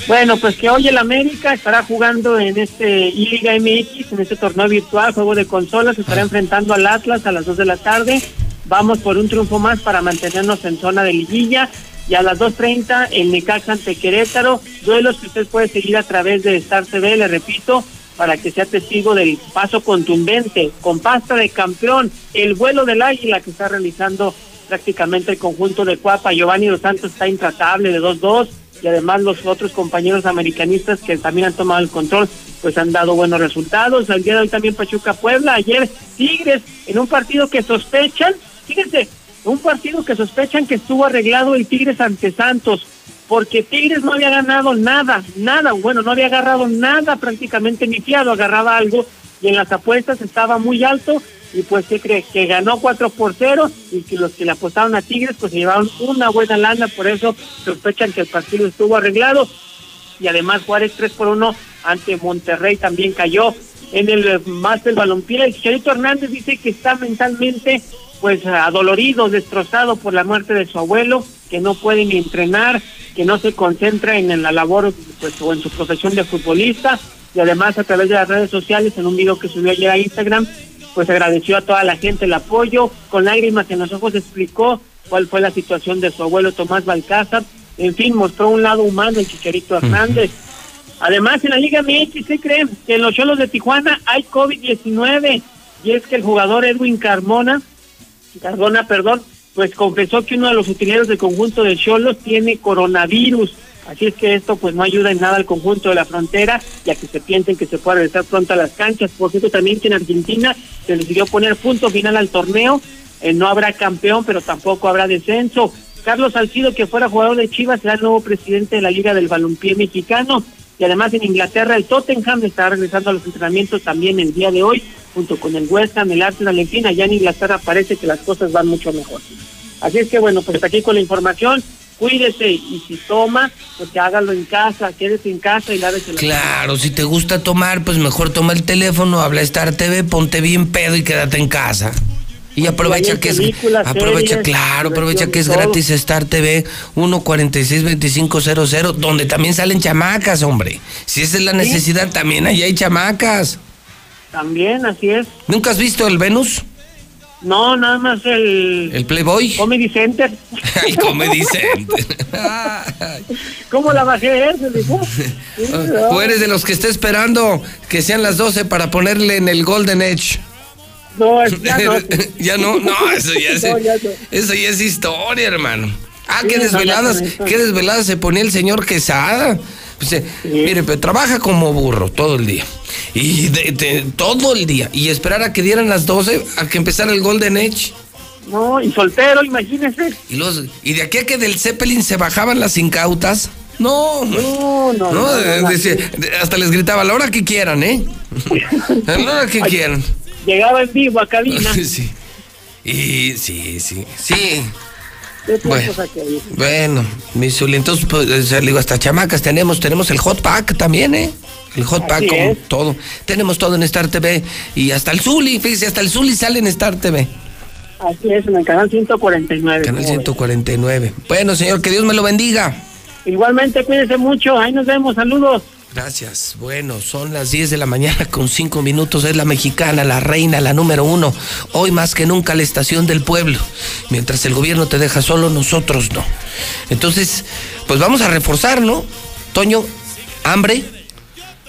Bueno, pues que hoy el América estará jugando en este I-Liga MX, en este torneo virtual, juego de consolas, estará enfrentando al Atlas a las 2 de la tarde. Vamos por un triunfo más para mantenernos en zona de liguilla. Y a las 2.30 el Necaxa ante Querétaro, duelos que usted puede seguir a través de Star TV, le repito, para que sea testigo del paso contundente, con pasta de campeón, el vuelo del águila que está realizando prácticamente el conjunto de Cuapa. Giovanni Dos Santos está intratable de 2-2 y además los otros compañeros americanistas que también han tomado el control pues han dado buenos resultados. El día de hoy también Pachuca Puebla, ayer Tigres en un partido que sospechan, fíjense, un partido que sospechan que estuvo arreglado el Tigres ante Santos, porque Tigres no había ganado nada, nada, bueno, no había agarrado nada prácticamente ni fiado, agarraba algo y en las apuestas estaba muy alto y pues ¿qué cree? Que ganó 4 por 0 y que los que le apostaron a Tigres pues se llevaron una buena lana, por eso sospechan que el partido estuvo arreglado y además Juárez 3 por 1 ante Monterrey también cayó en el eh, más del balompié. El Chicharito Hernández dice que está mentalmente pues adolorido, destrozado por la muerte de su abuelo, que no puede ni entrenar, que no se concentra en, en la labor pues o en su profesión de futbolista. Y además a través de las redes sociales en un video que subió ayer a Instagram pues agradeció a toda la gente el apoyo, con lágrimas en los ojos explicó cuál fue la situación de su abuelo Tomás Balcázar, en fin, mostró un lado humano el Chicharito Hernández. Además, en la Liga MX se cree que en los Cholos de Tijuana hay COVID-19 y es que el jugador Edwin Carmona, Cardona, perdón, pues confesó que uno de los utileros del conjunto de Cholos tiene coronavirus. Así es que esto pues no ayuda en nada al conjunto de la frontera, ya que se piensen que se puede regresar pronto a las canchas. Por cierto, también que en Argentina se decidió poner punto final al torneo. Eh, no habrá campeón, pero tampoco habrá descenso. Carlos Salcido, que fuera jugador de Chivas, será el nuevo presidente de la Liga del Balompié Mexicano. Y además en Inglaterra el Tottenham estará regresando a los entrenamientos también el día de hoy, junto con el West Ham, el Arsenal, en fin, allá en Inglaterra parece que las cosas van mucho mejor. Así es que bueno, pues aquí con la información, cuídese y si toma, pues que hágalo en casa, quédese en casa y lávese la Claro, si te gusta tomar, pues mejor toma el teléfono, habla Star TV, ponte bien pedo y quédate en casa. Y aprovecha que es aprovecha, series, claro, aprovecha que es todo. gratis Star TV 1462500, donde también salen chamacas, hombre. Si esa es la necesidad, también ahí hay chamacas. También, así es. ¿Nunca has visto el Venus? No, nada más el... ¿El Playboy? Comedy Center. (laughs) El Comedy Center. (laughs) ¿Cómo la bajé? (laughs) ¿O eres de los que está esperando que sean las 12 para ponerle en el Golden Edge? No, ya no. ya no, no, eso ya es, No, ya no. eso ya es historia, hermano. Ah, Sí, qué desveladas, qué desveladas se ponía el señor Quesada. Pues, eh, Mire, pero trabaja como burro todo el día. Y de- de- todo el día. Y esperar a que dieran las 12 a que empezara el Golden Edge. No, y soltero, imagínese. Y, los, y de aquí a que del Zeppelin se bajaban las incautas. No, no, no. no, no, eh, decía- hasta les gritaba a la hora que quieran, ¿eh? A (laughs) la hora que quieran. Llegaba en vivo a cabina. (laughs) Sí. Y sí, sí, sí. ¿Qué Bueno. Bueno, mi Zuli, entonces, pues, digo, hasta chamacas tenemos, tenemos el hot pack también, ¿eh? El hot pack Así es. todo. Tenemos todo en Star TV y hasta el Zuli, fíjese, hasta el Zuli sale en Star TV. Así es, en el canal 149. Canal ¿cómo ves? 149. Bueno, señor, que Dios me lo bendiga. Igualmente, cuídese mucho. Ahí nos vemos. Saludos. Gracias. Bueno, son las 10 de la mañana con 5 minutos. Es la mexicana, la reina, la número uno. Hoy más que nunca la estación del pueblo. Mientras el gobierno te deja solo, nosotros no. Entonces, pues vamos a reforzar, ¿no? Toño, hambre.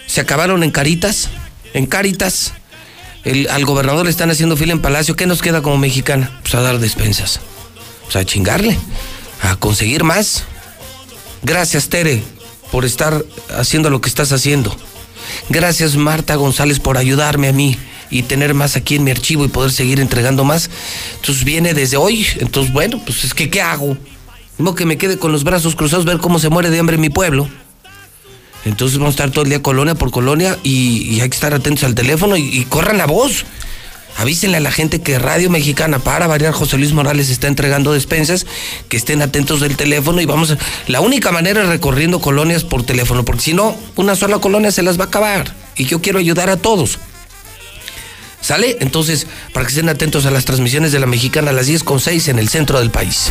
Se acabaron en Caritas. En Caritas. El- al gobernador le están haciendo fila en Palacio. ¿Qué nos queda como mexicana? Pues a dar despensas. Pues a chingarle. A conseguir más. Gracias, Tere, por estar haciendo lo que estás haciendo. Gracias, Marta González, por ayudarme a mí y tener más aquí en mi archivo y poder seguir entregando más. Entonces viene desde hoy. Entonces, bueno, pues es que, ¿qué hago? No que me quede con los brazos cruzados, ver cómo se muere de hambre mi pueblo. Entonces vamos a estar todo el día colonia por colonia y, hay que estar atentos al teléfono y, y corran la voz. Avísenle a la gente que Radio Mexicana, para variar, José Luis Morales está entregando despensas, que estén atentos del teléfono y vamos a... La única manera es recorriendo colonias por teléfono, porque si no, una sola colonia se las va a acabar. Y yo quiero ayudar a todos. ¿Sale? Entonces, para que estén atentos a las transmisiones de la Mexicana a las 10 con 6 en el centro del país.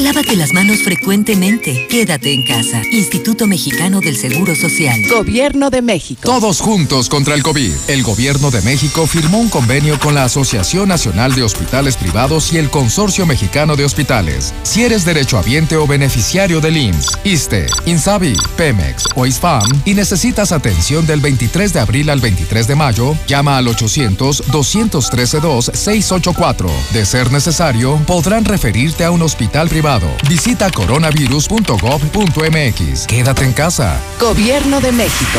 Lávate las manos frecuentemente. Quédate en casa. Instituto Mexicano del Seguro Social. Gobierno de México. Todos juntos contra el COVID. El gobierno de México firmó un convenio con la Asociación Nacional de Hospitales Privados y el Consorcio Mexicano de Hospitales. Si eres derechohabiente o beneficiario del IMSS, ISTE, INSABI, Pemex o ISFAM y necesitas atención del 23 de abril al 23 de mayo, llama al 800-213-2684. De ser necesario, podrán referirte a un hospital privado. Visita coronavirus.gov.mx. Quédate en casa. Gobierno de México.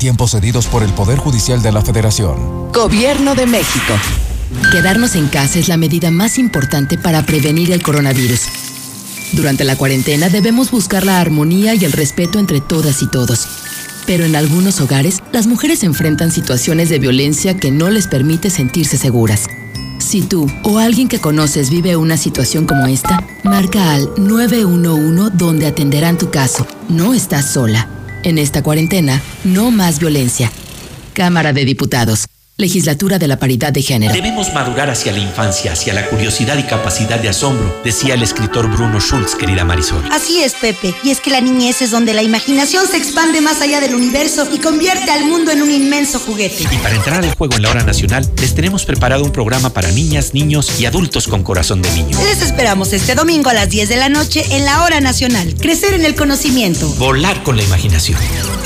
Tiempos cedidos por el Poder Judicial de la Federación. Gobierno de México. Quedarnos en casa es la medida más importante para prevenir el coronavirus. Durante la cuarentena debemos buscar la armonía y el respeto entre todas y todos. Pero en algunos hogares, las mujeres enfrentan situaciones de violencia que no les permite sentirse seguras. Si tú o alguien que conoces vive una situación como esta, marca al 911 donde atenderán tu caso. No estás sola. En esta cuarentena, no más violencia. Cámara de Diputados. Legislatura de la Paridad de Género. Debemos madurar hacia la infancia, hacia la curiosidad y capacidad de asombro, decía el escritor Bruno Schulz, querida Marisol. Así es, Pepe. Y es que la niñez es donde la imaginación se expande más allá del universo y convierte al mundo en un inmenso juguete. Y para entrar al juego en la hora nacional, les tenemos preparado un programa para niñas, niños y adultos con corazón de niño. Les esperamos este domingo a las 10 de la noche en la hora nacional. Crecer en el conocimiento. Volar con la imaginación.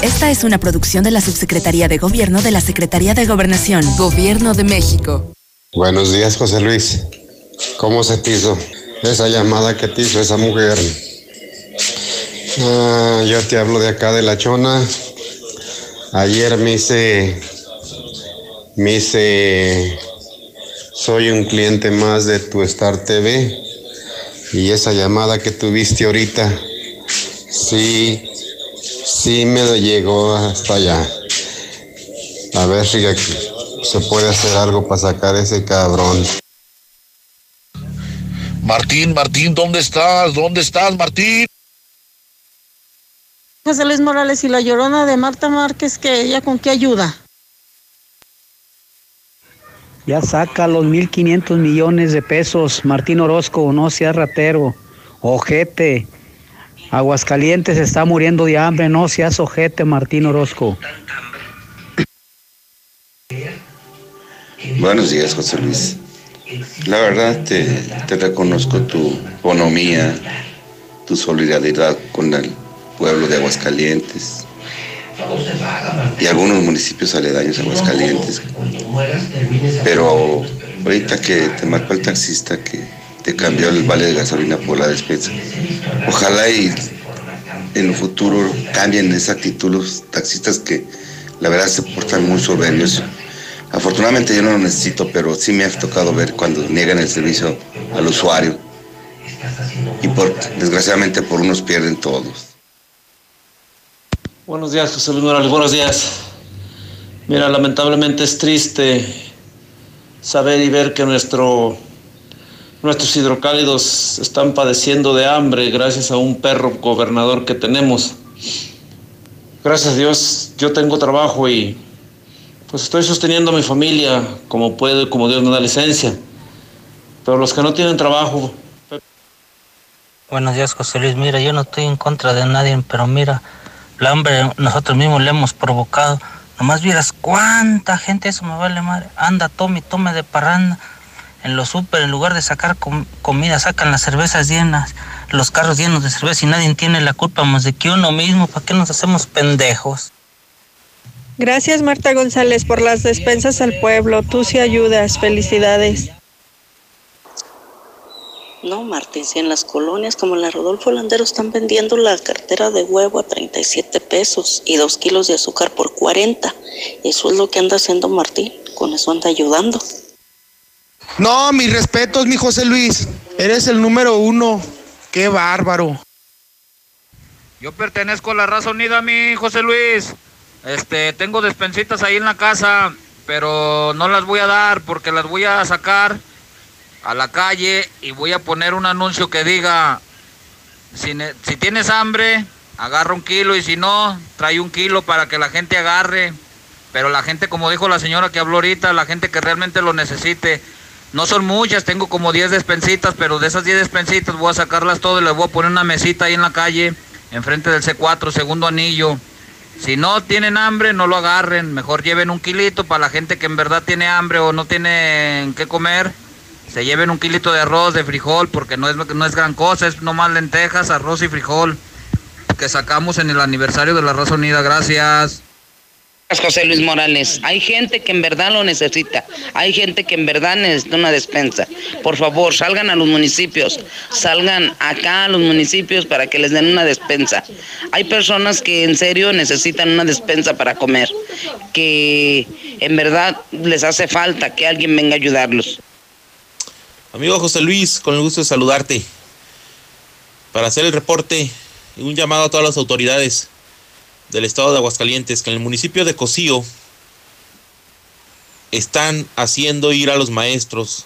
Esta es una producción de la Subsecretaría de Gobierno de la Secretaría de Gobernación. Gobierno de México. Buenos días, José Luis. ¿Cómo se te hizo esa llamada que te hizo esa mujer? Ah, yo te hablo de acá de La Chona. Ayer me hice, me hice, soy un cliente más de tu Star TV y esa llamada que tuviste ahorita, sí, sí me llegó hasta allá. A ver si aquí se puede hacer algo para sacar ese cabrón. Martín, Martín, ¿dónde estás? ¿Dónde estás, Martín? José Luis Morales y la llorona de Marta Márquez, que ella con qué ayuda. Ya saca los 1.500 millones de pesos, Martín Orozco, no seas ratero, ojete. Aguascalientes está muriendo de hambre, no seas ojete, Martín Orozco. Buenos días, José Luis. La verdad te, reconozco tu bonomía, tu solidaridad con el pueblo de Aguascalientes y algunos municipios aledaños a Aguascalientes. Pero ahorita que te marcó el taxista que te cambió el vale de gasolina por la despensa, ojalá y en el futuro cambien esa actitud los taxistas que la verdad se portan muy soberbios. Afortunadamente yo no lo necesito, pero sí me ha tocado ver cuando niegan el servicio al usuario. Y desgraciadamente por unos pierden todos. Buenos días, José Luis Morales. Buenos días. Mira, lamentablemente es triste saber y ver que nuestro, nuestros hidrocálidos están padeciendo de hambre gracias a un perro gobernador que tenemos. Gracias a Dios, yo tengo trabajo y pues estoy sosteniendo a mi familia como puedo como Dios me da licencia. Pero los que no tienen trabajo. Buenos días, José Luis. Mira, yo no estoy en contra de nadie, pero mira, el hambre nosotros mismos le hemos provocado. Nomás vieras cuánta gente, eso me vale madre. Anda, tome, tome de parranda. En los súper, en lugar de sacar com comida, sacan las cervezas llenas, los carros llenos de cerveza y nadie tiene la culpa más de que uno mismo. ¿Para qué nos hacemos pendejos? Gracias Marta González por las despensas al pueblo. Tú sí ayudas. Felicidades. No, Martín, si en las colonias como la Rodolfo Landero están vendiendo la cartera de huevo a 37 pesos y dos kilos de azúcar por 40. Eso es lo que anda haciendo Martín. Con eso anda ayudando. No, mis respetos, mi José Luis. Eres el número uno. Qué bárbaro. Yo pertenezco a la raza unida, mi José Luis. Este, tengo despensitas ahí en la casa, pero no las voy a dar porque las voy a sacar a la calle y voy a poner un anuncio que diga, si, si, tienes hambre, agarra un kilo y si no, trae un kilo para que la gente agarre. Pero la gente, como dijo la señora que habló ahorita, la gente que realmente lo necesite, no son muchas, tengo como 10 despensitas, pero de esas 10 despensitas voy a sacarlas todas y les voy a poner una mesita ahí en la calle, enfrente del C4, segundo anillo. Si no tienen hambre, no lo agarren. Mejor lleven un kilito para la gente que en verdad tiene hambre o no tiene qué comer. Se lleven un kilito de arroz, de frijol, porque no es, no es gran cosa, es nomás lentejas, arroz y frijol que sacamos en el aniversario de la Raza Unida. Gracias. José Luis Morales, hay gente que en verdad lo necesita, hay gente que en verdad necesita una despensa. Por favor, salgan a los municipios, salgan acá a los municipios para que les den una despensa. Hay personas que en serio necesitan una despensa para comer, que en verdad les hace falta que alguien venga a ayudarlos. Amigo José Luis, con el gusto de saludarte. Para hacer el reporte un llamado a todas las autoridades del estado de Aguascalientes, que en el municipio de Cocío están haciendo ir a los maestros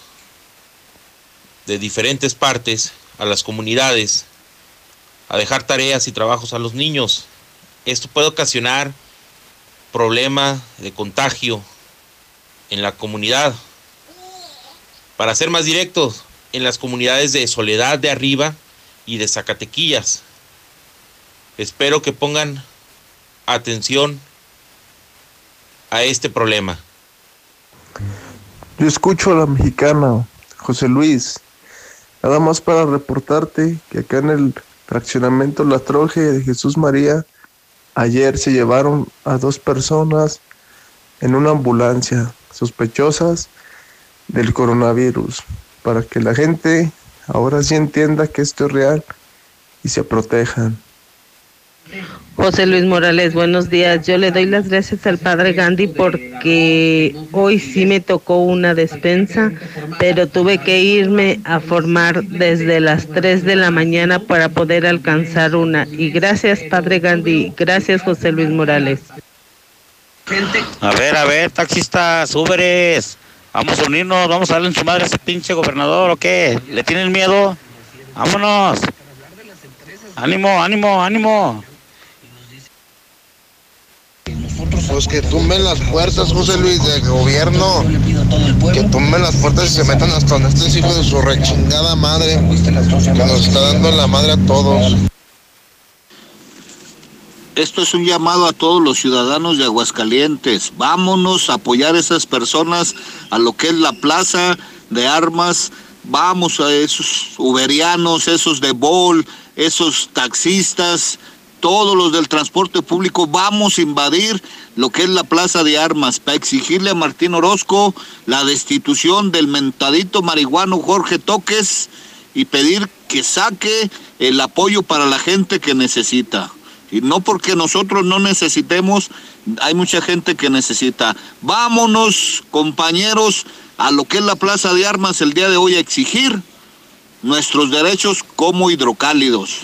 de diferentes partes a las comunidades a dejar tareas y trabajos a los niños. Esto puede ocasionar problema de contagio en la comunidad. Para ser más directos, en las comunidades de Soledad de Arriba y de Zacatequillas. Espero que pongan atención a este problema. Yo escucho a la mexicana, José Luis. Nada más para reportarte que acá en el fraccionamiento La Troje de Jesús María, ayer se llevaron a dos personas en una ambulancia sospechosas del coronavirus, para que la gente ahora sí entienda que esto es real y se protejan. José Luis Morales, buenos días. Yo le doy las gracias al padre Gandhi porque hoy sí me tocó una despensa, pero tuve que irme a formar desde las 3 de la mañana para poder alcanzar una. Y gracias, padre Gandhi. Gracias, José Luis Morales. A ver, a ver, taxistas, Uberes. Vamos a unirnos, vamos a darle en su madre a ese pinche gobernador o qué. ¿Le tienen miedo? Vámonos. Ánimo, ánimo, ánimo. Pues que tumben las puertas, José Luis, del gobierno. Que tumben las puertas y se metan hasta donde este hijo de su rechingada madre. Que nos está dando la madre a todos. Esto es un llamado a todos los ciudadanos de Aguascalientes. Vámonos a apoyar a esas personas a lo que es la plaza de armas. Vamos a esos uberianos, esos de Bol, esos taxistas, todos los del transporte público. Vamos a invadir lo que es la plaza de armas para exigirle a Martín Orozco la destitución del mentadito marihuano Jorge Toques y pedir que saque el apoyo para la gente que necesita. Y no porque nosotros no necesitemos, hay mucha gente que necesita. Vámonos, compañeros, a lo que es la Plaza de Armas el día de hoy a exigir nuestros derechos como hidrocálidos.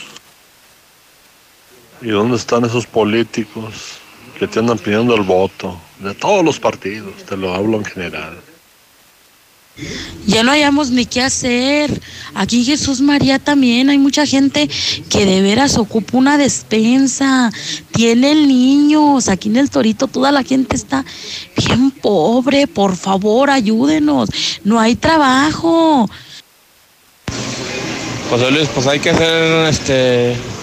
¿Y dónde están esos políticos que te andan pidiendo el voto? De todos los partidos, te lo hablo en general. Ya no hayamos ni qué hacer. Aquí en Jesús María también hay mucha gente que de veras ocupa una despensa. Tienen niños. Aquí en el Torito toda la gente está bien pobre. Por favor, ayúdenos. No hay trabajo. José Luis, pues hay que hacer este.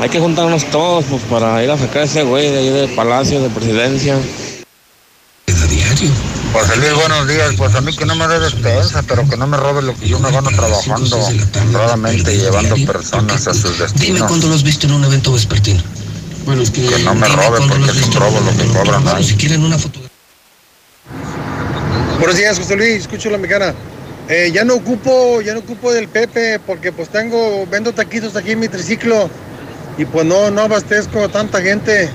Hay que juntarnos todos pues, para ir a sacar a ese güey de ahí de Palacio, de Presidencia. José Luis, buenos días. Pues a mí que no me dé despensa, pero que no me robe lo que yo me gano trabajando honradamente y llevando personas a sus destinos. Dime cuándo lo has visto en un evento vespertino. Bueno, es que, que no me robe porque es un robo lo que cobran ahí. Si quieren una fotografía. Buenos días, José Luis. Escucho la mexicana. Eh, ya no ocupo, ya no ocupo del Pepe porque pues tengo, vendo taquitos aquí en mi triciclo y pues no, no abastezco tanta gente.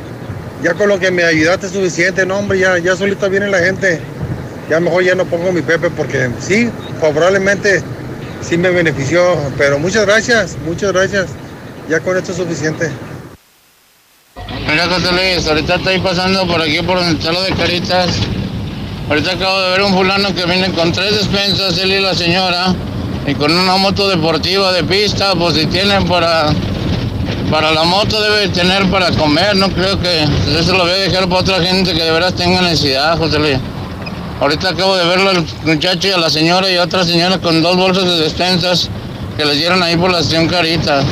Ya con lo que me ayudaste es suficiente, no hombre, ya, ya solita viene la gente. Ya mejor ya no pongo mi Pepe porque sí, probablemente sí me benefició, pero muchas gracias, muchas gracias. Ya con esto es suficiente. Mira, José Luis, ahorita estoy pasando por aquí por donde está de Caritas. Ahorita acabo de ver un fulano que viene con tres despensas, él y la señora, y con una moto deportiva de pista, pues si tienen para, para la moto debe tener para comer, no creo que eso lo voy a dejar para otra gente que de veras tenga necesidad, José Luis. Ahorita acabo de verlo al muchacho y a la señora y a otra señora con dos bolsas de despensas que les dieron ahí por la estación Carita.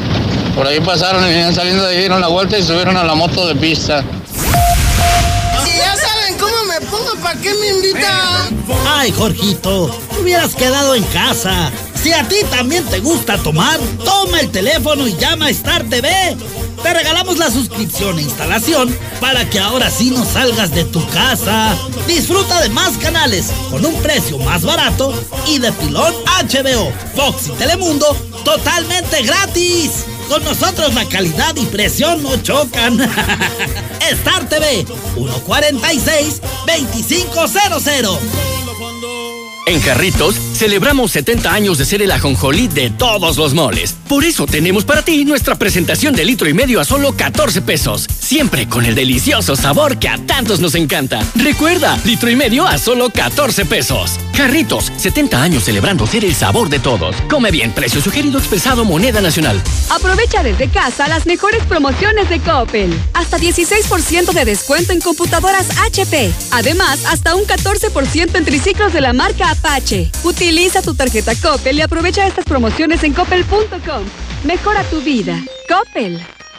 Por ahí pasaron y venían saliendo de ahí, dieron la vuelta y subieron a la moto de pista. Si ya saben cómo me pongo, ¿para qué me invitan? Ay, Jorgito, hubieras quedado en casa. Si a ti también te gusta tomar, toma el teléfono y llama a Star TV. Te regalamos la suscripción e instalación para que ahora sí no salgas de tu casa. Disfruta de más canales con un precio más barato y de pilón HBO, Fox y Telemundo totalmente gratis. Con nosotros la calidad y presión no chocan. (laughs) Star TV 146 2500. En Jarritos celebramos 70 años de ser el ajonjolí de todos los moles. Por eso tenemos para ti nuestra presentación de litro y medio a solo 14 pesos. Siempre con el delicioso sabor que a tantos nos encanta. Recuerda, litro y medio a solo 14 pesos. Jarritos, 70 años celebrando ser el sabor de todos. Come bien, precio sugerido expresado moneda nacional. Aprovecha desde casa las mejores promociones de Coppel. Hasta 16% de descuento en computadoras HP. Además, hasta un 14% en triciclos de la marca Apache. Utiliza tu tarjeta Coppel y aprovecha estas promociones en coppel.com. Mejora tu vida. Coppel.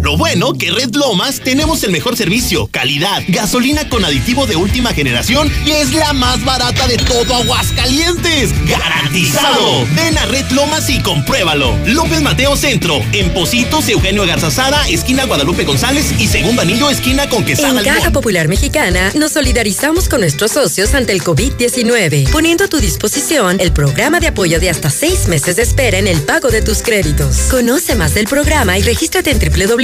Lo bueno que Red Lomas tenemos el mejor servicio, calidad, gasolina con aditivo de última generación y es la más barata de todo Aguascalientes. ¡Garantizado! Ven a Red Lomas y compruébalo. López Mateo Centro, en Positos, Eugenio Garzazada, esquina Guadalupe González y Segundo Anillo, esquina con Quesada En Caja Popular Mexicana nos solidarizamos con nuestros socios ante el COVID-19, poniendo a tu disposición el programa de apoyo de hasta seis meses de espera en el pago de tus créditos. Conoce más del programa y regístrate en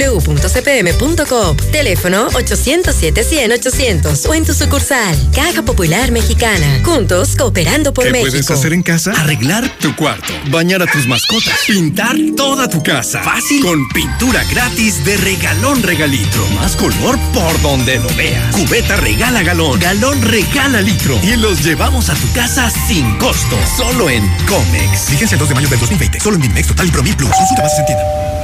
www.cpm.com. Teléfono 807-100-800 o en tu sucursal. Caja Popular Mexicana. Juntos cooperando por ¿Qué México. puedes hacer en casa? Arreglar tu cuarto, bañar a tus mascotas, pintar toda tu casa. Fácil. Con pintura gratis de regalón regalitro. Más color por donde lo veas. Cubeta regala galón, galón regala litro. Y los llevamos a tu casa sin costo. Solo en Comex. Vigencia el 2 de mayo del 2020. Solo en Dimex Total y Promil Plus. Consulta en tienda.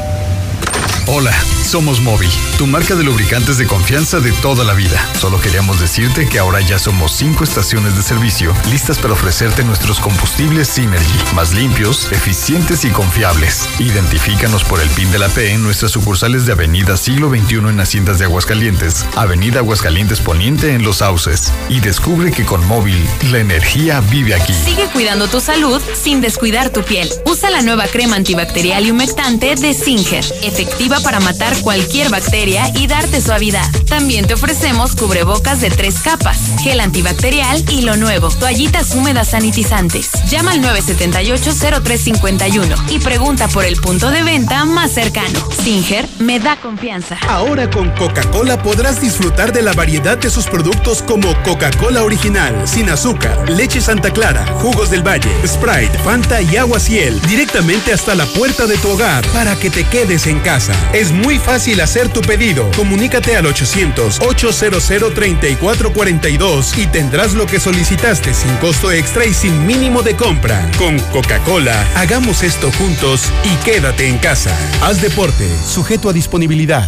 Hola, somos Móvil, tu marca de lubricantes de confianza de toda la vida. Solo queríamos decirte que ahora ya somos cinco estaciones de servicio listas para ofrecerte nuestros combustibles Synergy, más limpios, eficientes y confiables. Identifícanos por el PIN de la P en nuestras sucursales de Avenida Siglo XXI en Haciendas de Aguascalientes, Avenida Aguascalientes Poniente en Los Sauces. Y descubre que con Móvil, la energía vive aquí. Sigue cuidando tu salud sin descuidar tu piel. Usa la nueva crema antibacterial y humectante de Singer, efectiva para matar cualquier bacteria y darte suavidad. También te ofrecemos cubrebocas de tres capas, gel antibacterial y lo nuevo, toallitas húmedas sanitizantes. Llama al 978-0351 y pregunta por el punto de venta más cercano. Singer me da confianza. Ahora con Coca-Cola podrás disfrutar de la variedad de sus productos como Coca-Cola original, sin azúcar, leche Santa Clara, jugos del Valle, Sprite, Fanta y agua Ciel, directamente hasta la puerta de tu hogar para que te quedes en casa. Es muy fácil hacer tu pedido. Comunícate al 800-800-3442 y tendrás lo que solicitaste sin costo extra y sin mínimo de compra. Con Coca-Cola, hagamos esto juntos y quédate en casa. Haz deporte, sujeto a disponibilidad.